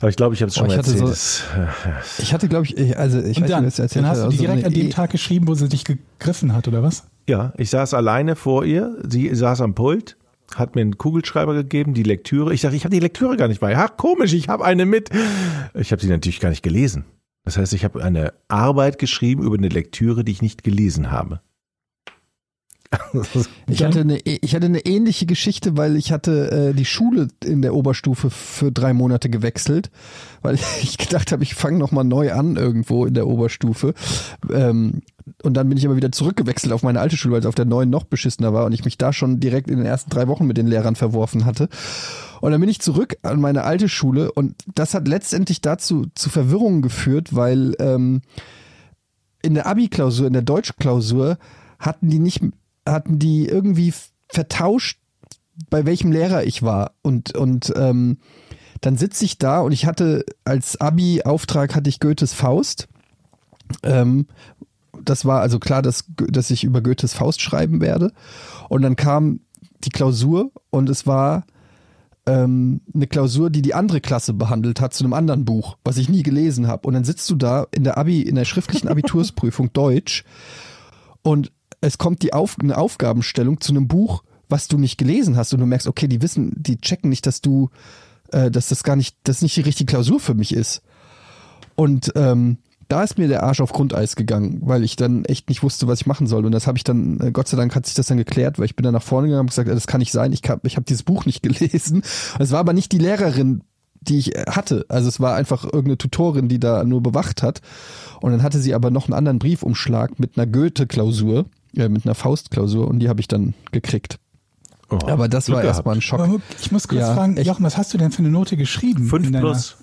Aber ich glaube, ich habe es schon ich mal hatte erzählt. so- Ich hatte, glaube ich, ich- also ich Und weiß dann, nicht, erzählt dann hast du also direkt an dem E- Tag geschrieben, wo sie dich gegriffen hat, oder was? ja, ich saß alleine vor ihr, sie saß am Pult, hat mir einen Kugelschreiber gegeben, die Lektüre. Ich sage, ich habe die Lektüre gar nicht bei. Ach, komisch, ich habe eine mit. Ich habe sie natürlich gar nicht gelesen. Das heißt, ich habe eine Arbeit geschrieben über eine Lektüre, die ich nicht gelesen habe. Ich hatte, eine, ich hatte eine ähnliche Geschichte, weil ich hatte äh, die Schule in der Oberstufe für drei Monate gewechselt, weil ich gedacht habe, ich fange nochmal neu an irgendwo in der Oberstufe. Ähm, und dann bin ich aber wieder zurückgewechselt auf meine alte Schule, weil es auf der neuen noch beschissener war und ich mich da schon direkt in den ersten drei Wochen mit den Lehrern verworfen hatte. Und dann bin ich zurück an meine alte Schule und das hat letztendlich dazu zu Verwirrungen geführt, weil ähm, in der Abi-Klausur, in der Deutschklausur hatten die nicht, hatten die irgendwie vertauscht, bei welchem Lehrer ich war. Und, und ähm, dann sitze ich da und ich hatte als Abi-Auftrag hatte ich Goethes Faust. Ähm, das war also klar, dass, dass ich über Goethes Faust schreiben werde. Und dann kam die Klausur und es war ähm, eine Klausur, die die andere Klasse behandelt hat zu einem anderen Buch, was ich nie gelesen habe. Und dann sitzt du da in der Abi, in der schriftlichen Abitursprüfung Deutsch und es kommt die Auf, eine Aufgabenstellung zu einem Buch, was du nicht gelesen hast und du merkst, okay, die wissen, die checken nicht, dass du, äh, dass das gar nicht, das nicht die richtige Klausur für mich ist. Und ähm, da ist mir der Arsch auf Grundeis gegangen, weil ich dann echt nicht wusste, was ich machen soll. Und das habe ich dann, äh, Gott sei Dank hat sich das dann geklärt, weil ich bin dann nach vorne gegangen und gesagt, äh, das kann nicht sein, ich, kann, ich habe dieses Buch nicht gelesen. Es war aber nicht die Lehrerin, die ich äh, hatte. Also es war einfach irgendeine Tutorin, die da nur bewacht hat. Und dann hatte sie aber noch einen anderen Briefumschlag mit einer Goethe-Klausur, äh, mit einer Faust-Klausur und die habe ich dann gekriegt. Oh, Aber das Glück war gehabt. erstmal ein Schock. Aber Ich muss kurz Ja, fragen, echt. Jochen, was hast du denn für eine Note geschrieben? Fünf plus.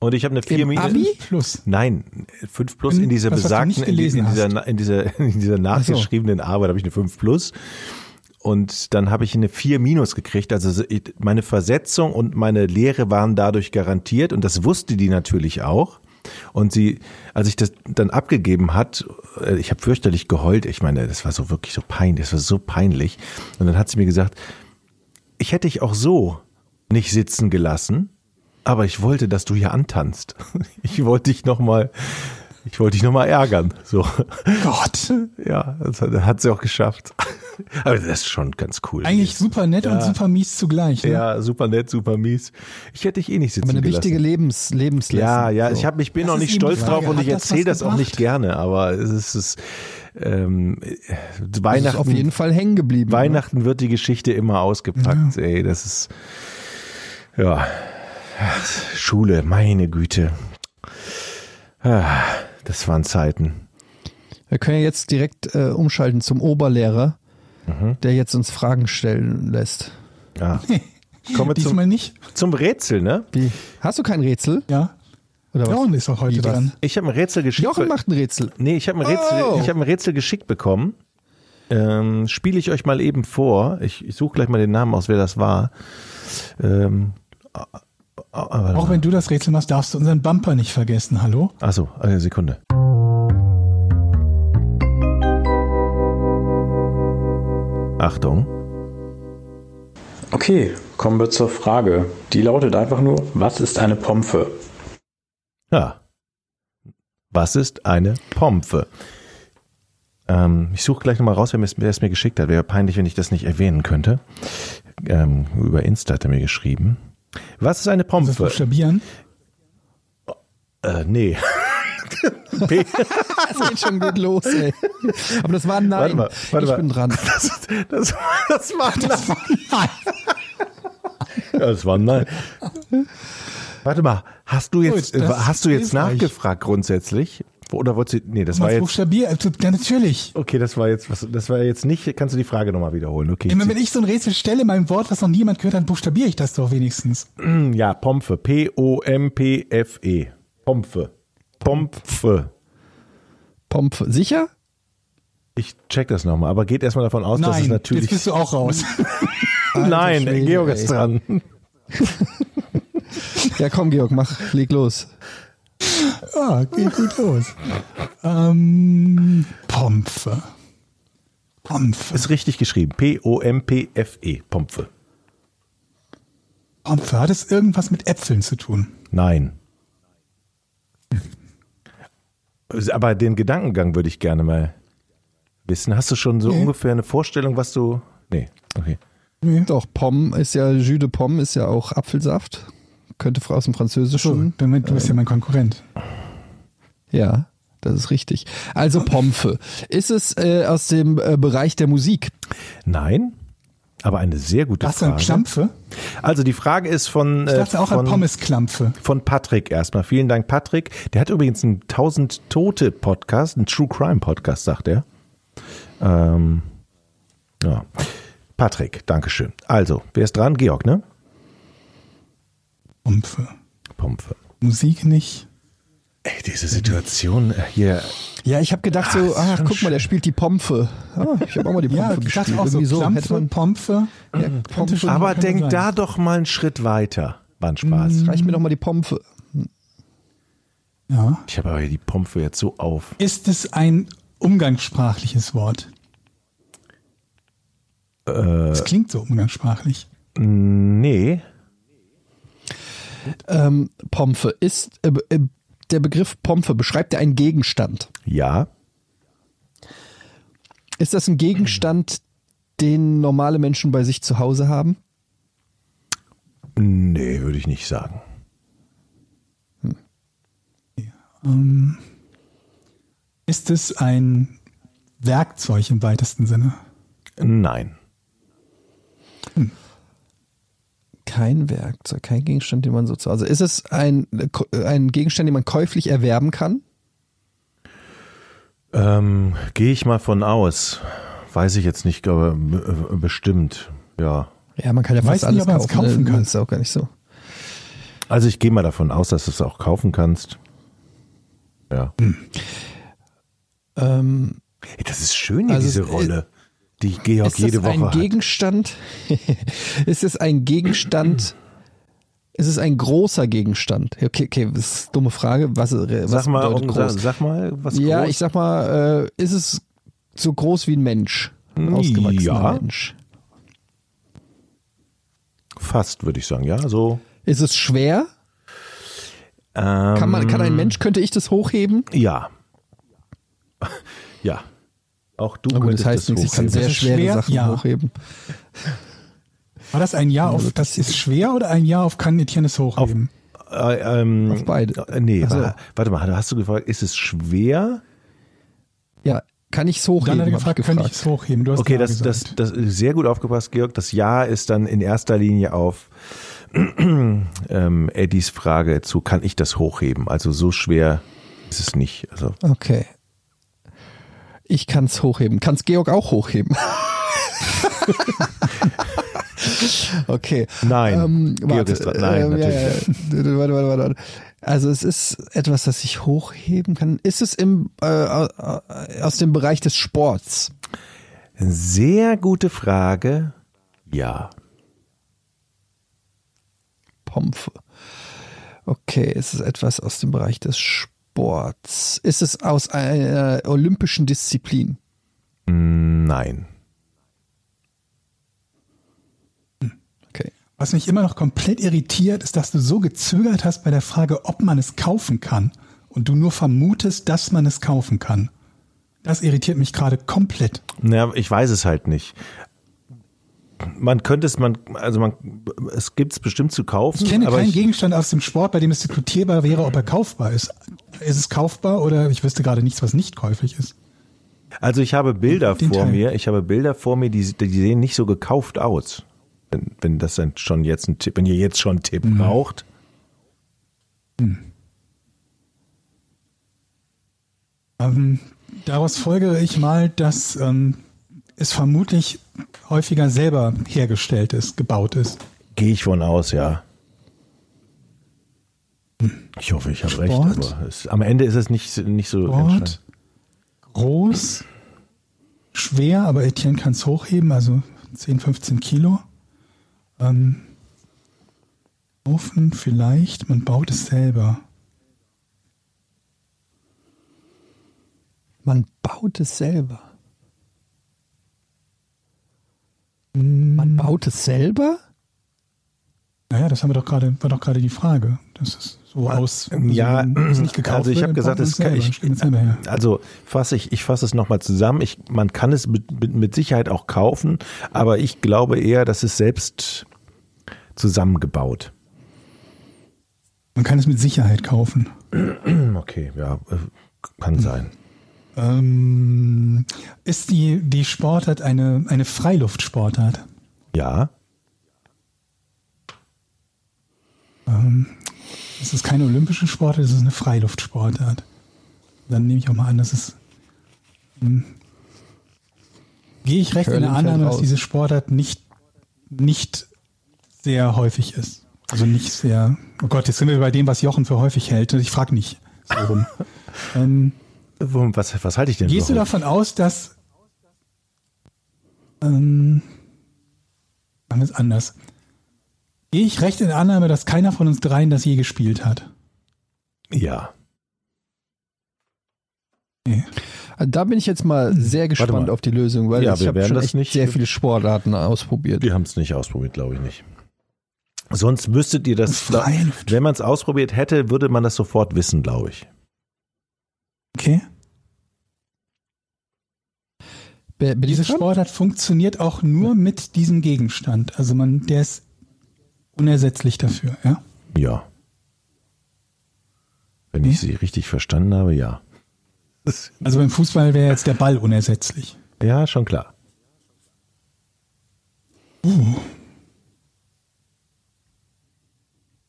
Und ich habe eine vier Im minus. Abi? Plus. Nein, fünf plus in dieser Was, was besagten, nicht in, in, dieser, in dieser, in dieser nachgeschriebenen Arbeit habe ich eine fünf plus. Und dann habe ich eine vier minus gekriegt. Also so- meine Versetzung und meine Lehre waren dadurch garantiert und das wusste die natürlich auch. Und sie, als ich das dann abgegeben hat, äh, ich habe fürchterlich geheult. Ich meine, das war so wirklich so peinlich, das war so peinlich. Und dann hat sie mir gesagt, ich hätte dich auch so nicht sitzen gelassen, aber ich wollte, dass du hier antanzt. Ich wollte dich noch mal, ich wollte dich noch mal ärgern. So, Gott. ja, das hat, hat sie auch geschafft. Aber das ist schon ganz cool. Eigentlich super nett und Ja. super mies zugleich. Ne? ja, super nett, super mies. Ich hätte dich eh nicht sitzen Aber eine gelassen. wichtige Lebens, Lebenslesson. Ja, ja, So. ich, hab, ich bin Das auch ist nicht stolz drauf und ich das erzähle was das auch nicht gerne, aber es ist, es, ähm, Das ist Weihnachten, auf jeden Fall hängen geblieben. Weihnachten wird die Geschichte immer ausgepackt, ey, das ist, ja, Schule, meine Güte. Ah, Das waren Zeiten. Wir können ja jetzt direkt äh, umschalten zum Oberlehrer, Mhm. der jetzt uns Fragen stellen lässt. Ja. Kommen wir Diesmal zum, nicht. zum Rätsel, ne? Wie? Hast du kein Rätsel? Ja. Oder was? Jochen ist doch heute Wie, dran. Ich habe ein Rätsel geschickt. Jochen macht ein Rätsel. Nee, ich habe ein Rätsel, Oh. ich habe ein Rätsel geschickt bekommen. Ähm, Spiele ich euch mal eben vor. Ich, ich suche gleich mal den Namen aus, wer das war. Ähm, ah, ah, Auch wenn du das Rätsel machst, darfst du unseren Bumper nicht vergessen. Hallo? Achso, eine Sekunde. Achtung. Okay, kommen wir zur Frage. Die lautet einfach nur, was ist eine Pompe? Ja. Was ist eine Pompe? Ähm, ich suche gleich nochmal raus, wer mir es- wer es mir geschickt hat. Wäre peinlich, wenn ich das nicht erwähnen könnte. Ähm, über Insta hat er mir geschrieben. Was ist eine Kannst du das Pompe? buchstabieren? Äh, nee. P Das geht schon gut los, ey. Aber das war ein Nein. Warte mal, warte ich mal. bin dran. Das, das, das war nein. Ja, das war nein. Warte mal, hast du jetzt, Gut, hast du jetzt ist nachgefragt grundsätzlich? Oder wolltest du, nee, das war jetzt, buchstabieren? Ja, natürlich. okay, das war jetzt, was, das war jetzt nicht, kannst du die Frage nochmal wiederholen? Okay. Immer wenn ich so ein Rätsel stelle, mein Wort, was noch niemand gehört hat, buchstabiere ich das doch wenigstens. Ja, Pompe. P-O-M-P-F-E. Pompe. Pompe. Pomp. Sicher? Ich check das nochmal, aber geht erstmal davon aus, dass es Nein, natürlich. jetzt bist du auch raus. Nein, Schwede, Georg ey. ist dran. Ja, komm, Georg, mach, leg los. Ah, geht gut los. Ähm, Pompe. Pompe. Ist richtig geschrieben. P-O-M-P-F-E. Pompe. Pompe. Hat es irgendwas mit Äpfeln zu tun? Nein. Aber den Gedankengang würde ich gerne mal wissen. Hast du schon so Nee. ungefähr eine Vorstellung, was du. Nee, okay. Nee. Doch, Pomme ist ja, Jus de Pomme ist ja auch Apfelsaft. Könnte aus dem So, Französischen. dann, du bist ja mein Konkurrent. Ja. Das ist richtig. Also Pompe. Ist es äh, aus dem äh, Bereich der Musik? Nein, aber eine sehr gute Was denn Frage. Klampfe? Also die Frage ist von, Ich äh, dachte auch an von, Pommesklampfe. von Patrick erstmal. Vielen Dank, Patrick. Der hat übrigens einen 1000 Tote Podcast, einen True Crime Podcast, sagt er. Ähm, ja. Patrick, Dankeschön. Also, wer ist dran? Georg, ne? Pompe. Pompe. Musik nicht. Ey, diese Situation äh, hier. Ja, ich habe gedacht so, Ah, ah, schon guck mal, der spielt die Pompe. Ah, ich habe auch mal die Pompe Ja, ich gespielt. dachte auch so Irgendwie so hätte man, Pompe. ja, Pompe. schon- Aber denk sein. da doch mal einen Schritt weiter. War ein Spaß. Reich mir doch mal die Pompe. Ja. Ich habe aber hier die Pompe jetzt so auf. Ist es ein umgangssprachliches Wort? Äh. Es klingt so umgangssprachlich. Nee. Ähm, Pompe ist äh, äh, der Begriff Pompe beschreibt ja einen Gegenstand. Ja. Ist das ein Gegenstand, den normale Menschen bei sich zu Hause haben? Nee, würde ich nicht sagen. Ähm, ist es ein Werkzeug im weitesten Sinne? Nein. Kein Werkzeug, kein Gegenstand, den man so zu Hause. Ist es ein, ein Gegenstand, den man käuflich erwerben kann? Ähm, Gehe ich mal von aus. Weiß ich jetzt nicht, aber äh, bestimmt. Ja. Ja, man kann ja Weiß fast nicht, alles ob man es kaufen. kaufen ne? kann. Das ist auch gar nicht so. Also ich gehe mal davon aus, dass du es auch kaufen kannst. Ja. Ähm, Ey, das ist schön hier, Also diese es- Rolle, die Georg ist jede das Woche ein hat. Gegenstand? ist es ein Gegenstand? Ist es ein großer Gegenstand? Okay, okay, das ist eine dumme Frage. Was, was Sag mal, bedeutet um, groß? sag, sag mal, was ja, groß? ich sag mal, äh, ist es so groß wie ein Mensch? Ein ausgewachsener Ja. Mensch. Fast, würde ich sagen, ja. So. Ist es schwer? Ähm, Kann, man, kann ein Mensch, könnte ich das hochheben? Ja. Ja. Auch du gut, könntest das heißt nichts, ich kann sehr Das schwere schwer? Sachen Ja. hochheben. War das ein Ja auf, das ist schwer oder ein Ja auf kann Etienne es hochheben? Äh, ähm, Auf beide. äh, Nee, Ach so. wa- warte mal, hast du gefragt, ist es schwer? Ja, kann ich es Dann hochheben? hat er gefragt, ich könnte ich gefragt. es hochheben? Du hast Okay, das, das, das ist sehr gut aufgepasst, Georg. Das Ja ist dann in erster Linie auf ähm, Eddies Frage zu, kann ich das hochheben? Also so schwer ist es nicht. Also Okay. Ich kann es hochheben. Kann es Georg auch hochheben? okay. nein, Ähm, Georg warte, ist dran. Nein, ja, natürlich. ja, ja. Warte, warte, warte, warte. Also es ist etwas, das ich hochheben kann. Ist es im, äh, äh, aus dem Bereich des Sports? Sehr gute Frage. Ja. Pompe. Okay, ist es etwas aus dem Bereich des Sports? Ist es aus einer olympischen Disziplin? Nein. Okay. Was mich immer noch komplett irritiert, ist, dass du so gezögert hast bei der Frage, ob man es kaufen kann und du nur vermutest, dass man es kaufen kann. Das irritiert mich gerade komplett. Na, ich weiß es halt nicht. Man könnte es, man, also man, es gibt es bestimmt zu kaufen. Ich kenne aber keinen ich, Gegenstand aus dem Sport, bei dem es diskutierbar wäre, ob er kaufbar ist. Ist es kaufbar oder ich wüsste gerade nichts, was nicht käuflich ist? Also ich habe Bilder Den vor Teil. mir, ich habe Bilder vor mir, die, die sehen nicht so gekauft aus. Wenn, wenn das dann schon jetzt ein Tipp, wenn ihr jetzt schon einen Tipp Mhm. braucht. Ähm, daraus folgere ich mal, dass ähm, es vermutlich häufiger selber hergestellt ist, gebaut ist. Gehe ich von aus, ja. Ich hoffe, ich habe recht, Sport? aber es, am Ende ist es nicht, nicht so Sport, groß, schwer, aber Etienne kann es hochheben, also 10, 15 Kilo. Ähm, Ofen vielleicht, man baut es selber. Man baut es selber. Man baut es selber? Naja, das haben wir doch gerade, war doch gerade die Frage. Das ist so aus. Ja, so, es nicht gekauft also ich habe gesagt, es kann, ich, also fasse ich, ich fasse es nochmal zusammen. Ich, man kann es mit, mit, mit Sicherheit auch kaufen, aber ich glaube eher, dass es selbst zusammengebaut. Man kann es mit Sicherheit kaufen. Okay, ja. äh, Kann sein. Ähm, ist die, die Sportart eine, eine Freiluftsportart? Ja. Es ist keine olympische Sportart, es ist eine Freiluftsportart. Dann nehme ich auch mal an, dass es. Hm, gehe ich recht in der Annahme, dass diese Sportart nicht, nicht sehr häufig ist. Also nicht sehr. Oh Gott, jetzt sind wir bei dem, was Jochen für häufig hält. Ich frage nicht so rum. ähm, Was, was halte ich denn Gehst du davon aus, dass. Ähm, machen wir es anders. Gehe ich recht in der Annahme, dass keiner von uns dreien das je gespielt hat? Ja. Nee. Da bin ich jetzt mal sehr gespannt mal. auf die Lösung, weil Ja, ich wir habe schon das echt nicht- sehr viele Sportarten ausprobiert. Wir haben es nicht ausprobiert, glaube ich nicht. Sonst müsstet ihr das, Freiluft. wenn man es ausprobiert hätte, würde man das sofort wissen, glaube ich. Okay. Be- bin ich Diese? Sportart funktioniert auch nur mit diesem Gegenstand. Also man, der ist unersetzlich dafür, ja? Ja. Wenn ich sie richtig verstanden habe, ja. Also beim Fußball wäre jetzt der Ball unersetzlich. Ja, schon klar.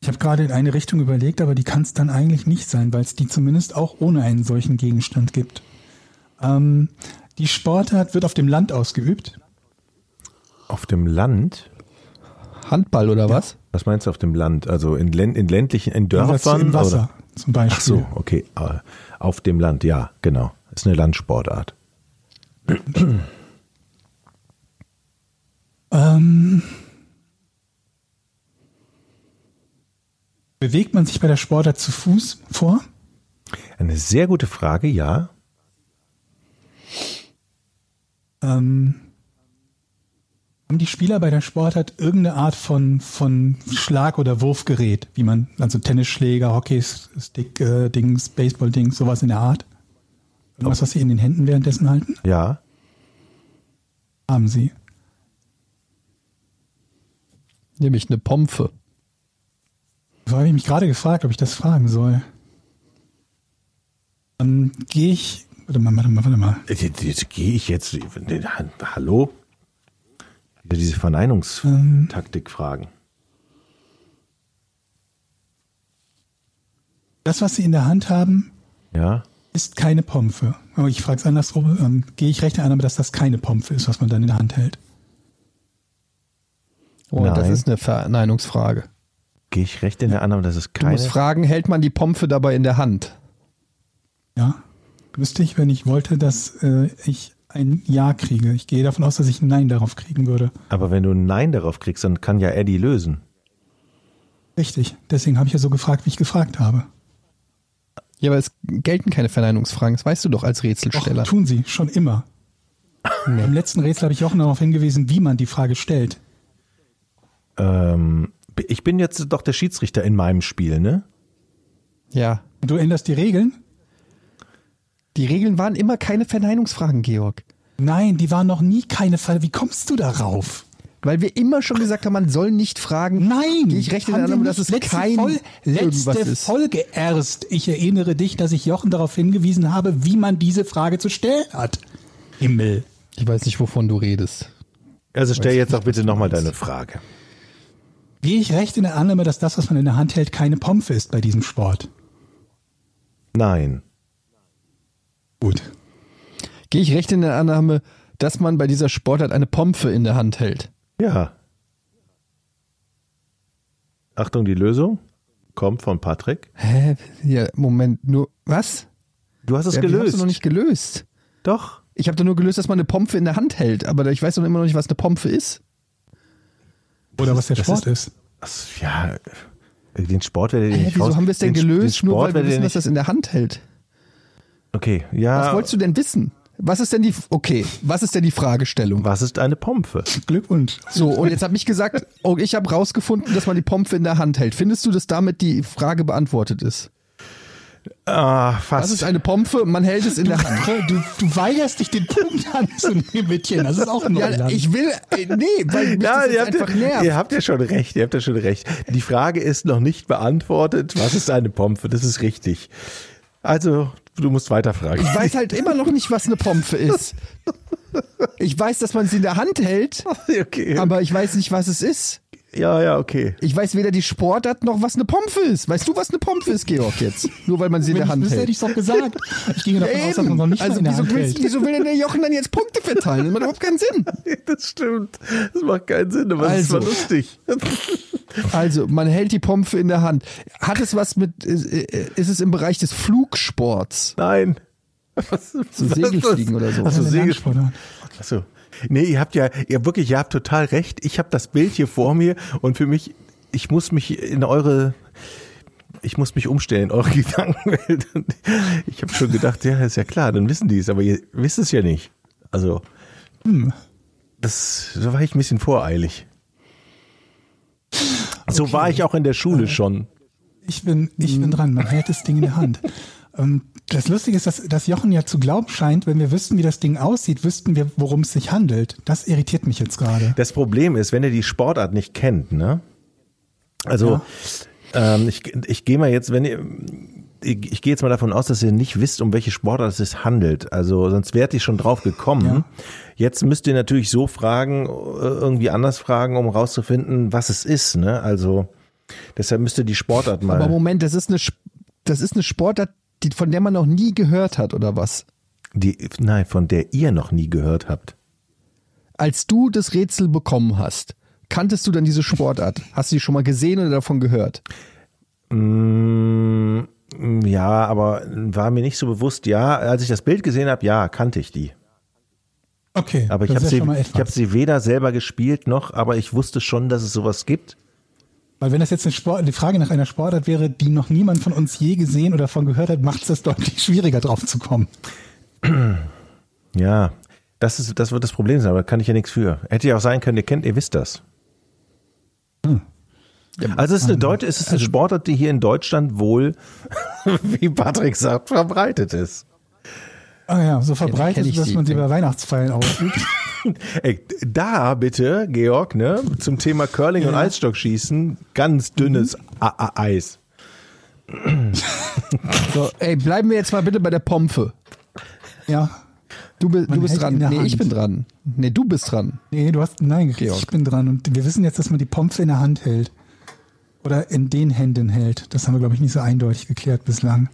Ich habe gerade in eine Richtung überlegt, aber die kann es dann eigentlich nicht sein, weil es die zumindest auch ohne einen solchen Gegenstand gibt. Ähm, die Sportart wird auf dem Land ausgeübt. Auf dem Land, Handball oder was? was meinst du auf dem Land? Also in, Län- in ländlichen, in Dörfern? Im Wasser Oder? zum Beispiel. Ach so, okay. äh, Auf dem Land, ja, genau. Ist eine Landsportart. Ähm, bewegt man sich bei der Sportart zu Fuß vor? Eine sehr gute Frage, ja. Ähm, haben die Spieler bei der Sportart irgendeine Art von, von Schlag- oder Wurfgerät, wie man, also Tennisschläger, Hockeystick, äh, Dings, Baseball-Dings, sowas in der Art? Irgendwas, was sie in den Händen währenddessen halten? Ja. Haben sie. Nämlich eine Pompe. So habe ich mich gerade gefragt, ob ich das fragen soll. Dann gehe ich. Warte mal, warte mal, warte mal. Jetzt, jetzt gehe ich jetzt. Hallo? Wieder diese Ähm. Verneinungstaktik fragen. Das, was sie in der Hand haben, Ja. ist keine Pompe. Aber ich frage es andersrum. Ähm, gehe ich recht in Annahme, dass das keine Pompe ist, was man dann in der Hand hält? Oh, das Nein. ist eine Verneinungsfrage. Gehe ich recht in der Annahme, dass es Du keine. musst fragen, hält man die Pompe dabei in der Hand? Ja. Müsste ich, wenn ich wollte, dass äh, ich ein Ja kriege. Ich gehe davon aus, dass ich ein Nein darauf kriegen würde. Aber wenn du ein Nein darauf kriegst, dann kann ja Eddie lösen. Richtig. Deswegen habe ich ja so gefragt, wie ich gefragt habe. Ja, aber es gelten keine Verneinungsfragen. Das weißt du doch als Doch, Rätselsteller. tun sie, schon immer. Im letzten Rätsel habe ich auch noch darauf hingewiesen, wie man die Frage stellt. Ähm, ich bin jetzt doch der Schiedsrichter in meinem Spiel, ne? Ja. Und du änderst die Regeln? Die Regeln waren immer keine Verneinungsfragen, Georg. Nein, die waren noch nie keine Fall. Wie kommst du darauf? Weil wir immer schon gesagt haben, man soll nicht fragen. Nein! Ich wir Annahme, dass es letzte kein irgendwas letzte ist. Folge erst. Ich erinnere dich, dass ich Jochen darauf hingewiesen habe, wie man diese Frage zu stellen hat. Himmel. Ich weiß nicht, wovon du redest. Also stell jetzt doch bitte nochmal deine Frage. Gehe ich recht in der Annahme, dass das, was man in der Hand hält, keine Pompe ist bei diesem Sport? Nein. Gut. Gehe ich recht in der Annahme, dass man bei dieser Sportart eine Pompe in der Hand hält? Ja. Achtung, die Lösung kommt von Patrick. Hä? Ja, Moment, nur. Was? Du hast es ja, gelöst. doch noch nicht gelöst. Doch. Ich habe doch nur gelöst, dass man eine Pompe in der Hand hält, aber ich weiß doch immer noch nicht, was eine Pompe ist. Oder was der das Sport ist. Das, ja, äh, den Sport werdet ihr Hä, nicht wieso haben wir es denn den, gelöst, den nur weil wir wissen, dass das in der Hand hält? Okay, ja. Was wolltest du denn wissen? Was ist denn die, okay, was ist denn die Fragestellung? Was ist eine Pompe? Glückwunsch. So, und jetzt habe ich gesagt, oh, ich habe rausgefunden, dass man die Pompe in der Hand hält. Findest du, dass damit die Frage beantwortet ist? Ah, fast. Was ist eine Pompe? Man hält es in der Hand. Du, du weigerst dich, den Punkt anzunehmen, Mädchen. Das ist auch ein Ja, ich will, äh, nee, weil mich ja, das ihr einfach ja, nervt. ihr habt ja schon recht, ihr habt ja schon recht. Die Frage ist noch nicht beantwortet. Was ist eine Pompe? Das ist richtig. Also, du musst weiterfragen. Ich weiß halt immer noch nicht, was eine Pompe ist. Ich weiß, dass man sie in der Hand hält, okay. aber ich weiß nicht, was es ist. Ja, ja, okay. Ich weiß weder die Sportart noch, was eine Pompe ist. Weißt du, was eine Pompe ist, Georg, jetzt? Nur weil man sie in der Hand wüsste, hätte hält. ich doch gesagt. Ich gehe davon aus, dass man noch nicht also in der wieso, Hand hält. wieso will denn der Jochen dann jetzt Punkte verteilen? Das macht überhaupt keinen Sinn. Das stimmt. Das macht keinen Sinn, aber es Also. war lustig. Also, man hält die Pompe in der Hand. Hat es was mit, ist, ist es im Bereich des Flugsports? Nein. Was, So Segelfliegen oder so. Achso, Eine Segel. Landsportart. Achso. Nee, ihr habt ja, ihr wirklich, ihr habt total recht. Ich habe das Bild hier vor mir und für mich, ich muss mich in eure, ich muss mich umstellen in eure Gedankenwelt. Ich habe schon gedacht, ja, ist ja klar, dann wissen die es, aber ihr wisst es ja nicht. Also, das, da war ich ein bisschen voreilig. So war ich auch in der Schule schon. Ich bin, ich bin dran. Man hält das Ding in der Hand. Ähm, das Lustige ist, dass, dass Jochen ja zu glauben scheint, wenn wir wüssten, wie das Ding aussieht, wüssten wir, worum es sich handelt. Das irritiert mich jetzt gerade. Das Problem ist, wenn ihr die Sportart nicht kennt, ne? Also, ähm, ich, ich gehe mal jetzt, wenn ihr, ich, ich gehe jetzt mal davon aus, dass ihr nicht wisst, um welche Sportart es sich handelt. Also, sonst wärt ihr schon drauf gekommen. Ja. Jetzt müsst ihr natürlich so fragen, äh, irgendwie anders fragen, um rauszufinden, was es ist, ne? Also, deshalb müsst ihr die Sportart mal. Aber Moment, das ist eine, das ist eine Sportart, die, von der man noch nie gehört hat, oder was? die, nein, von der ihr noch nie gehört habt. Als du das Rätsel bekommen hast, kanntest du dann diese Sportart? Hast du die schon mal gesehen oder davon gehört? Mm, ja, aber war mir nicht so bewusst. Ja, als ich das Bild gesehen habe, ja, kannte ich die. Okay, Aber ich habe ja sie, ich habe sie weder selber gespielt noch, aber ich wusste schon, dass es sowas gibt. Weil wenn das jetzt eine Sport, die Frage nach einer Sportart wäre, die noch niemand von uns je gesehen oder von gehört hat, macht es das deutlich schwieriger drauf zu kommen. Ja, das ist, das wird das Problem sein, aber da kann ich ja nichts für. Hätte ja auch sein können, ihr kennt, ihr wisst das. Also es ist eine deutsche, es ist eine Sportart, die hier in Deutschland wohl, wie Patrick sagt, verbreitet ist. Ah ja, so verbreitet, dass man sie bei Weihnachtsfeiern ausübt. Ey, da bitte, Georg, ne, zum Thema Curling und Eisstockschießen, ganz dünnes A -A Eis. So, ey, bleiben wir jetzt mal bitte bei der Pompe. ja. Du, du bist dran. Nee, ich Hand. bin dran. Nee, du bist dran. Nee, du hast, nein, Georg. ich bin dran. Und wir wissen jetzt, dass man die Pompe in der Hand hält. Oder in den Händen hält. Das haben wir, glaube ich, nicht so eindeutig geklärt bislang.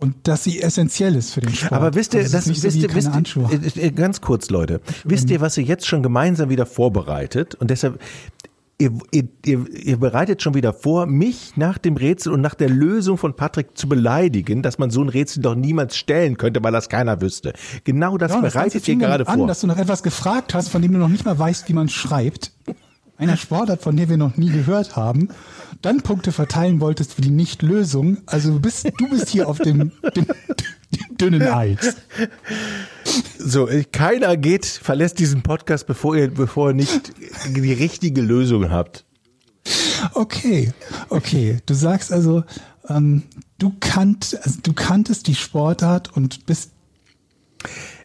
Und dass sie essentiell ist für den Sport. Aber wisst ihr, Also das ist nicht wisst so ihr, wisst ihr, äh, ganz kurz, Leute, wisst ihr, was ihr jetzt schon gemeinsam wieder vorbereitet? Und deshalb, ihr, ihr, ihr, ihr bereitet schon wieder vor, mich nach dem Rätsel und nach der Lösung von Patrick zu beleidigen, dass man so ein Rätsel doch niemals stellen könnte, weil das keiner wüsste. Genau das Ja, das bereitet ihr fing damit gerade an, vor. dass du nach etwas gefragt hast, von dem du noch nicht mal weißt, wie man schreibt. Einer Sportart, von der wir noch nie gehört haben. Dann Punkte verteilen wolltest für die Nicht-Lösung. Also du bist, du bist hier auf dem, dem, dem dünnen Eis. So, keiner geht, verlässt diesen Podcast, bevor ihr, bevor ihr nicht die richtige Lösung habt. Okay, okay. Du sagst also, ähm, du, kannt, also du kanntest die Sportart und bist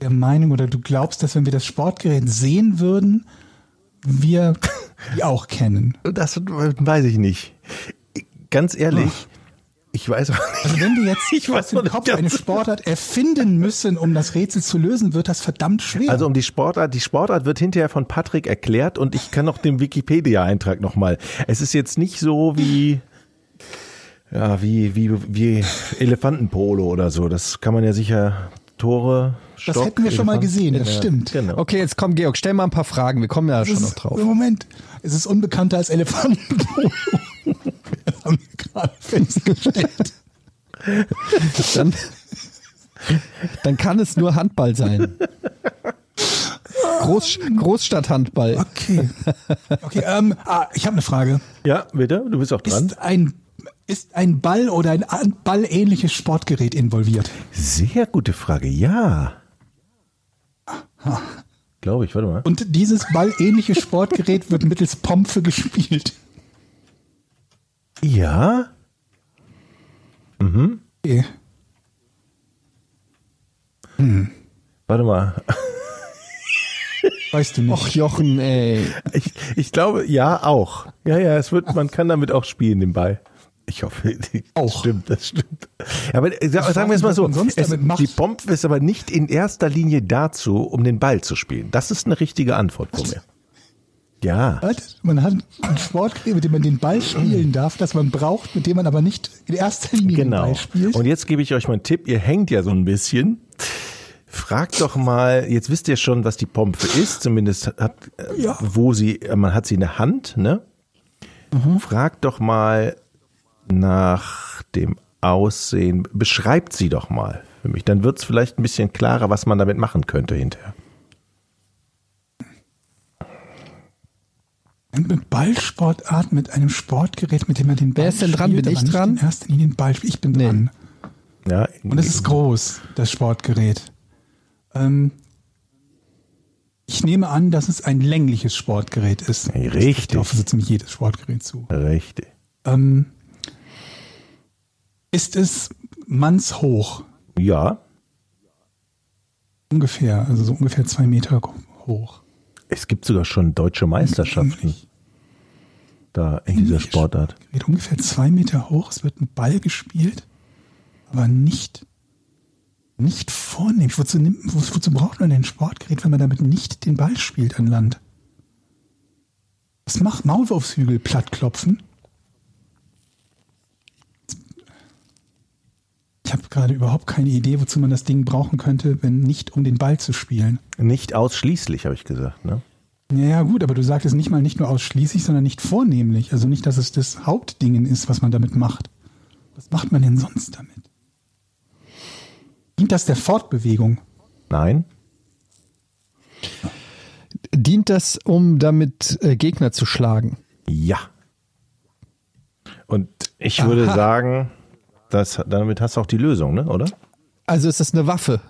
der Meinung oder du glaubst, dass wenn wir das Sportgerät sehen würden, wir auch kennen. Das weiß ich nicht. Ganz ehrlich, ich weiß auch nicht. Also wenn wir jetzt Ich weiß nicht Kopf eine Sportart erfinden müssen, um das Rätsel zu lösen, wird das verdammt schwer. Also um die Sportart, die Sportart wird hinterher von Patrick erklärt und ich kann noch den Wikipedia-Eintrag nochmal. Es ist jetzt nicht so wie, ja, wie, wie, wie Elefantenpolo oder so. Das kann man ja sicher Tore, das Stock, hätten wir schon mal gesehen, das Ja, stimmt. Genau. Okay, jetzt komm, Georg, stell mal ein paar Fragen. Wir kommen ja Das schon noch ist, drauf. Moment, es ist unbekannter als Elefantenpolo. Das haben wir gerade festgestellt. Dann, dann kann es nur Handball sein. Groß, Großstadthandball. Okay. Okay, ähm, ah, ich habe eine Frage. Ja, bitte, du bist auch dran. Ist ein, ist ein Ball oder ein ballähnliches Sportgerät involviert? Sehr gute Frage, ja. Glaube ich, warte mal. Und dieses ballähnliche Sportgerät wird mittels Pompe gespielt. Ja, Okay. warte mal. Weißt du nicht. Och, Jochen, ey. Ich, ich glaube, ja, auch. Ja, ja, es wird, man kann damit auch spielen, den Ball. Ich hoffe, das Auch. stimmt, das stimmt. Aber äh, sa- sagen wir es mal so, es, die Pompe ist aber nicht in erster Linie dazu, um den Ball zu spielen. Das ist eine richtige Antwort von mir. Ja, Was? Man hat ein Sportgerät, mit dem man den Ball spielen darf, das man braucht, mit dem man aber nicht in erster Linie den genau. Ball spielt. Und jetzt gebe ich euch mal einen Tipp. Ihr hängt ja so ein bisschen. Fragt doch mal, jetzt wisst ihr schon, was die Pompe ist, zumindest hat, äh, Ja. wo sie, man hat sie in der Hand, ne? Fragt doch mal nach dem Aussehen, beschreibt sie doch mal für mich. Dann wird es vielleicht ein bisschen klarer, was man damit machen könnte hinterher. Eine Ballsportart mit einem Sportgerät, mit dem man den Ball Wer ist denn dran? spielt, Bin ich dran? In erster Linie den Ball. Ich bin Nee. dran. Ja, Und es ist groß, das Sportgerät. Ähm, ich nehme an, dass es ein längliches Sportgerät ist. Richtig. Ich laufe so ziemlich jedes Sportgerät zu. richtig. Ähm, ist es mannshoch? Ja, Ungefähr, also so ungefähr zwei Meter hoch. es gibt sogar schon deutsche Meisterschaften da in dieser Sportart. Gerät ungefähr zwei Meter hoch. Es wird ein Ball gespielt, aber nicht, nicht vornehm. Wozu, wozu braucht man denn ein Sportgerät, wenn man damit nicht den Ball spielt an Land? Was macht Maulwurfshügel plattklopfen? Ich habe gerade überhaupt keine Idee, wozu man das Ding brauchen könnte, wenn nicht um den Ball zu spielen. Nicht ausschließlich, habe ich gesagt. Ne? Ja, gut, aber du sagtest nicht mal nicht nur ausschließlich, sondern nicht vornehmlich. Also nicht, dass es das Hauptdingen ist, was man damit macht. Was macht man denn sonst damit? Dient das der Fortbewegung? Nein? Dient das, um damit äh, Gegner zu schlagen? Ja. Und ich würde Aha. sagen, das, damit hast du auch die Lösung, ne? oder? Also ist das eine Waffe?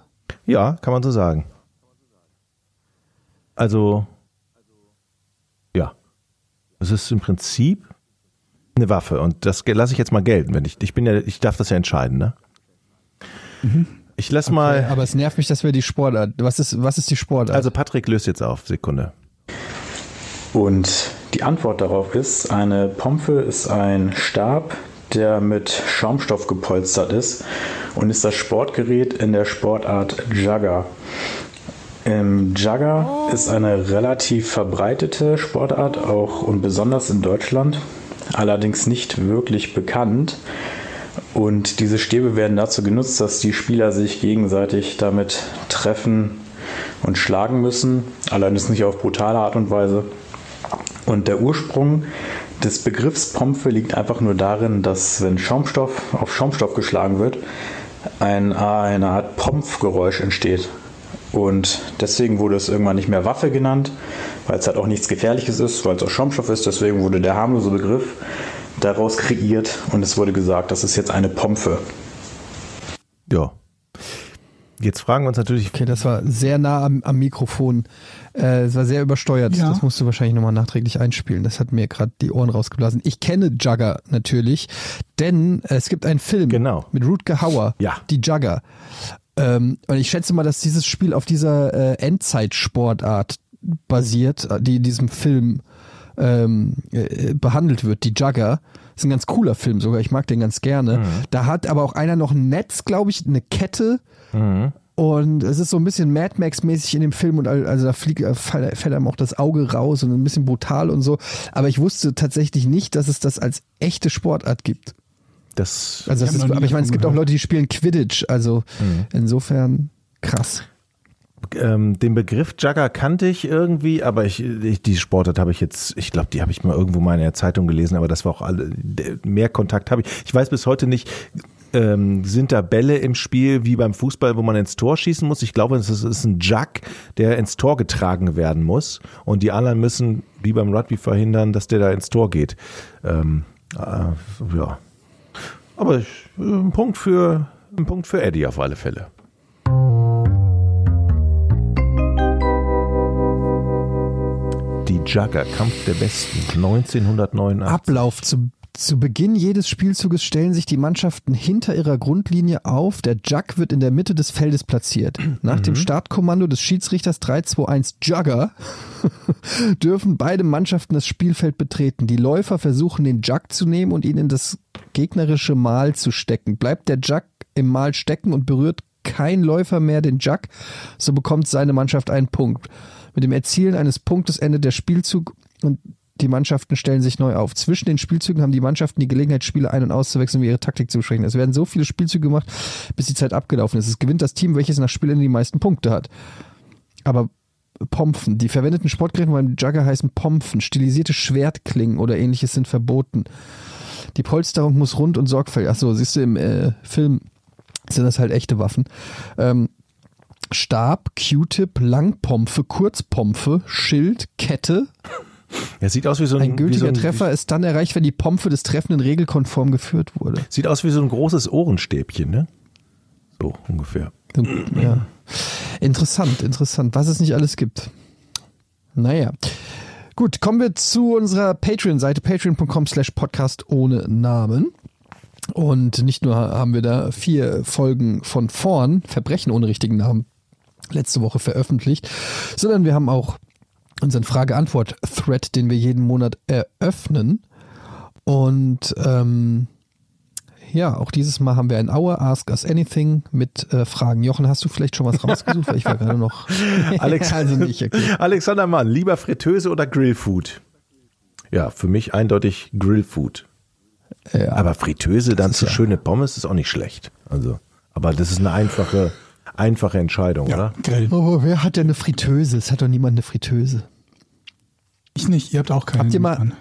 Ja, kann man so sagen. Also, ja. Es ist im Prinzip eine Waffe und das lasse ich jetzt mal gelten, wenn ich, ich bin ja, ich darf das ja entscheiden, ne? Ich lass mal, Aber es nervt mich, dass wir die Sportart. Was ist, was ist die Sportart? also Patrick löst jetzt auf, Sekunde. Und die Antwort darauf ist, eine Pompe ist ein Stab, der mit Schaumstoff gepolstert ist und ist das Sportgerät in der Sportart Jugger. Ähm, Jugger ist eine relativ verbreitete Sportart, auch und besonders in Deutschland, allerdings nicht wirklich bekannt. Und diese Stäbe werden dazu genutzt, dass die Spieler sich gegenseitig damit treffen und schlagen müssen, allerdings nicht auf brutale Art und Weise. Und der Ursprung des Begriffs Pompe liegt einfach nur darin, dass wenn Schaumstoff auf Schaumstoff geschlagen wird, ein, eine Art Pompfgeräusch entsteht. Und deswegen wurde es irgendwann nicht mehr Waffe genannt, weil es halt auch nichts Gefährliches ist, weil es aus Schaumstoff ist. Deswegen wurde der harmlose Begriff daraus kreiert und es wurde gesagt, das ist jetzt eine Pompe. Ja. Jetzt fragen wir uns natürlich, okay, das war sehr nah am, am Mikrofon. Äh, Es war sehr übersteuert. Ja. Das musst du wahrscheinlich nochmal nachträglich einspielen. Das hat mir gerade die Ohren rausgeblasen. Ich kenne Jugger natürlich, denn es gibt einen Film Genau. mit Rutger Hauer, Ja. die Jugger. Ähm, und ich schätze mal, dass dieses Spiel auf dieser äh, Endzeitsportart basiert, äh, die in diesem Film ähm, äh, behandelt wird, die Jugger. Ist ein ganz cooler Film sogar, ich mag den ganz gerne. Da hat aber auch einer noch ein Netz, glaube ich, eine Kette. Und es ist so ein bisschen Mad Max-mäßig in dem Film und also da fliegt, äh, fällt einem auch das Auge raus und ein bisschen brutal und so. Aber ich wusste tatsächlich nicht, dass es das als echte Sportart gibt. das, Also das ist, aber ich meine, es gibt auch. Leute, die spielen Quidditch. Also insofern krass. Ähm, den Begriff Jugger kannte ich irgendwie, aber ich, ich die Sportart habe ich jetzt, ich glaube, die habe ich mal irgendwo mal in der Zeitung gelesen, aber das war auch alle, mehr Kontakt habe ich. Ich weiß bis heute nicht, ähm, sind da Bälle im Spiel wie beim Fußball, wo man ins Tor schießen muss? Ich glaube, es ist, es ist ein Jug, der ins Tor getragen werden muss und die anderen müssen, wie beim Rugby, verhindern, dass der da ins Tor geht. Ähm, äh, ja. Aber ich, äh, ein Punkt für, ein Punkt für Eddie auf alle Fälle. Jugger, Kampf der Besten, 1989. Ablauf zu, zu Beginn jedes Spielzuges stellen sich die Mannschaften hinter ihrer Grundlinie auf. Der Jug wird in der Mitte des Feldes platziert. Nach dem Startkommando des Schiedsrichters 321 Jugger dürfen beide Mannschaften das Spielfeld betreten. Die Läufer versuchen den Jug zu nehmen und ihn in das gegnerische Mal zu stecken. Bleibt der Jug im Mal stecken und berührt kein Läufer mehr den Jug, so bekommt seine Mannschaft einen Punkt. Mit dem Erzielen eines Punktes endet der Spielzug und die Mannschaften stellen sich neu auf. Zwischen den Spielzügen haben die Mannschaften die Gelegenheit, Spiele ein- und auszuwechseln, um ihre Taktik zu besprechen. Es werden so viele Spielzüge gemacht, bis die Zeit abgelaufen ist. Es gewinnt das Team, welches nach Spielende die meisten Punkte hat. Aber Pompfen. Die verwendeten Sportgeräte beim Jugger heißen Pompfen. Stilisierte Schwertklingen oder ähnliches sind verboten. Die Polsterung muss rund und sorgfältig. Achso, siehst du, im äh, Film sind das halt echte Waffen. Ähm, Stab, Q-Tip, Langpompfe, Kurzpompfe, Schild, Kette. Ja, sieht aus wie so ein, Ein gültiger so ein, Treffer ist dann erreicht, wenn die Pompfe des Treffenden regelkonform geführt wurde. Sieht aus wie so ein großes Ohrenstäbchen, ne? So ungefähr. Ja. Interessant, interessant, was es nicht alles gibt. Naja. Gut, kommen wir zu unserer Patreon-Seite, patreon.com slash podcast ohne Namen. Und nicht nur haben wir da vier Folgen von vorn, Verbrechen ohne richtigen Namen, letzte Woche veröffentlicht, sondern wir haben auch unseren Frage-Antwort-Thread, den wir jeden Monat eröffnen. Und ähm, ja, auch dieses Mal haben wir ein Hour Ask Us Anything mit äh, Fragen. Jochen, hast du vielleicht schon was rausgesucht? Weil ich war gerade noch. Alex, also nicht, okay. Alexander Mann, lieber Fritteuse oder Grillfood? Ja, für mich eindeutig Grillfood. Ja, Aber Fritteuse, dann zu ja- schöne Pommes ist auch nicht schlecht. Also, aber das ist eine einfache, einfache Entscheidung, Ja, oder? Grill. Oh, wer hat denn eine Fritteuse? Es hat doch niemand eine Fritteuse. Ich nicht, ihr habt auch keine. Habt ihr mal-.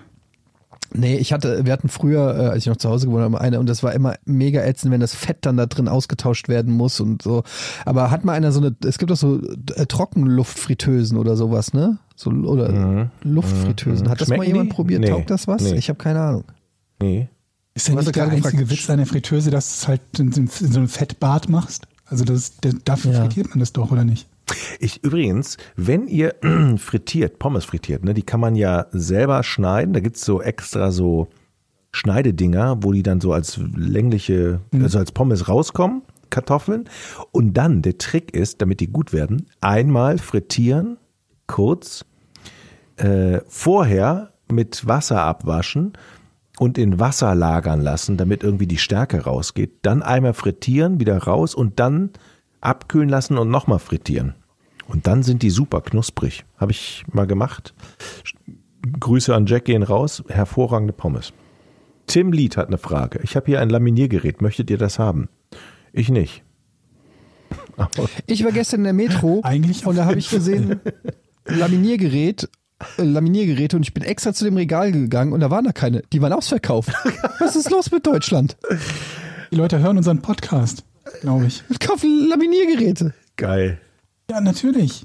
Nee, ich hatte, wir hatten früher, äh, als ich noch zu Hause gewohnt habe, eine und das war immer mega ätzend, wenn das Fett dann da drin ausgetauscht werden muss und so. Aber hat mal einer so eine, es gibt doch so äh, Trockenluftfritteusen oder sowas, ne? So oder Luftfritteusen. Hat das mal Mhm. Schmecken jemand die? probiert? Nee. Taugt das was? Nee. Ich habe keine Ahnung. Nee. Ist hast nicht der gerade einzige gefragt. Witz deiner Fritteuse, dass du es halt in so einem Fettbad machst? Also das, der, dafür Ja. frittiert man das doch, oder nicht? Ich übrigens, wenn ihr frittiert, Pommes frittiert, ne, die kann man ja selber schneiden. Da gibt's so extra so Schneidedinger, wo die dann so als längliche, also als Pommes rauskommen, Kartoffeln. Und dann, der Trick ist, damit die gut werden, einmal frittieren, kurz, äh, vorher mit Wasser abwaschen und in Wasser lagern lassen, damit irgendwie die Stärke rausgeht. Dann einmal frittieren, wieder raus und dann abkühlen lassen und nochmal frittieren. Und dann sind die super knusprig. Habe ich mal gemacht. Grüße an Jack gehen raus. Hervorragende Pommes. Tim Lied hat eine Frage. Ich habe hier ein Laminiergerät. Möchtet ihr das haben? Ich nicht. Aber Ich war gestern in der Metro Eigentlich und da habe ich gesehen, Laminiergerät, Laminiergeräte und ich bin extra zu dem Regal gegangen und da waren da keine. Die waren ausverkauft. Was ist los mit Deutschland? Die Leute hören unseren Podcast, glaube ich. Wir kaufen Laminiergeräte. geil. Ja, natürlich.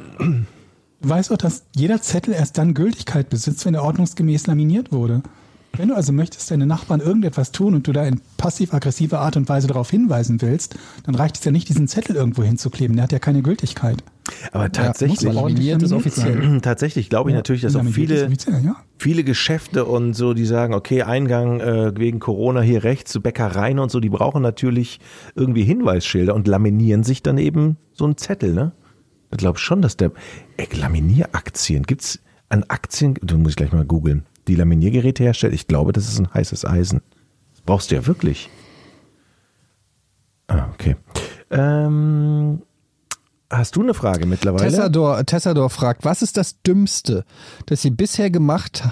Du weißt auch, dass jeder Zettel erst dann Gültigkeit besitzt, wenn er ordnungsgemäß laminiert wurde. Wenn du also möchtest, deine Nachbarn irgendetwas tun und du da in passiv-aggressiver Art und Weise darauf hinweisen willst, dann reicht es ja nicht, diesen Zettel irgendwo hinzukleben. Der hat ja keine Gültigkeit. Aber tatsächlich, offiziell. tatsächlich glaube ich natürlich, dass auch viele, ja. viele Geschäfte und so, die sagen, okay, Eingang äh, wegen Corona hier rechts zu Bäckereien und so, die brauchen natürlich irgendwie Hinweisschilder und laminieren sich dann eben so einen Zettel, ne? Ich glaube schon, dass der ey, Laminieraktien gibt's an Aktien, du muss ich gleich mal googeln, die Laminiergeräte herstellt. Ich glaube, das ist ein heißes Eisen. Das brauchst du ja wirklich. Ah, okay. Ähm, hast du eine Frage mittlerweile? Tessador, Tessador fragt, was ist das Dümmste, das ihr bisher gemacht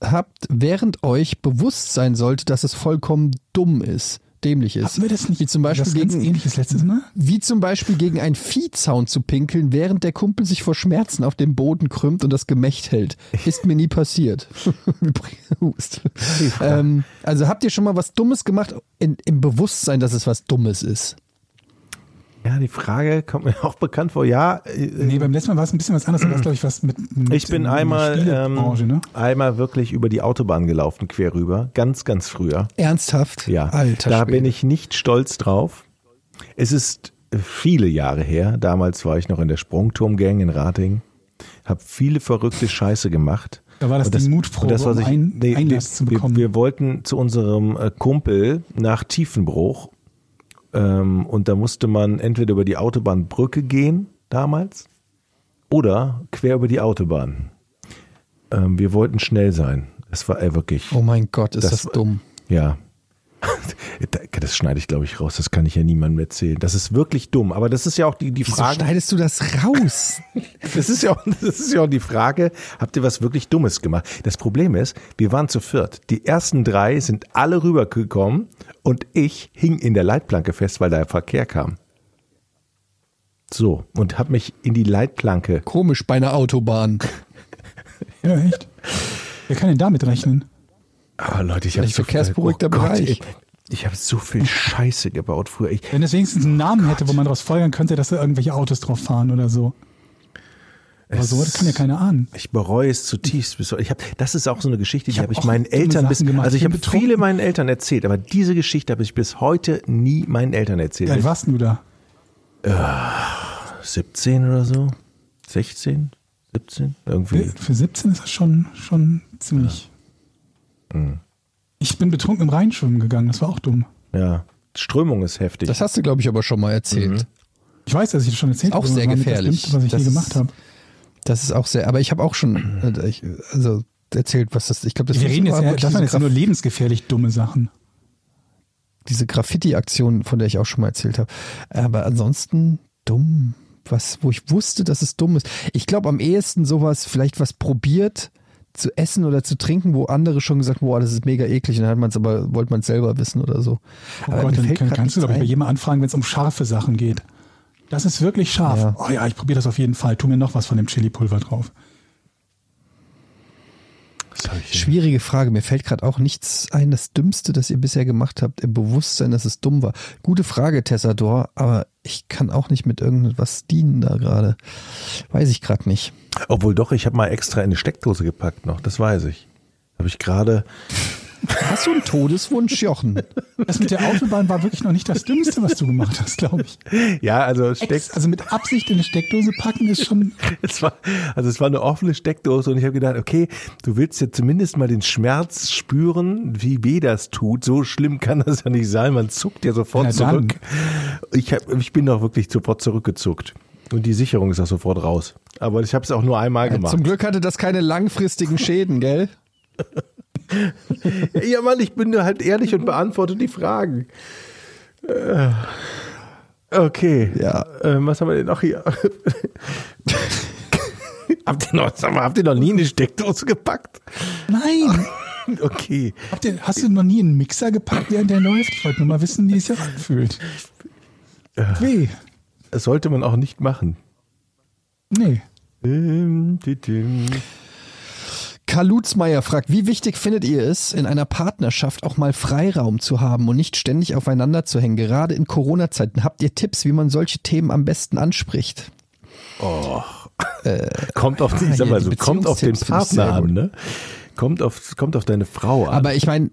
habt, während euch bewusst sein sollte, dass es vollkommen dumm ist, dämlich ist? Hatten wir das nicht? Wie zum Beispiel gegen, ähnliches letztes Mal? wie zum Beispiel gegen einen Viehzaun zu pinkeln, während der Kumpel sich vor Schmerzen auf dem Boden krümmt und das Gemächt hält. Ist mir nie passiert. Ähm, also habt ihr schon mal was Dummes gemacht in, im Bewusstsein, dass es was Dummes ist? Ja, die Frage kommt mir auch bekannt vor. Ja, äh, Nee, beim letzten Mal war es ein bisschen was anderes. Da war es, glaube ich, was mit, mit ich bin einmal, ähm, ne? einmal wirklich über die Autobahn gelaufen, quer rüber. Ganz, ganz früher. Ernsthaft? Ja, Alter da Schwede. bin ich nicht stolz drauf. Es ist viele Jahre her. Damals war ich noch in der Sprungturmgang in Rating. Hab viele verrückte Scheiße gemacht. Da war das Und die Mutprobe, und um ich- ein- Einlass zu bekommen. Wir, wir wollten zu unserem äh, Kumpel nach Tiefenbruch ähm, und da musste man entweder über die Autobahnbrücke gehen damals oder quer über die Autobahn. Ähm, wir wollten schnell sein. Es war äh, wirklich, Oh mein Gott, ist das, Das- dumm. ja. Das schneide ich, glaube ich, raus. Das kann ich ja niemandem erzählen. Das ist wirklich dumm. Aber das ist ja auch die, die Wieso Frage. schneidest du das raus? Das ist, ja auch, das ist ja auch die Frage, habt ihr was wirklich Dummes gemacht? Das Problem ist, wir waren zu viert. Die ersten drei sind alle rübergekommen und ich hing in der Leitplanke fest, weil da Verkehr kam. So, und habe mich in die Leitplanke. Komisch bei einer Autobahn. Ja, echt. Wer kann denn damit rechnen? Ah, Leute, ich habe so verkehrsberuhigter Gott, Bereich. Ich, ich habe so viel Scheiße gebaut früher. Ich, Wenn es wenigstens einen Namen hätte, wo man daraus folgern könnte, dass da irgendwelche Autos drauf fahren oder so. Aber es- so, das kann ja keiner ahnen. Ich bereue es zutiefst. Ich hab, das ist auch so eine Geschichte, die Ich hab habe ich auch meinen Eltern bis, gemacht. also ich Ich habe viele meinen Eltern erzählt, aber diese Geschichte habe ich bis heute nie meinen Eltern erzählt. Wie alt warst du da? 17 oder so? 16? 17? Irgendwie. Für 17 ist das schon, schon ziemlich. Mhm. Ich bin betrunken im Rhein schwimmen gegangen, das war auch dumm. Ja. Strömung ist heftig. Das hast du, glaube ich, aber schon mal erzählt. Ich weiß, dass ich das schon erzählt Auch habe. aber sehr gefährlich. Das Dümmste, was ich Das ist- gemacht habe. Das ist auch sehr, aber ich habe auch schon, äh, also erzählt, was das, ich glaube, das Wir ist reden jetzt wirklich das diese jetzt nur lebensgefährlich dumme Sachen. diese Graffiti-Aktion, von der ich auch schon mal erzählt habe. Aber ansonsten dumm, was, wo ich wusste, dass es dumm ist. Ich glaube am ehesten sowas, vielleicht was probiert zu essen oder zu trinken, wo andere schon gesagt haben, boah, das ist mega eklig, und dann hat man es aber, wollte man es selber wissen oder so. Oh aber Gott, dann kann, kannst du, ich, bei jemandem anfragen, wenn es um scharfe Sachen geht. Das ist wirklich scharf. Ja. Oh ja, ich probiere das auf jeden Fall. Tu mir noch was von dem Chili-Pulver drauf. Schwierige Frage. Mir fällt gerade auch nichts ein, das Dümmste, das ihr bisher gemacht habt, im Bewusstsein, dass es dumm war. Gute Frage, Tessador, aber ich kann auch nicht mit irgendwas dienen da gerade. Weiß ich gerade nicht. Obwohl doch, ich habe mal extra in eine Steckdose gepackt noch, das weiß ich. Habe ich gerade. Hast du einen Todeswunsch, Jochen? Das mit der Autobahn war wirklich noch nicht das Dümmste, was du gemacht hast, glaube ich. Ja, also Steck, Ex, also mit Absicht in eine Steckdose packen ist schon. es war, also es war eine offene Steckdose und ich habe gedacht, okay, du willst ja zumindest mal den Schmerz spüren, wie weh das tut. So schlimm kann das ja nicht sein. Man zuckt ja sofort zurück. Ich, hab, ich bin doch wirklich sofort zurückgezuckt. Und die Sicherung ist auch sofort raus. Aber ich habe es auch nur einmal gemacht. Zum Glück hatte das keine langfristigen Schäden, gell? Ja, Mann, ich bin nur halt ehrlich und beantworte die Fragen. Äh, Okay. Ja. Äh, was haben wir denn noch hier? habt, ihr noch, sag mal, habt ihr noch nie eine Steckdose gepackt? Nein! Okay. Habt ihr, hast du noch nie einen Mixer gepackt, während der läuft? Ich wollte nur mal wissen, wie es sich anfühlt. Weh. Das sollte man auch nicht machen. Nee. Dim, di, dim. Karl Lutzmeier fragt, wie wichtig findet ihr es, in einer Partnerschaft auch mal Freiraum zu haben und nicht ständig aufeinander zu hängen? Gerade in Corona-Zeiten habt ihr Tipps, wie man solche Themen am besten anspricht? Kommt auf, die, ich sag mal so, kommt auf den Partner an, ne? Kommt auf, kommt auf deine Frau an. Aber ich meine,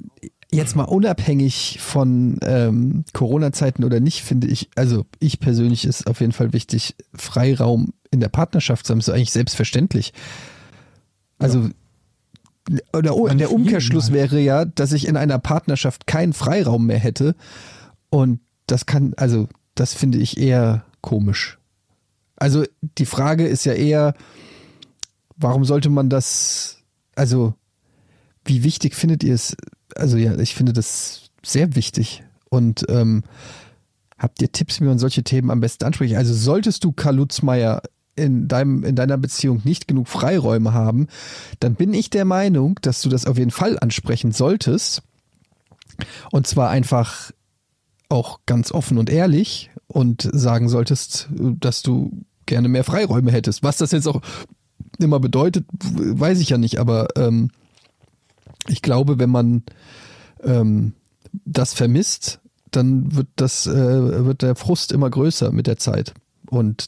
jetzt mal unabhängig von ähm, Corona-Zeiten oder nicht, finde ich, also ich persönlich ist auf jeden Fall wichtig, Freiraum in der Partnerschaft zu haben, ist eigentlich selbstverständlich. Also oder oh, der Umkehrschluss wäre ja, dass ich in einer Partnerschaft keinen Freiraum mehr hätte. Und das kann, also das finde ich eher komisch. Also die Frage ist ja eher, warum sollte man das, also wie wichtig findet ihr es? Also ja, ich finde das sehr wichtig. Und ähm, habt ihr Tipps, wie man solche Themen am besten anspricht? Also solltest du Karl Lutzmeier in, deinem, in deiner Beziehung nicht genug Freiräume haben, dann bin ich der Meinung, dass du das auf jeden Fall ansprechen solltest. Und zwar einfach auch ganz offen und ehrlich und sagen solltest, dass du gerne mehr Freiräume hättest. Was das jetzt auch immer bedeutet, weiß ich ja nicht, aber ähm, ich glaube, wenn man ähm, das vermisst, dann wird das äh, wird der Frust immer größer mit der Zeit und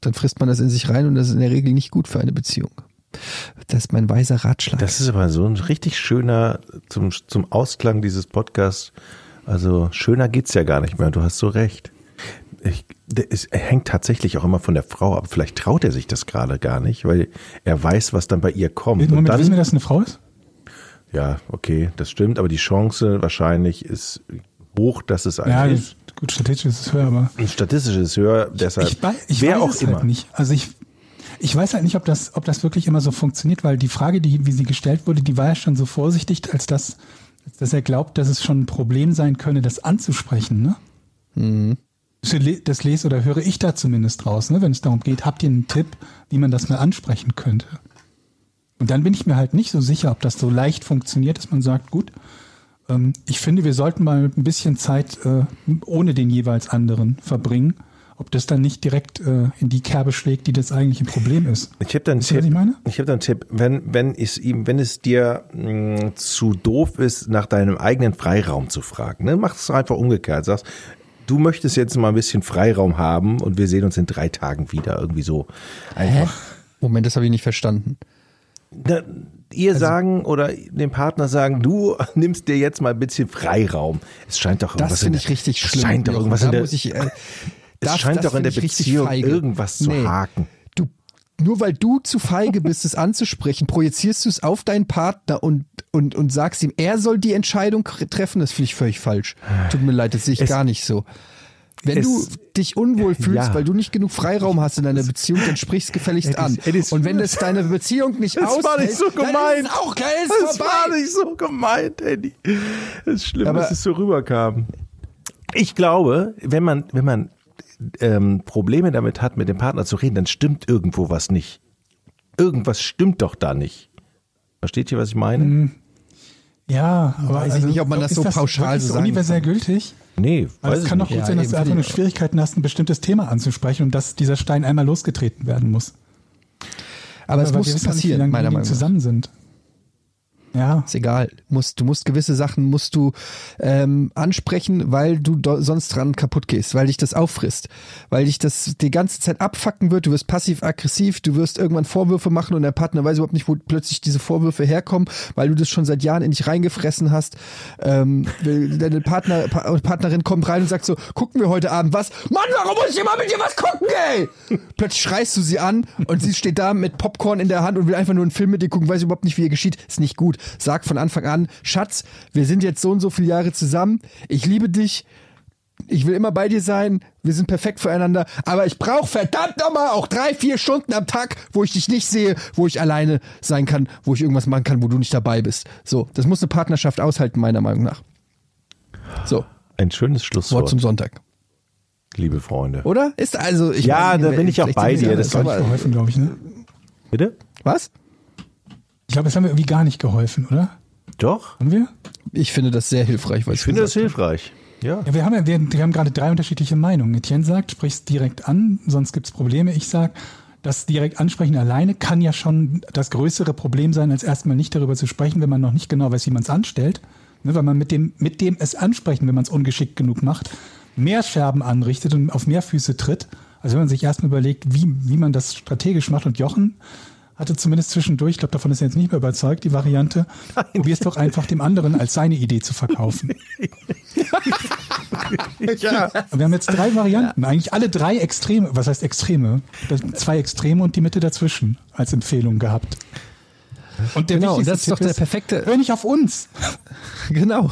dann frisst man das in sich rein und das ist in der Regel nicht gut für eine Beziehung. Das ist mein weiser Ratschlag. Das ist aber so ein richtig schöner, zum, zum Ausklang dieses Podcasts, also schöner geht's ja gar nicht mehr. Du hast so recht. Ich, er hängt tatsächlich auch immer von der Frau ab. Vielleicht traut er sich das gerade gar nicht, weil er weiß, was dann bei ihr kommt. Und Moment, dann, wissen wir, dass es eine Frau ist? ja, okay, das stimmt, aber die Chance wahrscheinlich ist hoch, dass es Ja, eine ist. Gut, statistisch ist es höher, aber Ein statistisches höher, deshalb ich, ich wer weiß auch es immer. halt nicht. Also ich, ich weiß halt nicht, ob das, ob das wirklich immer so funktioniert, weil die Frage, die, wie sie gestellt wurde, die war ja schon so vorsichtig, als dass, als dass er glaubt, dass es schon ein Problem sein könne, das anzusprechen. Ne? Mhm. Das le- Das lese oder höre ich da zumindest raus, ne? wenn es darum geht, habt ihr einen Tipp, wie man das mal ansprechen könnte? Und dann bin ich mir halt nicht so sicher, ob das so leicht funktioniert, dass man sagt, gut, ich finde, wir sollten mal ein bisschen Zeit äh, ohne den jeweils anderen verbringen. Ob das dann nicht direkt äh, in die Kerbe schlägt, die das eigentliche Problem ist. Ich habe da einen Wisst ihr, was Tipp. ich meine? Ich habe da einen Tipp. Wenn wenn es ihm, wenn es dir mh, zu doof ist, nach deinem eigenen Freiraum zu fragen, ne, mach es einfach umgekehrt. Sagst, du möchtest jetzt mal ein bisschen Freiraum haben und wir sehen uns in drei Tagen wieder. Irgendwie so einfach. Moment, das habe ich nicht verstanden. Na, ihr sagen oder dem Partner sagen, du nimmst dir jetzt mal ein bisschen Freiraum. Es scheint doch irgendwas Das in finde ich richtig es schlimm. Scheint doch irgendwas in der, muss ich, äh, es das- scheint das doch in der Beziehung irgendwas zu Nee. haken. Du, nur weil du zu feige bist, es anzusprechen, projizierst du es auf deinen Partner und, und, und sagst ihm, er soll die Entscheidung treffen. Das finde ich völlig falsch. Tut mir leid, das sehe ich Es- gar nicht so. Wenn es- du dich unwohl fühlst, Ja. weil du nicht genug Freiraum hast in deiner Beziehung, dann sprichst gefälligst an. Und wenn das deine Beziehung nicht Das aushält, war nicht so dann gemeint. ist es auch geil, ist Das vorbei. war nicht so gemeint, Eddie. Es ist schlimm, Aber- dass es so rüberkam. Ich glaube, wenn man, wenn man ähm, Probleme damit hat, mit dem Partner zu reden, dann stimmt irgendwo was nicht. Irgendwas stimmt doch da nicht. Versteht ihr, was ich meine? Ja, aber Weiß ich nicht, ob man das so pauschal wirklich so sagen universell kann. gültig? Nee, weiß es ich kann doch nicht. gut sein, dass du einfach nur. Schwierigkeiten hast, ein bestimmtes Thema anzusprechen und dass dieser Stein einmal losgetreten werden muss. Aber es Weil wir muss wissen nicht, wie passieren, lange meiner die Meinung nach. zusammen sind. Ja, Ist egal. Musst, du musst gewisse Sachen musst du ähm, ansprechen, weil du sonst dran kaputt gehst, weil dich das auffrisst, weil dich das die ganze Zeit abfacken wird. Du wirst passiv-aggressiv, du wirst irgendwann Vorwürfe machen und der Partner weiß überhaupt nicht, wo plötzlich diese Vorwürfe herkommen, weil du das schon seit Jahren in dich reingefressen hast. Ähm, deine Partner, pa Partnerin kommt rein und sagt so: Gucken wir heute Abend was? Mann, warum muss ich immer mit dir was gucken, ey? Plötzlich schreist du sie an und sie steht da mit Popcorn in der Hand und will einfach nur einen Film mit dir gucken, weiß überhaupt nicht, wie ihr geschieht. Ist nicht gut. Sag von Anfang an, Schatz, wir sind jetzt so und so viele Jahre zusammen. Ich liebe dich. Ich will immer bei dir sein. Wir sind perfekt füreinander. Aber ich brauche verdammt nochmal auch drei, vier Stunden am Tag, wo ich dich nicht sehe, wo ich alleine sein kann, wo ich irgendwas machen kann, wo du nicht dabei bist. So, das muss eine Partnerschaft aushalten, meiner Meinung nach. So, Ein schönes Wort Schlusswort, zum Sonntag. liebe Freunde. Oder? Ist also, ich Ja, meine, da bin ich auch bei dir. Das aber- nicht geholfen, glaube ich. Ne? Bitte? Was? Ich glaube, es haben wir irgendwie gar nicht geholfen, oder? Doch. Haben wir? Ich finde das sehr hilfreich, was Ich finde das hilfreich. Ja. Ja, wir haben ja wir, wir haben gerade drei unterschiedliche Meinungen. Etienne sagt, sprich's direkt an, sonst gibt's Probleme. Ich sag, das direkt ansprechen alleine kann ja schon das größere Problem sein, als erstmal nicht darüber zu sprechen, wenn man noch nicht genau weiß, wie man es anstellt. Ne, weil man mit dem, mit dem es ansprechen, wenn man es ungeschickt genug macht, mehr Scherben anrichtet und auf mehr Füße tritt, als wenn man sich erstmal überlegt, wie, wie man das strategisch macht. Und Jochen hatte zumindest zwischendurch, ich glaube, davon ist er jetzt nicht mehr überzeugt, die Variante, probier es doch einfach dem anderen als seine Idee zu verkaufen. ja. Wir haben jetzt drei Varianten, eigentlich alle drei Extreme, was heißt Extreme? Zwei Extreme und die Mitte dazwischen als Empfehlung gehabt. Und der Genau, das ist doch der perfekte- Hör nicht auf uns. Genau.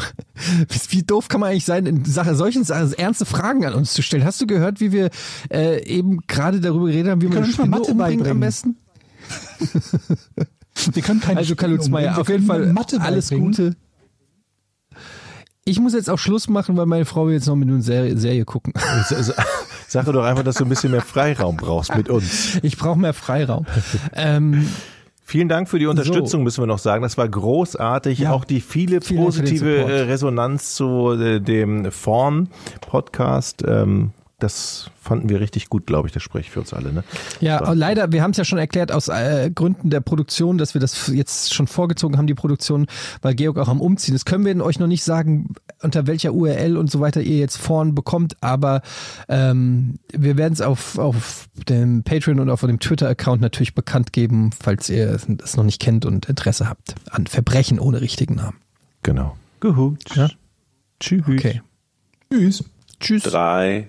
Wie doof kann man eigentlich sein, in Sache solchen Sachen ernste Fragen an uns zu stellen? Hast du gehört, wie wir äh, eben gerade darüber geredet haben, wie man können eine Spinne Mathe umbringt am besten? Wir können keine Also Kalutzmeier, umbringen, auf jeden Fall Mathe alles. Gute. Ich muss jetzt auch Schluss machen, weil meine Frau will jetzt noch mit einer Serie, Serie gucken. Sag doch einfach, dass du ein bisschen mehr Freiraum brauchst mit uns. Ich brauche mehr Freiraum. ähm, Vielen Dank für die Unterstützung, müssen wir noch sagen. Das war großartig. Ja. Auch die viele positive Resonanz zu äh, dem Vorn-Podcast. Ähm, das fanden wir richtig gut, glaube ich. Das spricht für uns alle. Ne? Ja, leider, wir haben es ja schon erklärt aus äh, Gründen der Produktion, dass wir das jetzt schon vorgezogen haben, die Produktion, weil Georg auch am Umziehen ist. Können wir euch noch nicht sagen, unter welcher URL und so weiter ihr jetzt vorn bekommt, aber ähm, wir werden es auf, auf dem Patreon und auf dem Twitter-Account natürlich bekannt geben, falls ihr es noch nicht kennt und Interesse habt an Verbrechen ohne richtigen Namen. Genau. Gut. Ja. Tschüss. Okay. Tschüss. Tschüss. Drei,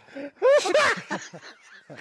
Ha ha ha!